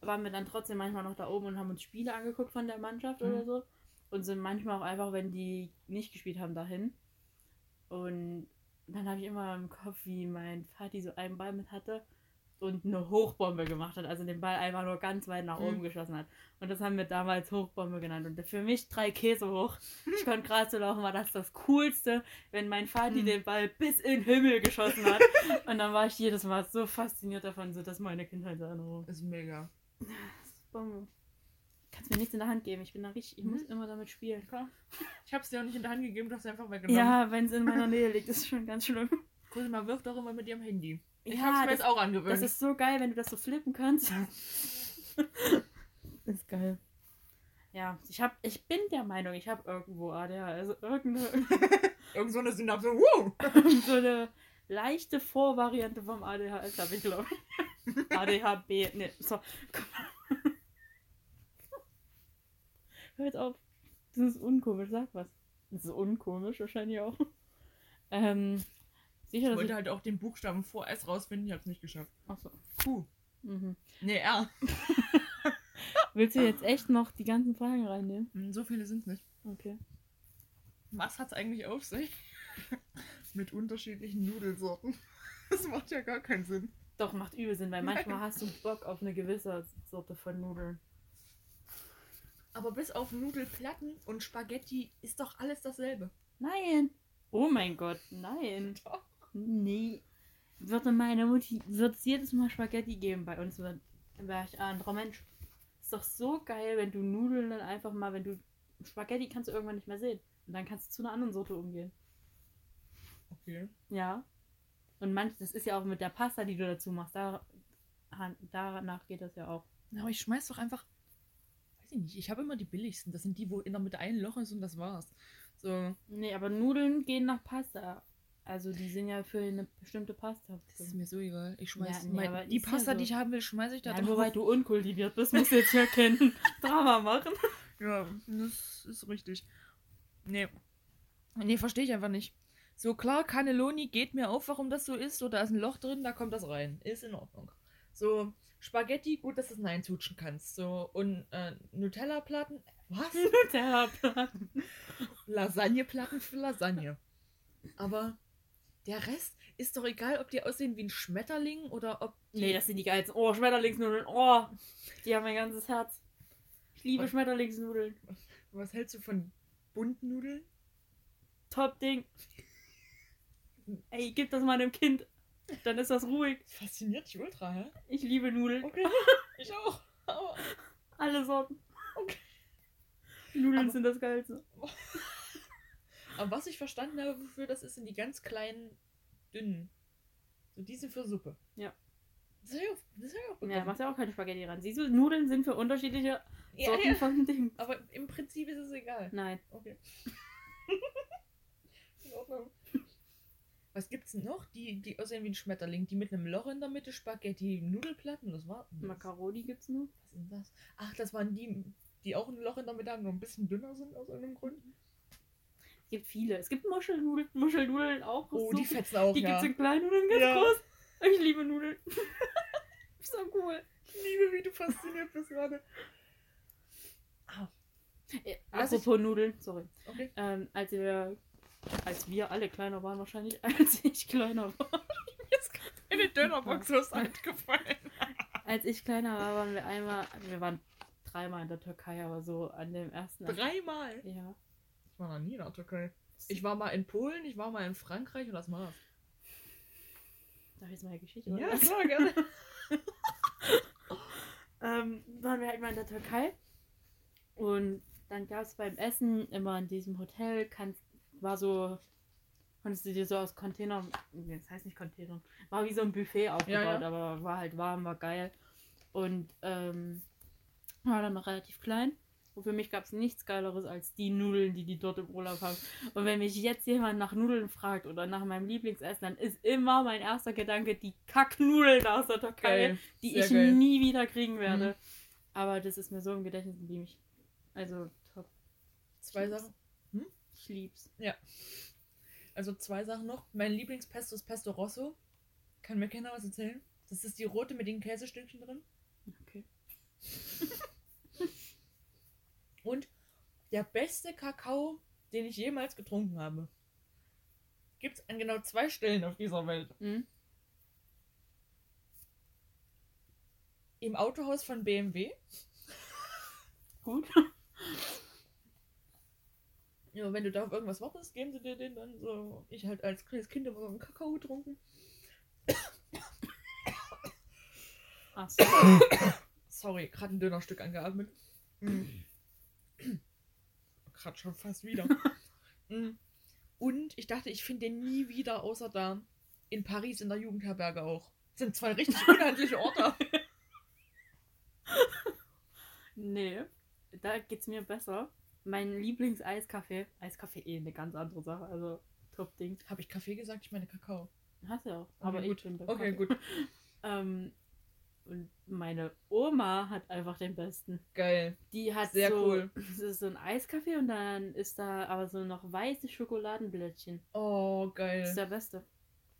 waren wir dann trotzdem manchmal noch da oben und haben uns Spiele angeguckt von der Mannschaft Mhm. oder so. Und sind manchmal auch einfach, wenn die nicht gespielt haben, dahin. Und dann habe ich immer im Kopf, wie mein Vati so einen Ball mit hatte und eine Hochbombe gemacht hat. Also den Ball einfach nur ganz weit nach Mhm. oben geschossen hat. Und das haben wir damals Hochbombe genannt. Und für mich drei Käse hoch. Ich konnte gerade so laufen, war das das Coolste, wenn mein Vati Mhm. den Ball bis in den Himmel geschossen hat. und dann war ich jedes Mal so fasziniert davon, so dass meine Kindheitserinnerung. Ist mega. Bombe. Kannst mir nichts in der Hand geben. Ich bin da richtig, ich Mhm. muss immer damit spielen. Klar. Ich hab's dir auch nicht in der Hand gegeben, du hast sie einfach weggenommen. Ja, wenn es in meiner Nähe liegt, ist schon ganz schlimm. Cosima wirft doch immer mit ihrem Handy. Ich Ja, hab's mir das- jetzt auch angewöhnt. Das ist so geil, wenn du das so flippen kannst. ist geil. Ja, ich hab, ich bin der Meinung, ich habe irgendwo ADHS, also irgendeine, Irgend so eine Synapse. Wow! so eine leichte Vorvariante vom ADHS habe ich, glaube ich. ADHB, ne, so. Hör jetzt auf. Das ist unkomisch, sag was. Das ist unkomisch, wahrscheinlich auch. Ähm, sicher, Ich wollte ich... halt auch den Buchstaben vor S rausfinden, ich hab's nicht geschafft. Achso. Q. Mhm. Nee, R. Willst du jetzt echt noch die ganzen Fragen reinnehmen? Hm, So viele sind's nicht. Okay. Was hat's eigentlich auf sich? mit unterschiedlichen Nudelsorten. Das macht ja gar keinen Sinn. Doch, macht übel Sinn, weil manchmal hast du Bock auf eine gewisse Sorte von Nudeln. Aber bis auf Nudelplatten und Spaghetti ist doch alles dasselbe. Nein! Oh mein Gott, nein! Doch. Nee. Würde meine Mutti, wird es jedes Mal Spaghetti geben bei uns, wäre wär ich ein anderer Mensch. Ist doch so geil, wenn du Nudeln dann einfach mal, wenn du Spaghetti kannst du irgendwann nicht mehr sehen. Und dann kannst du zu einer anderen Sorte umgehen. Okay. Ja. Und manch, das ist ja auch mit der Pasta, die du dazu machst. Da, danach geht das ja auch. Na, aber ich schmeiß doch einfach. Weiß ich nicht, ich habe immer die billigsten. Das sind die, wo in der Mitte ein Loch ist und das war's. So, Nee, aber Nudeln gehen nach Pasta. Also die sind ja für eine bestimmte Pasta. das ist mir so egal. Ich schmeiß Ja, nee, mein, die Pasta, so. die ich haben will, schmeiß ich da Ja, drauf. nur weil du unkultiviert bist, musst du jetzt ja kennen. Drama machen. Ja, das ist richtig. Nee. Nee, verstehe ich einfach nicht. So klar, Cannelloni geht mir auf, warum das so ist. So, da ist ein Loch drin, da kommt das rein. Ist in Ordnung. So, Spaghetti, gut, dass du es hineinzutschen kannst. So, und äh, Nutella-Platten. Was? Nutella-Platten. Lasagneplatten für Lasagne. Aber der Rest ist doch egal, ob die aussehen wie ein Schmetterling oder ob. Nee, das sind die geilsten. Oh, Schmetterlingsnudeln. Oh, die haben mein ganzes Herz. Ich liebe Was? Schmetterlingsnudeln. Was hältst du von Buntnudeln? Top Ding. Ey, gib das mal einem Kind. Dann ist das ruhig. Das fasziniert dich ultra, hä? Ich liebe Nudeln. Okay. ich auch. Aber Alle Sorten. Okay. Nudeln Aber- sind das Geilste. Aber was ich verstanden habe, wofür das ist, sind die ganz kleinen, dünnen. So diese für Suppe. Ja. Das habe ich auch, das hab ich auch Ja, machst ja auch keine Spaghetti ran. Siehst du, Nudeln sind für unterschiedliche ja, Sorten ja. von Dingen. Aber im Prinzip ist es egal. Nein. Okay. In Ordnung. Was gibt's denn noch? Die, die aussehen wie ein Schmetterling. Die mit einem Loch in der Mitte, Spaghetti, Nudelplatten. Das war. Macaroni gibt's noch. Was ist das? Ach, das waren die, die auch ein Loch in der Mitte haben, nur ein bisschen dünner sind aus irgendeinem Grund. Es gibt viele. Es gibt Muschelnudeln. Muschelnudeln auch. Oh, die fetzen auch, Die ja. gibt's in klein und in ganz Ja. groß. Ich liebe Nudeln. so cool. Ich liebe, wie du fasziniert bist gerade. Äh, Lass apropos Nudeln, sorry. Okay. Ähm, als wir, als wir alle kleiner waren wahrscheinlich, als ich kleiner war. Kommt eine Dönerbox aus der Hand gefallen. Als ich kleiner war, waren wir einmal, wir waren dreimal in der Türkei, aber so an dem ersten. Dreimal. Ja. Ich war noch nie in der Türkei. Ich war mal in Polen, ich war mal in Frankreich und das war's. Darf ich jetzt mal eine Geschichte Ja, was? klar, gerne. ähm, waren wir halt mal in der Türkei und dann gab es beim Essen immer in diesem Hotel, kann, war so, konntest du dir so aus Containern, nee, das heißt nicht Containern, war wie so ein Buffet aufgebaut, ja. aber war halt warm, war geil und ähm, war dann noch relativ klein. Und für mich gab es nichts Geileres als die Nudeln, die die dort im Urlaub haben. Und wenn mich jetzt jemand nach Nudeln fragt oder nach meinem Lieblingsessen, dann ist immer mein erster Gedanke die Kacknudeln aus der Türkei Geil. die Sehr ich geil. nie wieder kriegen werde. Mhm. Aber das ist mir so im Gedächtnis geblieben. Ich, also top. Zwei Sachen. Ich lieb's. Also zwei Sachen noch. Mein Lieblingspesto ist Pesto Rosso. Kann mir keiner was erzählen? Das ist die rote mit den Käsestückchen drin. Okay. Und der beste Kakao, den ich jemals getrunken habe. Gibt es an genau zwei Stellen auf dieser Welt. Mhm. Im Autohaus von BMW. Gut. Ja, wenn du da auf irgendwas wartest, geben sie dir den dann so. Ich halt als kleines Kind immer so einen Kakao getrunken. Ach so. Sorry, gerade ein Dönerstück angeatmet. Mm. Gerade schon fast wieder. Mm. Und ich dachte, ich finde den nie wieder, außer da in Paris in der Jugendherberge auch. Das sind zwei richtig unhandliche Orte. nee, da geht's mir besser. Mein Lieblings-Eiskaffee. Eiskaffee eh eine ganz andere Sache. Also Top-Ding. Habe ich Kaffee gesagt? Ich meine Kakao. Hast du auch. Okay, Aber gut. ich bin bei Okay, Kaffee. gut. Ähm, und meine Oma hat einfach den besten. Geil. Die hat Sehr so, cool. So ein Eiskaffee und dann ist da aber so noch weiße Schokoladenblättchen. Oh, Das ist geil. der beste.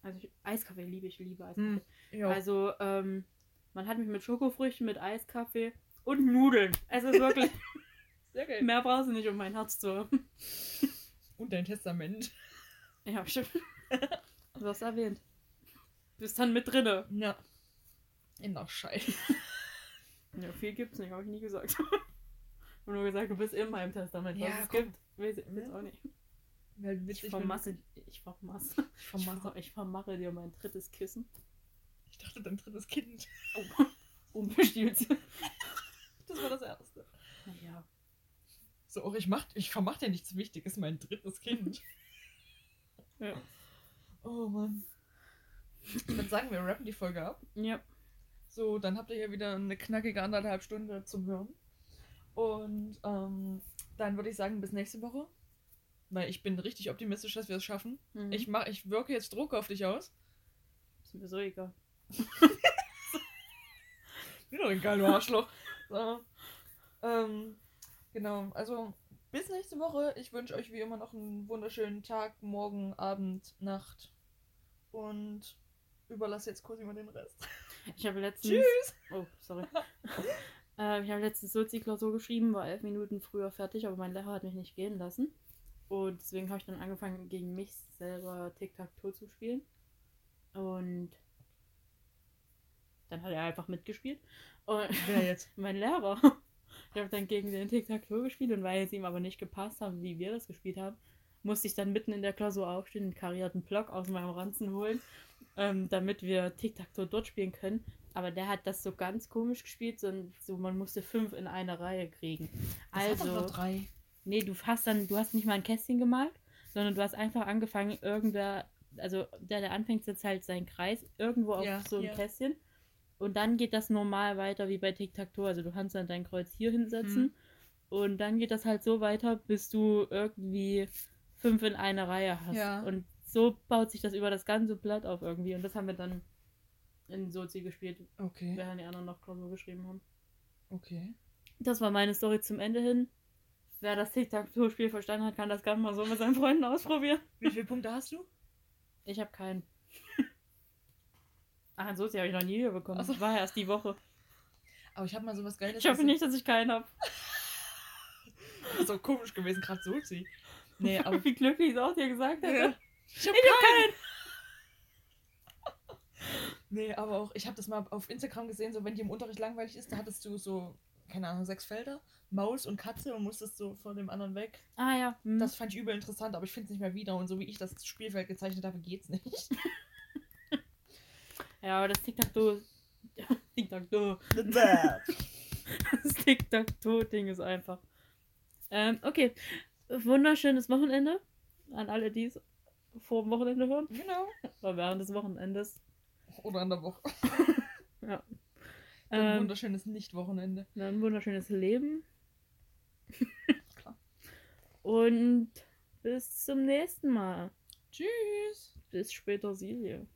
Also ich, Eiskaffee liebe ich, liebe Eiskaffee. Hm. Also, ähm, man hat mich mit Schokofrüchten, mit Eiskaffee und Nudeln. Es ist wirklich, Sehr geil. mehr brauchst du nicht, um mein Herz zu haben. Und dein Testament. Ja, stimmt. Du hast erwähnt. Bist dann mit drinne. Ja. In der Scheiße. Ja, viel gibt's nicht, habe ich nie gesagt. Ich habe nur gesagt, du bist in meinem Testament. Was Ja, es komm. gibt, weiß ich weiß Ja. auch nicht. Weil Ich witzig, vermasse, ich vermasse, Ich ich vermasse. vermache, ich vermache dir mein drittes Kissen. Ich dachte, dein drittes Kind. Oh, unbestiehlt. Das war das erste. Naja, So, auch ich mach, ich vermach dir nichts Wichtiges, mein drittes Kind. ja. Oh Mann. Ich würde sagen, wir rappen die Folge ab. Ja, So, dann habt ihr hier wieder eine knackige anderthalb Stunde zum Hören. Und ähm, dann würde ich sagen, bis nächste Woche. Weil ich bin richtig optimistisch, dass wir es schaffen. mhm. Ich, mach, ich wirke jetzt Druck auf dich aus. ist mir so egal. Mir doch egal, du Arschloch. So. Ähm, genau, also bis nächste Woche. Ich wünsche euch wie immer noch einen wunderschönen Tag, Morgen, Abend, Nacht. Und überlasse jetzt kurz immer den Rest. Ich habe letztens. Tschüss! Oh, sorry. äh, ich habe letztens Sozi-Klausur geschrieben, war elf Minuten früher fertig, aber mein Lehrer hat mich nicht gehen lassen. Und deswegen habe ich dann angefangen, gegen mich selber Tic-Tac-Toe zu spielen. Und dann hat er einfach mitgespielt. Und Wer jetzt? mein Lehrer. Ich habe dann gegen den Tic-Tac-Toe gespielt und weil es ihm aber nicht gepasst hat, wie wir das gespielt haben, musste ich dann mitten in der Klausur aufstehen einen karierten Block aus meinem Ranzen holen, ähm, damit wir Tic-Tac-Toe dort spielen können. Aber der hat das so ganz komisch gespielt, so, so man musste fünf in eine Reihe kriegen. Das Also, drei. nee, du hast dann, du hast nicht mal ein Kästchen gemalt, sondern du hast einfach angefangen, irgendwer, also der, der anfängt, setzt halt seinen Kreis irgendwo auf Ja, so ein ja. Kästchen. Und dann geht das normal weiter wie bei Tic-Tac-Toe. Also du kannst dann dein Kreuz hier hinsetzen. Mhm. Und dann geht das halt so weiter, bis du irgendwie fünf in einer Reihe hast. Ja. Und so baut sich das über das ganze Blatt auf irgendwie. Und das haben wir dann in Sozi gespielt, Okay, während die anderen noch Klausur geschrieben haben. okay. Das war meine Story zum Ende hin. Wer das Tic-Tac-Toe-Spiel verstanden hat, kann das gerne mal so mit seinen Freunden ausprobieren. Wie viele Punkte hast du? Ich habe keinen. Ach, in Sozi habe ich noch nie bekommen. Ach so. Das war erst die Woche. Aber ich habe mal sowas Geiles. Ich hoffe nicht, dass ich keinen habe. Das ist so komisch gewesen, gerade so sie. Nee, aber Wie glücklich ich es auch dir gesagt hätte. Ja. Ich hab Ich hab keinen. keinen. Nee, aber auch, ich habe das mal auf Instagram gesehen, so wenn dir im Unterricht langweilig ist, da hattest du so, keine Ahnung, sechs Felder, Maus und Katze und musstest so von dem anderen weg. Ah ja. Hm. Das fand ich übel interessant, aber ich finde es nicht mehr wieder und so wie ich das Spielfeld gezeichnet habe, geht's nicht. Ja, aber das Tic-Tac-Toe. Tic-Tac-Toe. Das Tic-Tac-Toe-Ding ist einfach. Ähm, okay. Wunderschönes Wochenende. An alle, die es vor dem Wochenende hören. genau. Oder während des Wochenendes. Oder an der Woche. Ja. Ein Ähm, wunderschönes Nicht-Wochenende. ein wunderschönes Leben. Klar. Und bis zum nächsten Mal. Tschüss. Bis später, Silje.